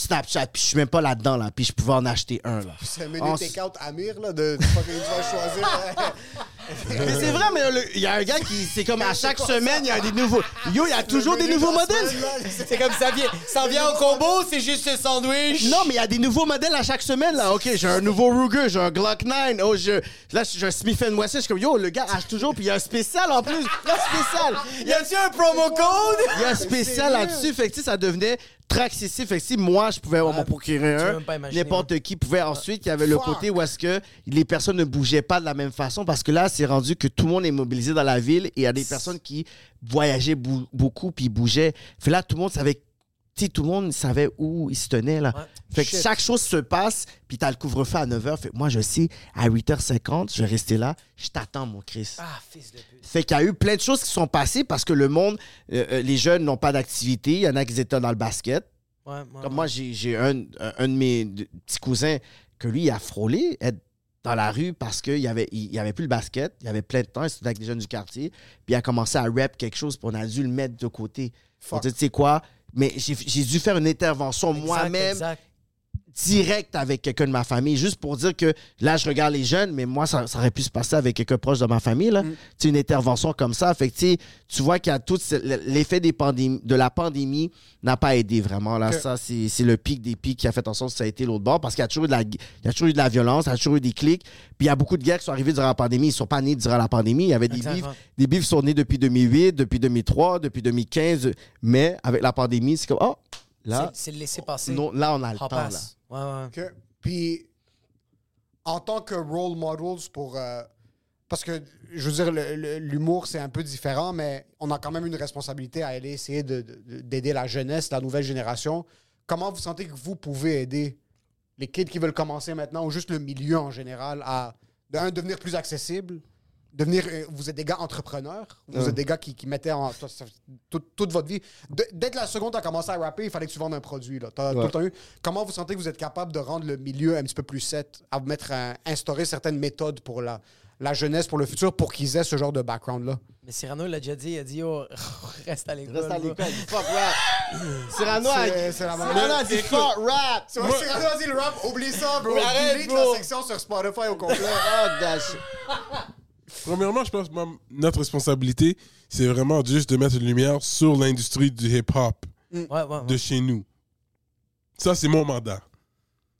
Snapchat. Puis je suis même pas là-dedans là. Puis je pouvais en acheter un là. C'est un menu En- take-out Amir, là, de, de fucking, tu vas choisir. Mais c'est vrai, mais le- il y a un gars qui, c'est comme à chaque semaine, il y a des nouveaux. Yo, il y a toujours des menu nouveaux de la modèles. semaine, là, C'est comme ça vient, ça vient en combo, c'est juste ce sandwich. Non, mais il y a des nouveaux modèles à chaque semaine, là. OK, j'ai un nouveau Ruger, j'ai un Glock 9. Oh, je, là, j'ai un Smith Wesson. Je suis comme, yo, le gars achète toujours, puis il y a un spécial en plus. Il y a un spécial. Y a-tu un promo code? Il y a un spécial là-dessus. Fait que, tu sais, ça devenait très accessible. Fait que si moi, je pouvais m'en procurer un, même pas imaginer, n'importe qui pouvait. Ensuite, il y avait le côté où est-ce que les personnes ne bougeaient pas de la même façon parce que là, c'est rendu que tout le monde est mobilisé dans la ville et il y a des personnes qui voyageaient beaucoup puis bougeaient. Fait là, tout le monde savait. Tu sais, tout le monde savait où il se tenait, là. Ouais. Fait que Shit. chaque chose se passe, puis t'as le couvre-feu à 9h. Fait que moi, je sais, à 8h50, je vais rester là. Je t'attends, mon Chris. Ah, fils de pute. Fait qu'il y a eu plein de choses qui sont passées parce que le monde, euh, euh, les jeunes n'ont pas d'activité. Il y en a qui étaient dans le basket. Ouais, ouais, Comme moi, j'ai un, un, de mes petits cousins que lui, il a frôlé être dans la rue parce qu'il n'y avait, il, avait plus le basket. Il y avait plein de temps. Il était avec des jeunes du quartier. Puis il a commencé à rap quelque chose. Puis on a dû le mettre de côté. On dit, tu sais quoi? Mais j'ai dû faire une intervention moi-même. Direct avec quelqu'un de ma famille, juste pour dire que là, je regarde les jeunes, mais moi, ça, ça aurait pu se passer avec quelqu'un proche de ma famille. Là. Sais, une intervention comme ça. Fait que, tu vois qu'il y a tout l'effet des pandémies, de la pandémie n'a pas aidé vraiment. Là, ça, c'est le pic des pics qui a fait en sorte que ça a été l'autre bord parce qu'il y a toujours eu de la, il y a toujours eu de la violence, il y a toujours eu des clics. Puis il y a beaucoup de guerres qui sont arrivés durant la pandémie. Ils ne sont pas nés durant la pandémie. Il y avait des bifs. Des bifs sont nés depuis 2008, depuis 2003, depuis 2015. Mais avec la pandémie, c'est comme, oh, là, C'est- laisser passer. non, là, on a le temps. Là. OK. Puis, en tant que role models pour. euh, parce que, je veux dire, l'humour, c'est un peu différent, mais on a quand même une responsabilité à aller essayer de- de- d'aider la jeunesse, la nouvelle génération. Comment vous sentez que vous pouvez aider les kids qui veulent commencer maintenant, ou juste le milieu en général, à, devenir plus accessible, devenir. euh, vous êtes des gars entrepreneurs, vous êtes des gars qui, qui mettaient en. toi, ça- toute, toute votre vie. De- dès que la seconde, tu as commencé à rapper, il fallait que tu vendes un produit. Là. T'as tout le temps eu. Comment vous sentez que vous êtes capable de rendre le milieu un petit peu plus set, à vous mettre un- instaurer certaines méthodes pour la, la jeunesse pour le futur pour qu'ils aient ce genre de background-là? Mais Cyrano, il l'a déjà dit, il a dit, oh, reste à l'école. Reste à l'école, fuck rap. Cyrano a même- Cyrano a dit fuck rap. Cyrano a dit le rap, oublie ça, bro. Arrête, Delete bro. la section sur Spotify au complet. That shit. Premièrement, je pense que notre responsabilité, c'est vraiment juste de mettre une lumière sur l'industrie du hip-hop Ouais, ouais, ouais. de chez nous. Ça, c'est mon mandat.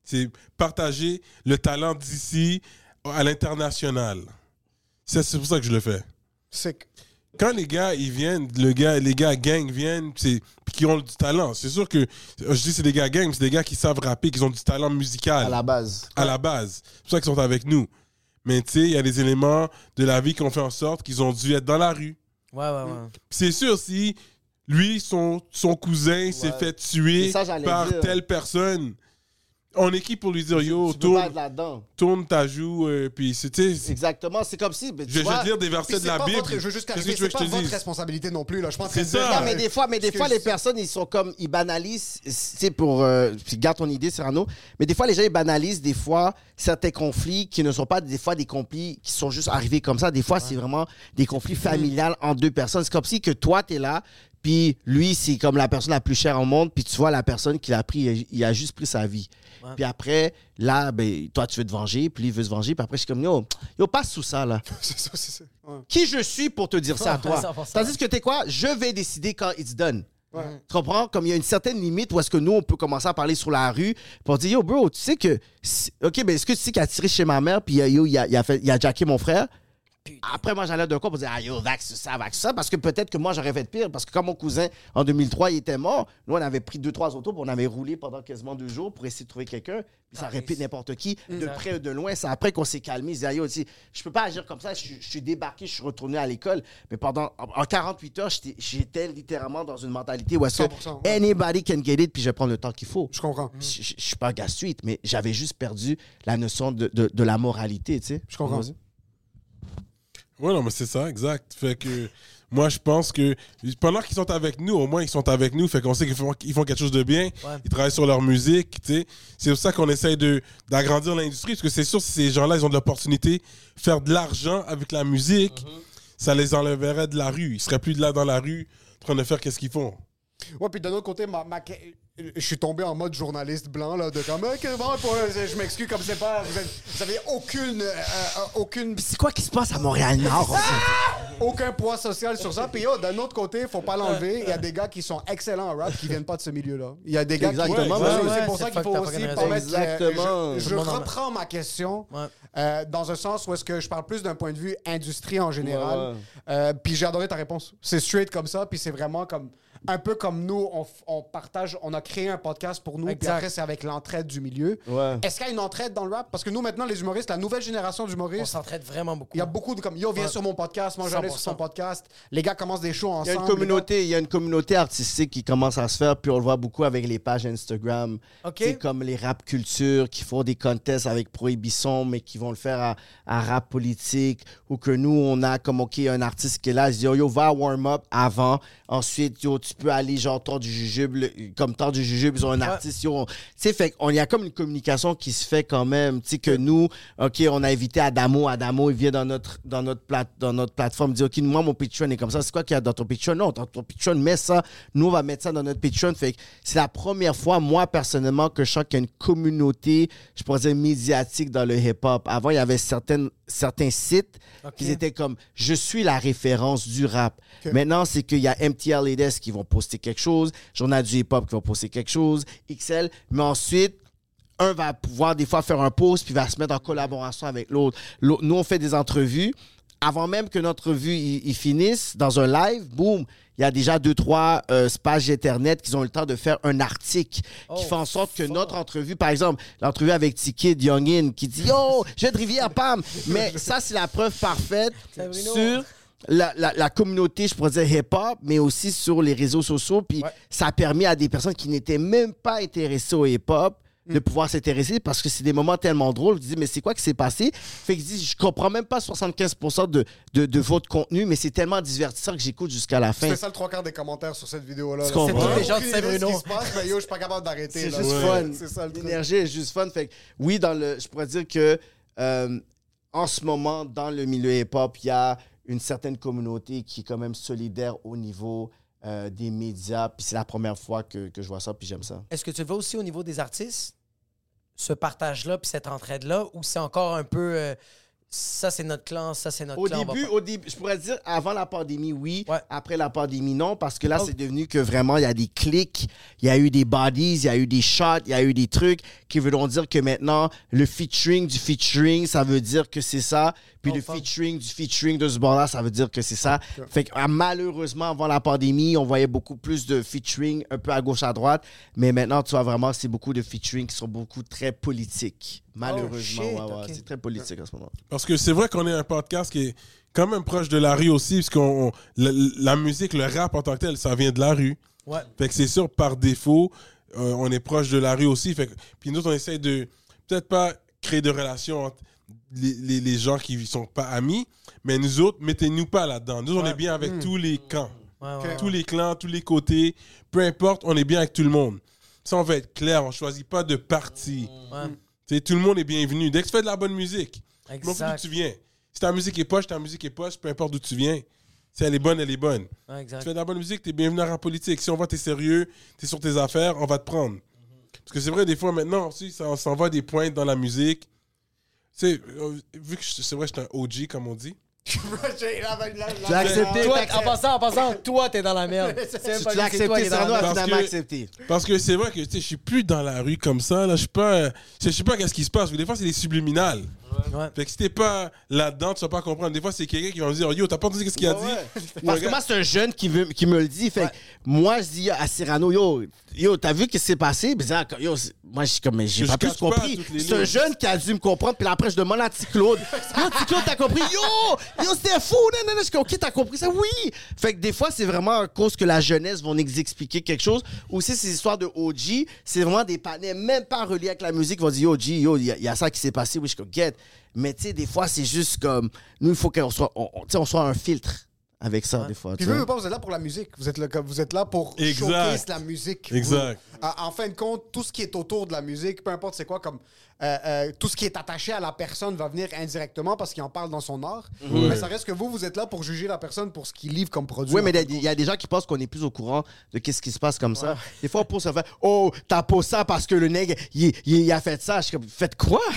C'est partager le talent d'ici à l'international. C'est pour ça que je le fais. C'est que- Quand les gars, ils viennent, le gars, les gars gang viennent, c'est puis qui ont du talent. C'est sûr que je dis c'est des gars gang, mais c'est des gars qui savent rapper, qui ont du talent musical À la base. à la base. C'est pour ça qu'ils sont avec nous. Mais tu sais, il y a des éléments de la vie qui ont fait en sorte qu'ils ont dû être dans la rue. Ouais, ouais, ouais. Puis C'est sûr, si lui, son, son cousin s'est fait tuer ça, par dire. telle personne, on est qui pour lui dire Yo, Tu tourne, tourne ta joue, euh, puis tu sais, Exactement, c'est comme si. tu Je vais te lire des versets de c'est la Bible. votre- je veux juste Qu'est-ce que tu veux c'est que pas je te votre dise? responsabilité non plus. Là. Je en de C'est dire, ça. Non, mais des fois, mais des fois les personnes, ils sont comme, ils banalisent, c'est pour, euh, garde ton idée, Cyrano, mais des fois, les gens, ils banalisent, des fois, certains conflits qui ne sont pas, des fois, des conflits qui sont juste arrivés comme ça. Des fois, c'est vraiment des conflits familiales entre deux personnes. C'est comme si que toi, t'es là, puis lui, c'est comme la personne la plus chère au monde, puis tu vois la personne qui l'a pris, il- a juste pris sa vie. Puis après, là, ben, toi, tu veux te venger, puis lui, il veut se venger, puis après, je suis comme, yo, yo, passe sous ça, là. C'est ça, c'est ça. Ouais. Qui je suis pour te dire ça à toi? 100%. Tandis que t'es quoi? Je vais décider quand it's done. Ouais. Tu comprends? Comme il y a une certaine limite où est-ce que nous, on peut commencer à parler sur la rue pour dire, yo, bro, tu sais que. OK, ben, est-ce que tu sais qu'il a tiré chez ma mère puis yo, il a, il a, fait, il a jacké mon frère? Après, moi, j'allais d'un coup pour dire, ah, yo, vax ça, vax ça, parce que peut-être que moi, j'aurais fait pire. Parce que quand mon cousin, en 2003, il était mort, nous, on avait pris deux, trois autos, puis on avait roulé pendant quasiment deux jours pour essayer de trouver quelqu'un. Puis ça aurait pu être n'importe qui, de près ou de loin. C'est après qu'on s'est calmé. Disait, ah, yo, je peux pas agir comme ça. Je, suis- je suis débarqué, je suis retourné à l'école. Mais pendant, en en 48 heures, j'étais- j'étais littéralement dans une mentalité où est-ce que 100%, ouais. anybody can get it, puis je vais prendre le temps qu'il faut. Je comprends. Je, je- je suis pas gars suite, mais j'avais juste perdu la notion de, de, de la moralité, tu sais. Je comprends. Ouais, non, mais c'est ça, exact. Fait que moi, je pense que pendant qu'ils sont avec nous, au moins, ils sont avec nous. Fait qu'on sait qu'ils font, ils font quelque chose de bien. Ils travaillent sur leur musique, tu sais. C'est pour ça qu'on essaye de, d'agrandir l'industrie. Parce que c'est sûr, si ces gens-là, ils ont de l'opportunité de faire de l'argent avec la musique, ça les enlèverait de la rue. Ils seraient plus de là dans la rue, en train de faire qu'est-ce qu'ils font. Ouais, puis d'un autre côté, ma, ma- je suis tombé en mode journaliste blanc, là, de comme, Ok, bon, pour- je m'excuse comme c'est pas, vous, êtes- vous avez aucune, euh, euh, aucune, C'est quoi qui se passe à Montréal-Nord? fait? aucun poids social sur ça. Puis yo, d'un autre côté, faut pas l'enlever. Il y a des gars qui sont excellents en rap qui viennent pas de ce milieu-là. Il y a des gars Exactement, qui. ouais, c'est ouais, pour c'est ça qu'il faut aussi fucking pas raison. mettre. Exactement. Je, reprends ma question Ouais. euh, dans un sens où est-ce que je parle plus d'un point de vue industrie en général. Ouais, ouais. Euh, puis j'ai adoré ta réponse. C'est straight comme ça, puis c'est vraiment comme un peu comme nous, on, on partage, on a créé un podcast pour nous, puis après c'est avec l'entraide du milieu. Ouais. Est-ce qu'il y a une entraide dans le rap? Parce que nous maintenant les humoristes, la nouvelle génération On d'humoristes, s'entraide vraiment beaucoup. il y a beaucoup de comme yo viens Ouais. sur mon podcast, moi j'allais sur 100%. son podcast. Les gars commencent des shows Il y ensemble. a une communauté, il y a une communauté artistique qui commence à se faire, puis on le voit beaucoup avec les pages Instagram. OK. C'est comme les rap culture qui font des contests avec Prohibition, mais qui vont le faire à, à rap politique, ou que nous, on a comme, OK, un artiste qui est là, il dit, yo, yo, va warm-up avant. Ensuite, yo, tu peux aller, genre, temps du jujube, comme temps du jujube, ils ont un artiste, yo. Tu sais, fait qu'on y a comme une communication qui se fait quand même. Tu sais, que nous, OK, on a invité Adamo. Adamo, il vient dans notre, dans notre, plate, dans notre plateforme, il dit, OK, moi, mon Patreon est comme ça. C'est quoi qu'il y a dans ton Patreon? Non, dans ton Patreon, mets ça. Nous, on va mettre ça dans notre Patreon. Fait que c'est la première fois, moi, personnellement, que je sens qu'il y a une communauté, je pourrais dire, médiatique dans le hip-hop. Avant, il y avait certaines, certains sites qui étaient comme, je suis la référence du rap. Maintenant, c'est qu'il y a MTLADS qui vont poster quelque chose, Journal du hip-hop qui va poster quelque chose, XL, mais ensuite, un va pouvoir des fois faire un post puis va se mettre en collaboration avec l'autre. Nous, on fait des entrevues. Avant même que notre vue il, il finisse, dans un live, boum, il y a déjà deux, trois euh, pages Internet qui ont eu le temps de faire un article qui fait en sorte que notre entrevue, par exemple, l'entrevue avec Tiki Youngin qui dit Yo, je vais de Rivière, Pam. Mais ça, c'est la preuve parfaite sur la, la- la communauté, je pourrais dire hip-hop, mais aussi sur les réseaux sociaux. Puis ça a permis à des personnes qui n'étaient même pas intéressées au hip-hop de pouvoir s'intéresser parce que c'est des moments tellement drôles. Je dis, mais c'est quoi qui s'est passé? Fait que je dis, je comprends même pas 75% de, de, de votre contenu, mais c'est tellement divertissant que j'écoute jusqu'à la fin. C'est ça le trois quarts des commentaires sur cette vidéo-là. C'est tous les gens de Saint-Bruno. ce qui se passe, mais yo, je suis pas capable d'arrêter. C'est juste Ouais. fun. C'est ça le truc. L'énergie est juste fun. Fait que, oui, dans le, je pourrais dire que euh, en ce moment, dans le milieu hip-hop, il y a une certaine communauté qui est quand même solidaire au niveau euh, des médias. Puis c'est la première fois que, que je vois ça, puis j'aime ça. Est-ce que tu le vois aussi au niveau des artistes? Ce partage-là, puis cette entraide-là, ou c'est encore un peu. euh, ça, c'est notre clan, ça, c'est notre Au clan. va début, au début, je pourrais dire avant la pandémie, oui. Ouais. Après la pandémie, non, parce que là, Oh. c'est devenu que vraiment, il y a des clics, il y a eu des bodies, il y a eu des shots, il y a eu des trucs qui veulent dire que maintenant, le featuring du featuring, ça veut dire que c'est ça. Puis Oh, le featuring du featuring de ce bord-là, ça veut dire que c'est ça. Fait que ah, malheureusement, avant la pandémie, on voyait beaucoup plus de featuring un peu à gauche, à droite. Mais maintenant, tu vois vraiment, c'est beaucoup de featuring qui sont beaucoup très politiques. Malheureusement, Oh, ouais, ouais, c'est très politique en ce moment. Parce que c'est vrai qu'on est un podcast qui est quand même proche de la rue aussi, parce qu'on on- la, la musique, le rap en tant que tel, ça vient de la rue. Ouais. Fait que c'est sûr, par défaut, euh, on est proche de la rue aussi. Fait que, puis nous, on essaie de peut-être pas créer de relations entre les, les- les gens qui sont pas amis, mais nous autres, mettez-nous pas là-dedans. Nous, on Ouais. est bien avec tous les camps, Ouais, ouais, tous les clans, tous les côtés. Peu importe, on est bien avec tout le monde. Ça, on va être clair, on choisit pas de parti. ouais. Tu sais, tout le monde est bienvenu. Dès que tu fais de la bonne musique, je m'en fous d'où tu viens. Si ta musique est poche, ta musique est poche, peu importe d'où tu viens. Si elle est bonne, elle est bonne. Exact. Tu fais de la bonne musique, t'es bienvenu à la politique. Si on voit que t'es sérieux, t'es sur tes affaires, on va te prendre. Parce que c'est vrai, des fois, maintenant, aussi, ça, on s'en va des pointes dans la musique. Sais, euh, vu que c'est vrai, je suis un OG, comme on dit. Tu l'as accepté, Toi, en passant, en passant, toi, t'es dans la merde. Tu l'as lui, c'est toi qui accepté, es dans la Cyrano a merde. Parce finalement que- accepté. Parce que c'est vrai que tu sais, je suis plus dans la rue comme ça. Là, je suis pas. Je sais pas qu'est-ce qui se passe. Des fois, c'est des subliminales. Ouais. Fait que si t'es pas là-dedans, tu vas pas comprendre. Des fois, c'est quelqu'un qui va me dire Yo, t'as pas entendu qu'est-ce qu'il a Ouais, dit ouais. Parce que moi, c'est un jeune qui, veut, qui me le dit. Fait que moi, je dis à Cyrano, yo, yo t'as vu ce qui s'est passé? Mais ça, yo, c'est- moi, je suis comme, mais j'ai Je pas plus compris. C'est un jeune qui a dû me comprendre. Puis après, je demande à Petit Claude, yo, Petit Claude, t'as compris? Yo, yo, c'était fou. Non, non, non. Je ok, t'as compris ça? Oui. Fait que des fois, c'est vraiment à cause que la jeunesse nous expliquer quelque chose. Aussi, ces histoires de OG, c'est vraiment des panneaux, même pas reliés avec la musique, qui vont dire, yo, G, yo, il y, a- ça qui s'est passé. Oui, je get. Mais tu sais, des fois, c'est juste comme, nous, il faut qu'on soit, on, on soit un filtre avec ça, des fois. Puis tu vous, pas, vous êtes là pour la musique. Vous êtes là, vous êtes là pour Exact. showcase la musique. Exact. Vous- en, en fin de compte, tout ce qui est autour de la musique, peu importe c'est quoi, comme euh, euh, tout ce qui est attaché à la personne va venir indirectement parce qu'il en parle dans son art. Mais ça reste que vous, vous êtes là pour juger la personne pour ce qu'il livre comme produit. Oui, mais il y, a- il y a des gens qui pensent qu'on est plus au courant de qu'est-ce qui se passe comme ça. Des fois, on pose ça fait Oh, t'as posé ça parce que le nègre, il, a fait ça. Je suis comme Faites quoi?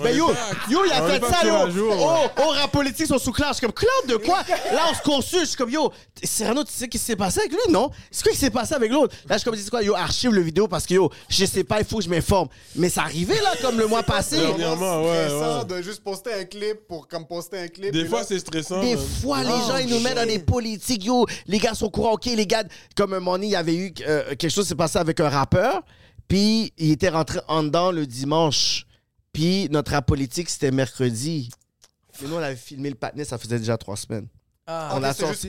Ben yo, pas- yo, il a on fait pas ça, yo. oh, oh, rap politique sont sous classe. Je suis comme Claude, de quoi? Là, on se consulte. Je suis comme Yo, Cyrano, tu sais ce qui s'est passé avec lui Non? C'est quoi qui s'est passé avec l'autre? Là, je suis comme dis quoi Yo, archive le vidéo parce que yo, je sais pas, il faut que je m'informe. Mais ça arrivait là, comme le mois passé. Dernièrement, C'est ouais, stressant ouais. de juste poster un clip pour comme poster un clip. Des fois, c'est stressant. Des man. fois, les Oh, gens, ils nous mettent dans des politiques. Yo, les gars sont au courant. OK, les gars, comme un moment il y avait eu euh, quelque chose qui s'est passé avec un rappeur. Puis, il était rentré en dedans le dimanche. Puis, notre rap politique, c'était mercredi. Mais nous, on avait filmé le patinet, ça faisait déjà trois semaines. Ah, on l'a sorti.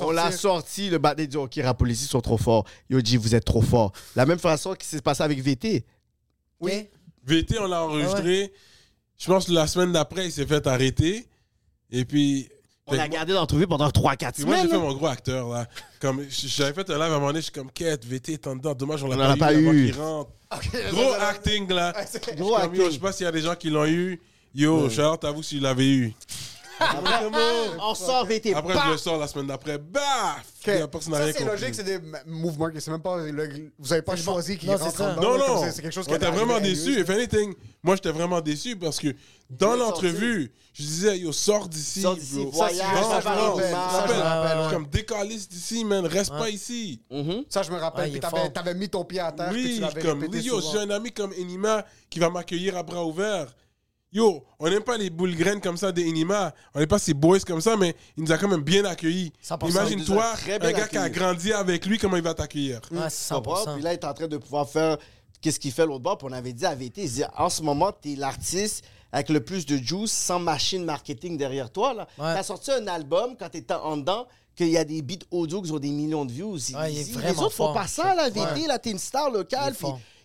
On l'a sorti, le patinet dit OK, rap politique sont trop forts. Yo, dit, vous êtes trop forts. La même façon qui s'est passé avec VT. oui. VT, on l'a enregistré. Je pense que la semaine d'après, il s'est fait arrêter. Et puis. On l'a gardé d'entrevue pendant 3-4 Puis moi, j'ai semaines. fait là. mon gros acteur, là. Comme, j'avais fait un live à un moment donné, je suis comme, quête, VT est en dedans. Dommage, on l'a On pas, l'a eu. pas avant eu. qu'il rentre. Ok, Gros ça, ça, acting, là. Gros yo, acting. Je sais pas s'il y a des gens qui l'ont eu. Yo, Charles, t'avoues s'il l'avait eu. Après, On sort VT. après, je le sors la semaine d'après. Baf! Ok. La personne n'a Ça, rien c'est logique, c'est des mouvements. C'est même pas. le- vous avez pas choisi qui Non, c'est rentre ça. Non, non. c'est- quelque chose qui était vraiment lui. If anything, moi, j'étais vraiment déçu parce que dans l'entrevue, je disais, yo, sors d'ici. Sors d'ici, voyage, Ça, je me rappelle. Comme décaliste d'ici, man. Reste pas ici. Mhm. Ça, je me rappelle. Il Puis t'avais mis ton pied à terre. Oui, comme, yo, j'ai un ami comme Enima qui va m'accueillir à bras ouverts. Yo, on n'aime pas les boules graines comme ça d'Enima. On n'aime pas ces boys comme ça, mais il nous a quand même bien accueillis. 100%. Imagine-toi, un gars qui a grandi avec lui, comment il va t'accueillir? Ah? 100%. Puis là, il est en train de pouvoir faire qu'est-ce qu'il fait l'autre bord. Puis on avait dit à VT, il dit, en ce moment, tu es l'artiste avec le plus de juice sans machine marketing derrière toi. Là. Ouais. Tu as sorti un album quand tu étais en dedans qu'il y a des beats audio qui ont des millions de views. Il- Ouais, il est les autres font pas ça, là, VT. Ouais. Là, t'es une star Il locale.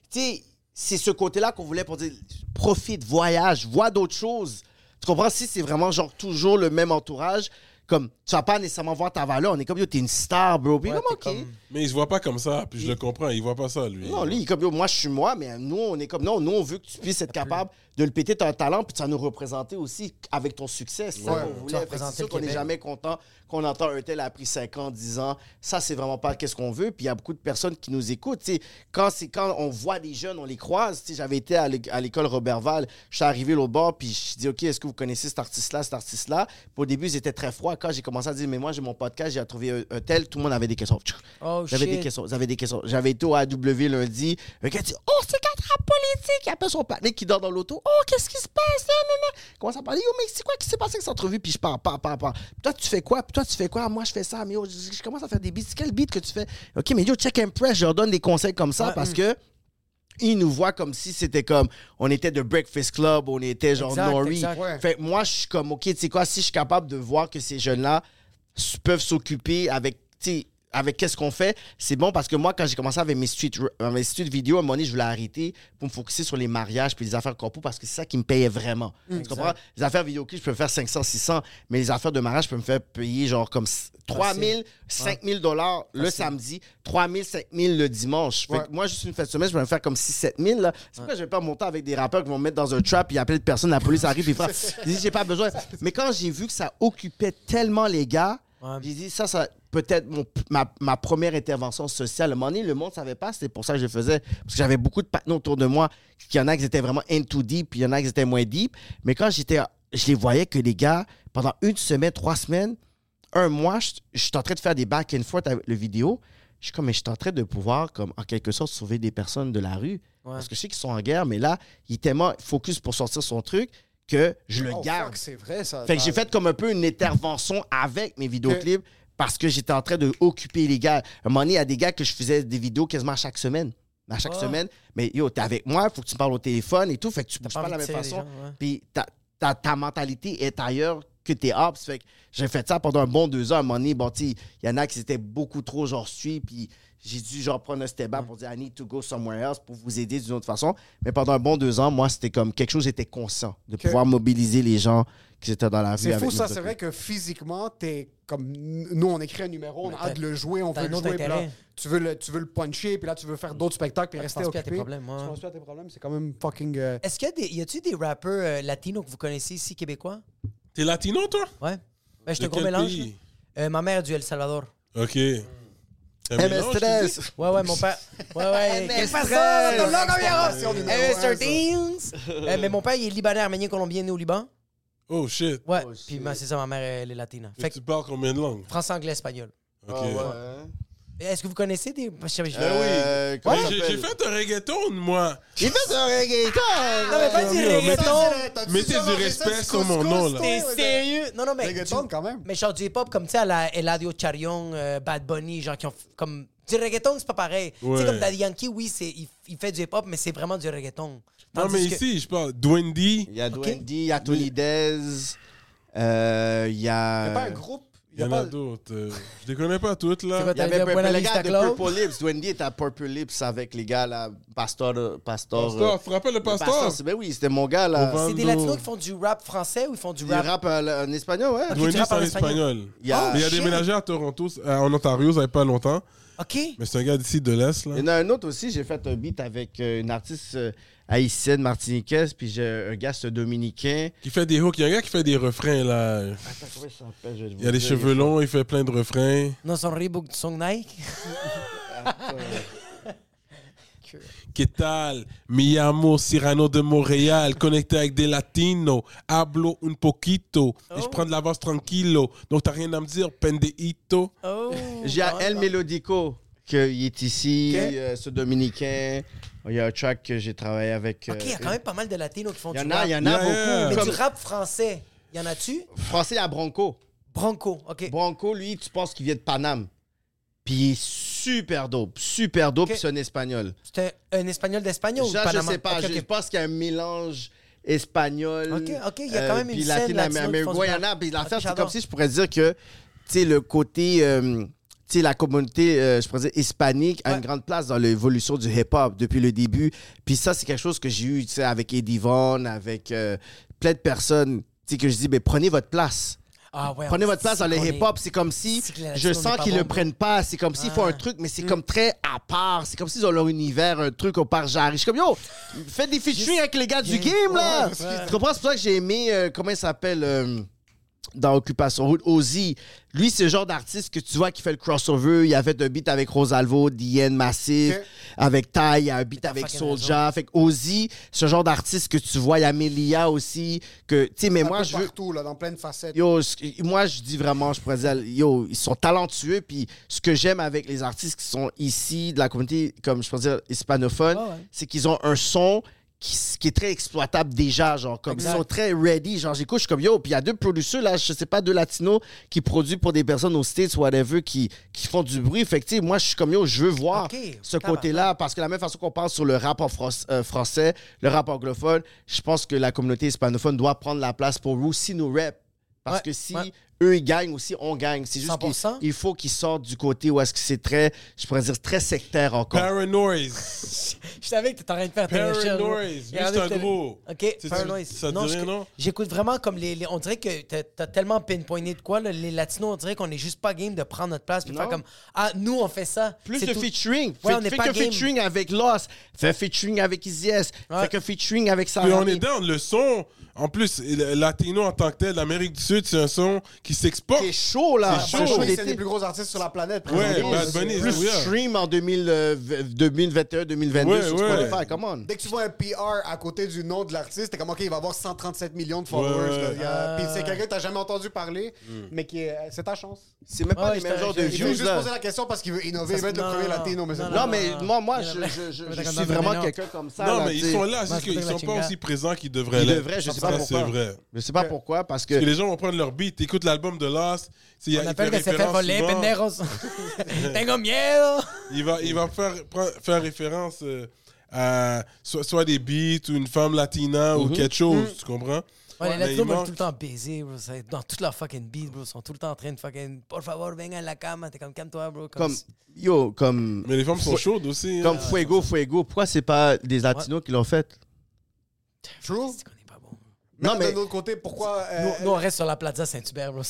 Puis, c'est ce côté-là qu'on voulait pour dire, profite, voyage, vois d'autres choses. Tu comprends? Si c'est vraiment genre toujours le même entourage, comme, tu vas pas nécessairement voir ta valeur. On est comme, yo, t'es une star, bro. Puis Ouais, comme, t'es ok? comme- Mais il se voit pas comme ça, puis je le comprends, il voit pas ça, lui. Non, lui, il est comme, yo, moi, je suis moi, mais nous, on est comme, non, nous, on veut que tu puisses être capable de le péter ton talent, puis tu vas nous représenter aussi avec ton succès. C'est ça Ouais. qu'on Tu vas voulait. Fait que représenter C'est sûr le qu'on n'est Québec. jamais content qu'on entend un tel a pris 5 ans, 10 ans. Ça, c'est vraiment pas qu'est-ce qu'on veut. Puis il y a beaucoup de personnes qui nous écoutent. Tu sais, quand, c'est quand on voit des jeunes, on les croise. Tu sais, J'avais été à l'é- à l'école Robertval, je suis arrivé au bord, puis je dis, OK, est-ce que vous connaissez cet artiste-là, cet artiste-là? Puis au début, ils étaient très froids. Quand j'ai commencé à dire, mais moi, j'ai mon podcast, j'ai trouvé un, un tel, tout le monde avait des questions. Oh, J'avais des questions. J'avais des questions. J'avais été au AW lundi. Un gars dit Oh, c'est quatre politique. Il appelle son partenaire qui dort dans l'auto. Oh, qu'est-ce qui se passe? Là, là, là. Il commence à parler. Yo, mais c'est quoi qui s'est passé avec cette entrevue? Puis je parle, parle, parle, parle. Puis toi, tu fais quoi? Puis toi, tu fais quoi? Moi, je fais ça. Mais yo, je, je commence à faire des beats. Quel beat que tu fais? OK, mais yo, check and press. Je leur donne des conseils comme ça parce hum. que. Ils nous voient comme si c'était comme on était de Breakfast Club, on était genre Exact, Nori. exact. Ouais. Fait moi, je suis comme, OK, tu sais quoi, si je suis capable de voir que ces jeunes-là peuvent s'occuper avec, tu sais, avec qu'est-ce qu'on fait, c'est bon parce que moi, quand j'ai commencé avec mes street, euh, mes street vidéos, à un moment donné, je voulais arrêter pour me focuser sur les mariages puis les affaires corpo parce que c'est ça qui me payait vraiment. Tu comprends? Les affaires vidéo je peux me faire 500, 600, mais les affaires de mariage, je peux me faire payer genre comme 3 000, 5 000 dollars le samedi, 3 000, 5 000 le dimanche. Fait Ouais. que moi, juste une fête de semaine, je peux me faire comme 6 7 000. là. C'est pourquoi je vais pas monter avec des rappeurs qui vont me mettre dans un trap, et appeler de personne, la police arrive, et faire. J'ai dit, j'ai pas besoin. Mais quand j'ai vu que ça occupait tellement les gars, Ouais. j'ai dit, ça, ça peut-être mon- ma, ma première intervention sociale. À un moment donné, le monde savait pas, c'était pour ça que je le faisais. Parce que j'avais beaucoup de partenaires autour de moi. Il y en a qui étaient vraiment into deep, puis il y en a qui étaient moins deep. Mais quand j'étais, je les voyais que les gars, pendant une semaine, trois semaines, un mois, je, je suis en train de faire des back and forth avec le vidéo. Je suis comme, mais je suis en train de pouvoir, comme, en quelque sorte, sauver des personnes de la rue. Parce que je sais qu'ils sont en guerre, mais là, il est tellement focus pour sortir son truc que je le Oh, garde. c'est vrai, ça. Fait que j'ai fait comme un peu une intervention avec mes vidéoclips parce que j'étais en train de occuper les gars. À un moment donné, il y a des gars que je faisais des vidéos quasiment à chaque semaine. À chaque Oh. semaine. Mais yo, t'es avec moi, faut que tu me parles au téléphone et tout. Fait que tu bouges pas de la même façon. les gens, ouais. Puis ta, ta, ta mentalité est ailleurs que tes hops. Fait que j'ai fait ça pendant un bon deux heures. À un moment donné, bon, il y en a qui étaient beaucoup trop genre suis. Puis j'ai dû genre prendre un step back pour dire I need to go somewhere else pour vous aider d'une autre façon. Mais pendant un bon deux ans, moi, c'était comme quelque chose, j'étais conscient de pouvoir mobiliser les gens qui étaient dans la rue. C'est fou, ça. C'est vrai que physiquement, t'es comme. Nous, on écrit un numéro, on a hâte de le jouer, on veut le jouer. puis là, tu, veux le, tu veux le puncher, puis là, tu veux faire d'autres spectacles, puis Ouais, tu rester penses plus à tes occupé. problèmes. Tu penses plus à tes problèmes. C'est quand même fucking. euh, Est-ce qu'il y a des. Y a-tu des rappeurs euh, latinos que vous connaissez ici, québécois? T'es latino, toi? Ouais. Ben, je un gros mélange. Euh, ma mère est du El Salvador. Ok. Un mélange, tu dis? MS13. Ouais, ouais, mon père. Ouais, ouais. MS13. Qu'est-ce que ça, ton logo, Exportation viejo? numéro un, ça. MS13. Euh, Mais mon père, il est libanais, arménien, colombien, né au Liban. Oh shit. Ouais. Oh, Puis c'est ça, ma mère, elle est Fait que tu parles combien de langues? Français, anglais, espagnol. Ok. Ah ouais. Est-ce que vous connaissez des. je sais- je- Euh, comment ça j'ai- s'appelle? J'ai fait un reggaeton, moi. Il fait un reggaeton! Non, mais pas du reggaeton. Mettez du respect sur mon nom, là. T'es sérieux? Non, non, mais. Reggaeton, quand même. Mais genre du hip-hop comme, tu sais, à la Eladio Charion, euh, Bad Bunny, genre qui ont. f- Comme. Du reggaeton, c'est pas pareil. Tu Ouais. sais, comme Daddy Yankee, oui, c'est, il, il fait du hip-hop, mais c'est vraiment du reggaeton. Non, Tandis mais que- ici, je parle. Dwendy. Il y a Dwendy, il y a Tony Dez, euh, il y a... a pas un groupe. Il y en a d'autres. euh, Je les connais pas toutes, là. Il y avait Buena les gars de? Purple Lips. Dwendy était à Purple Lips avec les gars là, Pastor... Pastor, Pasteur, tu te rappelles le c'est- ben oui, c'était mon gars là. C'est des latinos qui font du rap français ou ils font du rap. rappe en, en espagnol, ouais. Rappes c'est en espagnol. Il y a, shit. déménagé à Toronto, euh, en Ontario, ça fait pas longtemps. OK. Mais c'est un gars d'ici de l'Est, là. il y en a un autre aussi, j'ai fait un beat avec euh, une artiste euh, haïtienne, martiniquaise, puis j'ai un gars, c'est dominicain. Qui fait des hooks. Il y a un gars qui fait des refrains, là. Attends, comment il s'appelle? Je vais Il a des dire, cheveux longs, il fait plein de refrains. Non, son Reebok, son Nike. Que tal? Mi amo Cyrano de Montréal, connecté avec des latinos. Hablo un poquito. Et je Oh. prends de l'avance tranquilo. Donc t'as rien à me dire, pendeito. Oh. J'ai Ah, El. Melodico, qui est ici, Ok. euh, ce dominicain. Il y a un track que j'ai travaillé avec. OK, il y a euh, quand même pas mal de latinos qui font Il y du en a, rap. il y en a beaucoup. Mais Comme du rap français, y en a-tu? français, il y a Bronco. Bronco, OK. Bronco, lui, tu penses qu'il vient de Paname. Puis il est super dope, super dope, Ok. puis c'est un espagnol. C'était un espagnol d'espagnol ou Ça, je Panama? sais pas, OK, je OK. pense qu'il y a un mélange espagnol. Ok, ok, il y a quand même puis une scène latino Ouais, il y en a. Puis l'affaire, c'est comme si je pourrais dire que, tu sais, le côté, euh, sais, la communauté, euh, je pourrais dire, hispanique a Ouais. une grande place dans l'évolution du hip-hop depuis le début. Puis ça, c'est quelque chose que j'ai eu, tu sais, avec Eddie Von, avec euh, plein de personnes, tu sais, que je dis, mais prenez votre place. Ah ouais, Prenez votre place dans le hip-hop. C'est comme si je sens qu'ils le prennent pas. C'est comme s'ils font un truc, mais c'est comme très à part. C'est comme s'ils ont leur univers, un truc au part. Je suis comme, yo, faites des featuring avec les gars du game, là. Tu comprends? C'est pour ça que j'ai aimé, euh, comment il s'appelle dans Occupation Route, Ozzy. Lui, c'est le genre d'artiste que tu vois qui fait le crossover. Il a fait un beat avec Rosalvo, Diane Massive, Ok. avec Ty, il y a un beat avec Soulja. Fait que Ozzy, ce genre d'artiste que tu vois. Il y a Melia aussi. Que, tu sais, mais Un moi, peu je veux. partout, là, dans plein de facettes. Yo, moi, je dis vraiment, je pourrais dire, yo, ils sont talentueux. Puis ce que j'aime avec les artistes qui sont ici, de la communauté, comme je pourrais dire, hispanophone, ouais. c'est qu'ils ont un son qui, est très exploitable déjà. Genre, comme Exact. ils sont très ready. Genre, j'écoute, je suis comme yo. Puis il y a deux producteurs, là, je sais pas, deux latinos qui produisent pour des personnes aux States, whatever, qui, qui font du bruit. Fait que, moi, je suis comme yo, je veux voir ce côté-là. Parce que la même façon qu'on parle sur le rap en euh, français, le rap anglophone, je pense que la communauté hispanophone doit prendre la place pour aussi nous rap. Parce Ouais, que si ouais. Eux, ils gagnent aussi, on gagne. C'est juste 100%. qu'il il faut qu'ils sortent du côté où est-ce que c'est très, je pourrais dire, très sectaire encore. Paranoise. Je savais que t'étais en train de faire. Paranoise. C'est un gros. OK, Tu- Paranoise. ça te dit je- rien, non? J'écoute vraiment comme les, les- On dirait que t'as as tellement pinpointé de quoi, là, les latinos, on dirait qu'on est juste pas game de prendre notre place puis de Non. faire comme Ah, nous, on fait ça. Plus de tout. featuring. Ouais, fais on n'est fais pas que game. featuring avec Lost. Fais un featuring avec Easy S. Ouais. Fais que featuring avec Sarah. Puis on est down. Le son, en plus, latino en tant que tel, l'Amérique du Sud, c'est un son qui s'exporte. C'est chaud, là. C'est chaud. Bunny, c'est un des plus gros artistes sur la planète. Ouais. Bad Bunny, Plus stream en 2000, euh, 2021, 2022 Ouais, sur ouais. Spotify. Come on. Dès que tu vois un PR à côté du nom de l'artiste, t'es comme, OK, il va avoir 137 millions de followers. Ouais. là. Il y a- Ah. Puis c'est quelqu'un que t'as jamais entendu parler, Mm. mais qui est... c'est ta chance. C'est même pas Ouais, les mêmes genres de j'étais- Il veut views, juste poser la question parce qu'il veut innover, il veut être le Non, premier latino, non, mais moi, moi, je, suis vraiment quelqu'un comme ça. Non, mais ils sont là. Je qu'ils sont pas aussi présents qu'ils devraient Ils l'être. Sais pas c'est pourquoi. vrai. Je sais pas pourquoi, parce que. Parce que les gens vont prendre leur beat. T'écoutes l'album de Lost. il y a- On il appelle fait que c'est fait référence voler, souvent- pendejos. Tengo miedo. Il va, il va faire, faire référence euh, à soit, soit des beats ou une femme latina ou quelque chose, tu comprends? Ouais, les Mais latinos veulent tout le temps baiser, bro. Dans toute leur fucking beat, bro. Ils sont tout le temps en train de fucking. Por favor, venga en la cama. T'es comme, calme-toi, bro. Comme, yo, comme, Mais les femmes sont chaudes aussi. hein. comme Fuego, Fuego, pourquoi c'est pas des latinos qui l'ont fait? True. C'est qu'on est pas bon. Mais Non, mais- d'un autre côté, pourquoi... euh, Nous, nous, on reste sur la plaza Saint-Hubert. Non, mais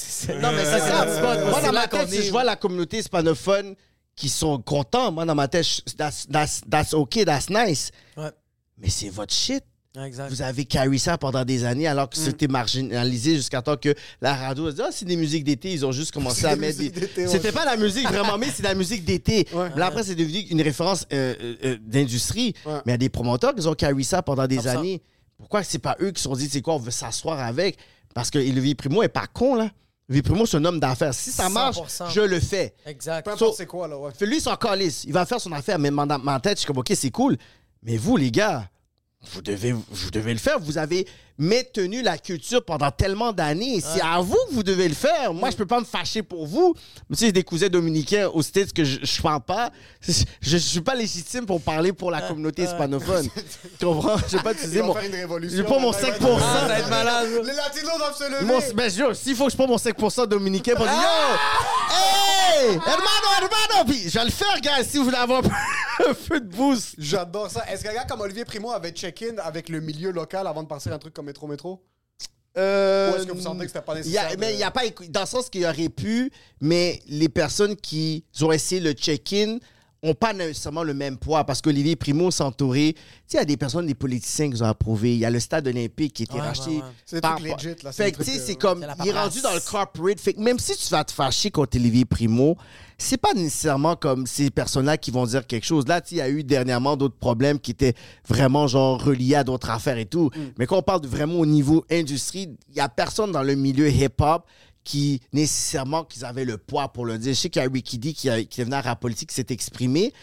c'est ça. ouais. Moi, dans ma tête, si je vois la communauté hispanophone qui sont contents, moi, dans ma tête, that's, that's, that's okay, that's nice. Ouais. Mais c'est votre shit. Exact. Vous avez carry ça pendant des années alors que c'était marginalisé jusqu'à temps que la radio a dit Ah, c'est des musiques d'été. Ils ont juste commencé à mettre des. musiques d'été, ouais. C'était pas la musique vraiment, mais c'est la musique d'été. Ouais. Là, après, c'est devenu une référence euh, euh, euh, d'industrie. Ouais. Mais il y a des promoteurs qui ont carry ça pendant des 100%. années. Pourquoi c'est pas eux qui se sont dit C'est quoi, on veut s'asseoir avec? Parce que Levi Primo est pas con, là. Levi Primo, c'est un homme d'affaires. Si ça marche, 100%. je le fais. Exact. Peu importe So- c'est quoi, là, ouais. Lui, il s'en calisse. Il va faire son affaire. Mais dans ma tête, je suis comme, OK, c'est cool. Mais vous, les gars, vous devez, vous devez le faire. Vous avez maintenu la culture pendant tellement d'années. C'est à vous que vous devez le faire. Moi, je peux pas me fâcher pour vous. Mais tu sais, des cousins dominicains aux States que je, je parle pas. Je, je suis pas légitime pour parler pour la communauté hispanophone. tu comprends? Je vais pas utiliser mon... faire une révolution. J'ai pas mon Maintenant, 5%. ils vont- Ah, ça va être malade. Les latinos doivent se lever. Mon, ben, yo, s'il faut que je prenne mon 5% dominicain pour dire Yo! Hey! Hermano, hermano! Puis je vais le faire, gars, si vous voulez avoir un peu- de boost. J'adore ça. Est-ce qu'un gars comme Olivier Primo avait check-in avec le milieu local avant de partir un truc comme Métro Métro? Euh, Ou est-ce que vous sentez que c'était pas il y a- nécessaire mais il y a pas dans le sens qu'il aurait pu, mais les personnes qui ont essayé le check-in ont pas nécessairement le même poids parce qu'Olivier Primo entouré. Tu sais, il y a des personnes, des politiciens qui ont approuvé. Il y a le stade olympique qui a été Ouais, racheté. ouais, ouais. C'est par- legit, là. C'est Fait que, tu sais, c'est comme, il est rendu dans le corporate. Fait que même si tu vas te fâcher contre Olivier Primo, c'est pas nécessairement comme ces personnes-là qui vont dire quelque chose. Là, tu sais, il y a eu dernièrement d'autres problèmes qui étaient vraiment, genre, reliés à d'autres affaires et tout. Mm. Mais quand on parle de vraiment au niveau industrie, il y a personne dans le milieu hip-hop qui, nécessairement, qu'ils avaient le poids pour le dire. Je sais qu'il y a Ricky D qui, a- qui est venu à Rap Politique qui s'est exprimé.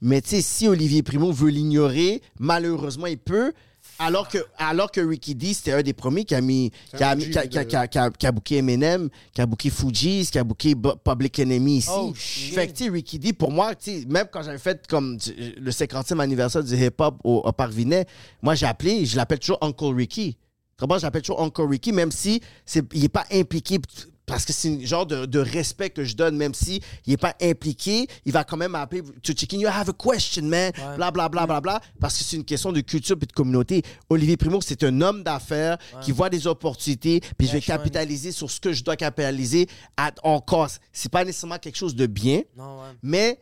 Mais tu sais, si Olivier Primo veut l'ignorer, malheureusement, il peut. Alors que, alors que Ricky D, c'était un des premiers qui a mis, qui a, qui a, qui a- de- qui a- qui a- qui a booké Eminem, qui a booké Fugees, qui a booké Public Enemy ici. Oh. Fait que, tu Ricky D, pour moi, tu sais, même quand j'avais fait comme le 50e anniversaire du hip-hop au, au Parc Vinet, moi, j'ai appelé, je l'appelle toujours Uncle Ricky. L'appelle toujours Uncle Ricky, même si c'est, il n'est pas impliqué parce que c'est un genre de, de respect que je donne, même si il est pas impliqué, il va quand même m'appeler to chicken. You have a question, man. Bla bla bla bla bla. Parce que c'est une question de culture et de communauté. Olivier Primo, c'est un homme d'affaires qui voit des opportunités, puis je vais capitaliser sur ce que je dois capitaliser à, en cause. C'est pas nécessairement quelque chose de bien, Non, ouais. mais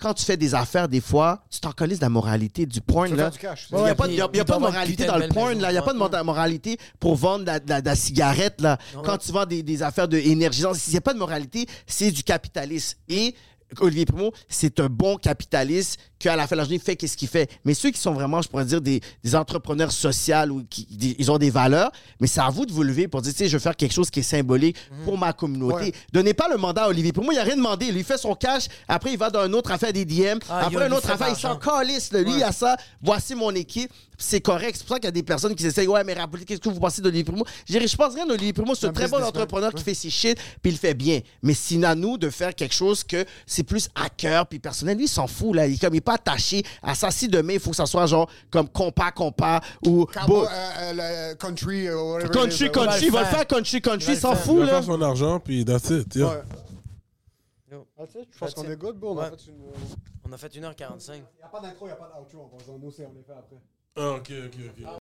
quand tu fais des affaires, des fois, tu t'en de la moralité du porn. Là. faire du cash. Il n'y a, pas, y a- y a il pas de moralité dans de le porn. là. Il n'y a pas de moralité pour vendre de la, de la- de la cigarette. Là. Quand tu vends des, des affaires d'énergie, il n'y a pas de moralité, c'est du capitalisme. Et Olivier Primo, c'est un bon capitaliste qu'à la fin de la journée, fait qu'est-ce qu'il fait. Mais ceux qui sont vraiment, je pourrais dire, des, des entrepreneurs sociaux ou qui des- ils ont des valeurs, mais c'est à vous de vous lever pour dire, tu sais, je veux faire quelque chose qui est symbolique pour ma communauté. Ouais. Donnez pas le mandat à Olivier Primo, il n'a rien demandé. Il lui fait son cash, après il va dans un autre affaire des DM, Ah, après a un autre affaire, il s'en calisse. Lui, il a ça. Voici mon équipe. C'est correct. C'est pour ça qu'il y a des personnes qui s'essayent. Ouais, mais rappelez, qu'est-ce que vous pensez d'Olivier Primo? Je je pense rien d'Olivier Primo. C'est un Un très bon entrepreneur qui fait ses shit, puis il le fait bien. Mais c'est à nous de faire quelque chose que c'est plus à cœur, puis personnel. Lui, il s'en fout, là. Il comme, il est pas attaché à ça. Si demain, il faut que ça soit genre comme compas, compas ou Cowboy, euh, euh, le country, euh, whatever country, is, euh, country. Il va le faire. country, country. Il s'en faire. Il fout, va là. faire son argent, puis that's it. yeah. Ouais. Yo. Ah, tu sais, Je pense qu'on est good, bro. On a Ouais. fait une. On a fait 1h45. Il n'y a pas d'intro, il n'y a pas d'outro. On va nous, on les fait après. Ah, ok, ok, ok.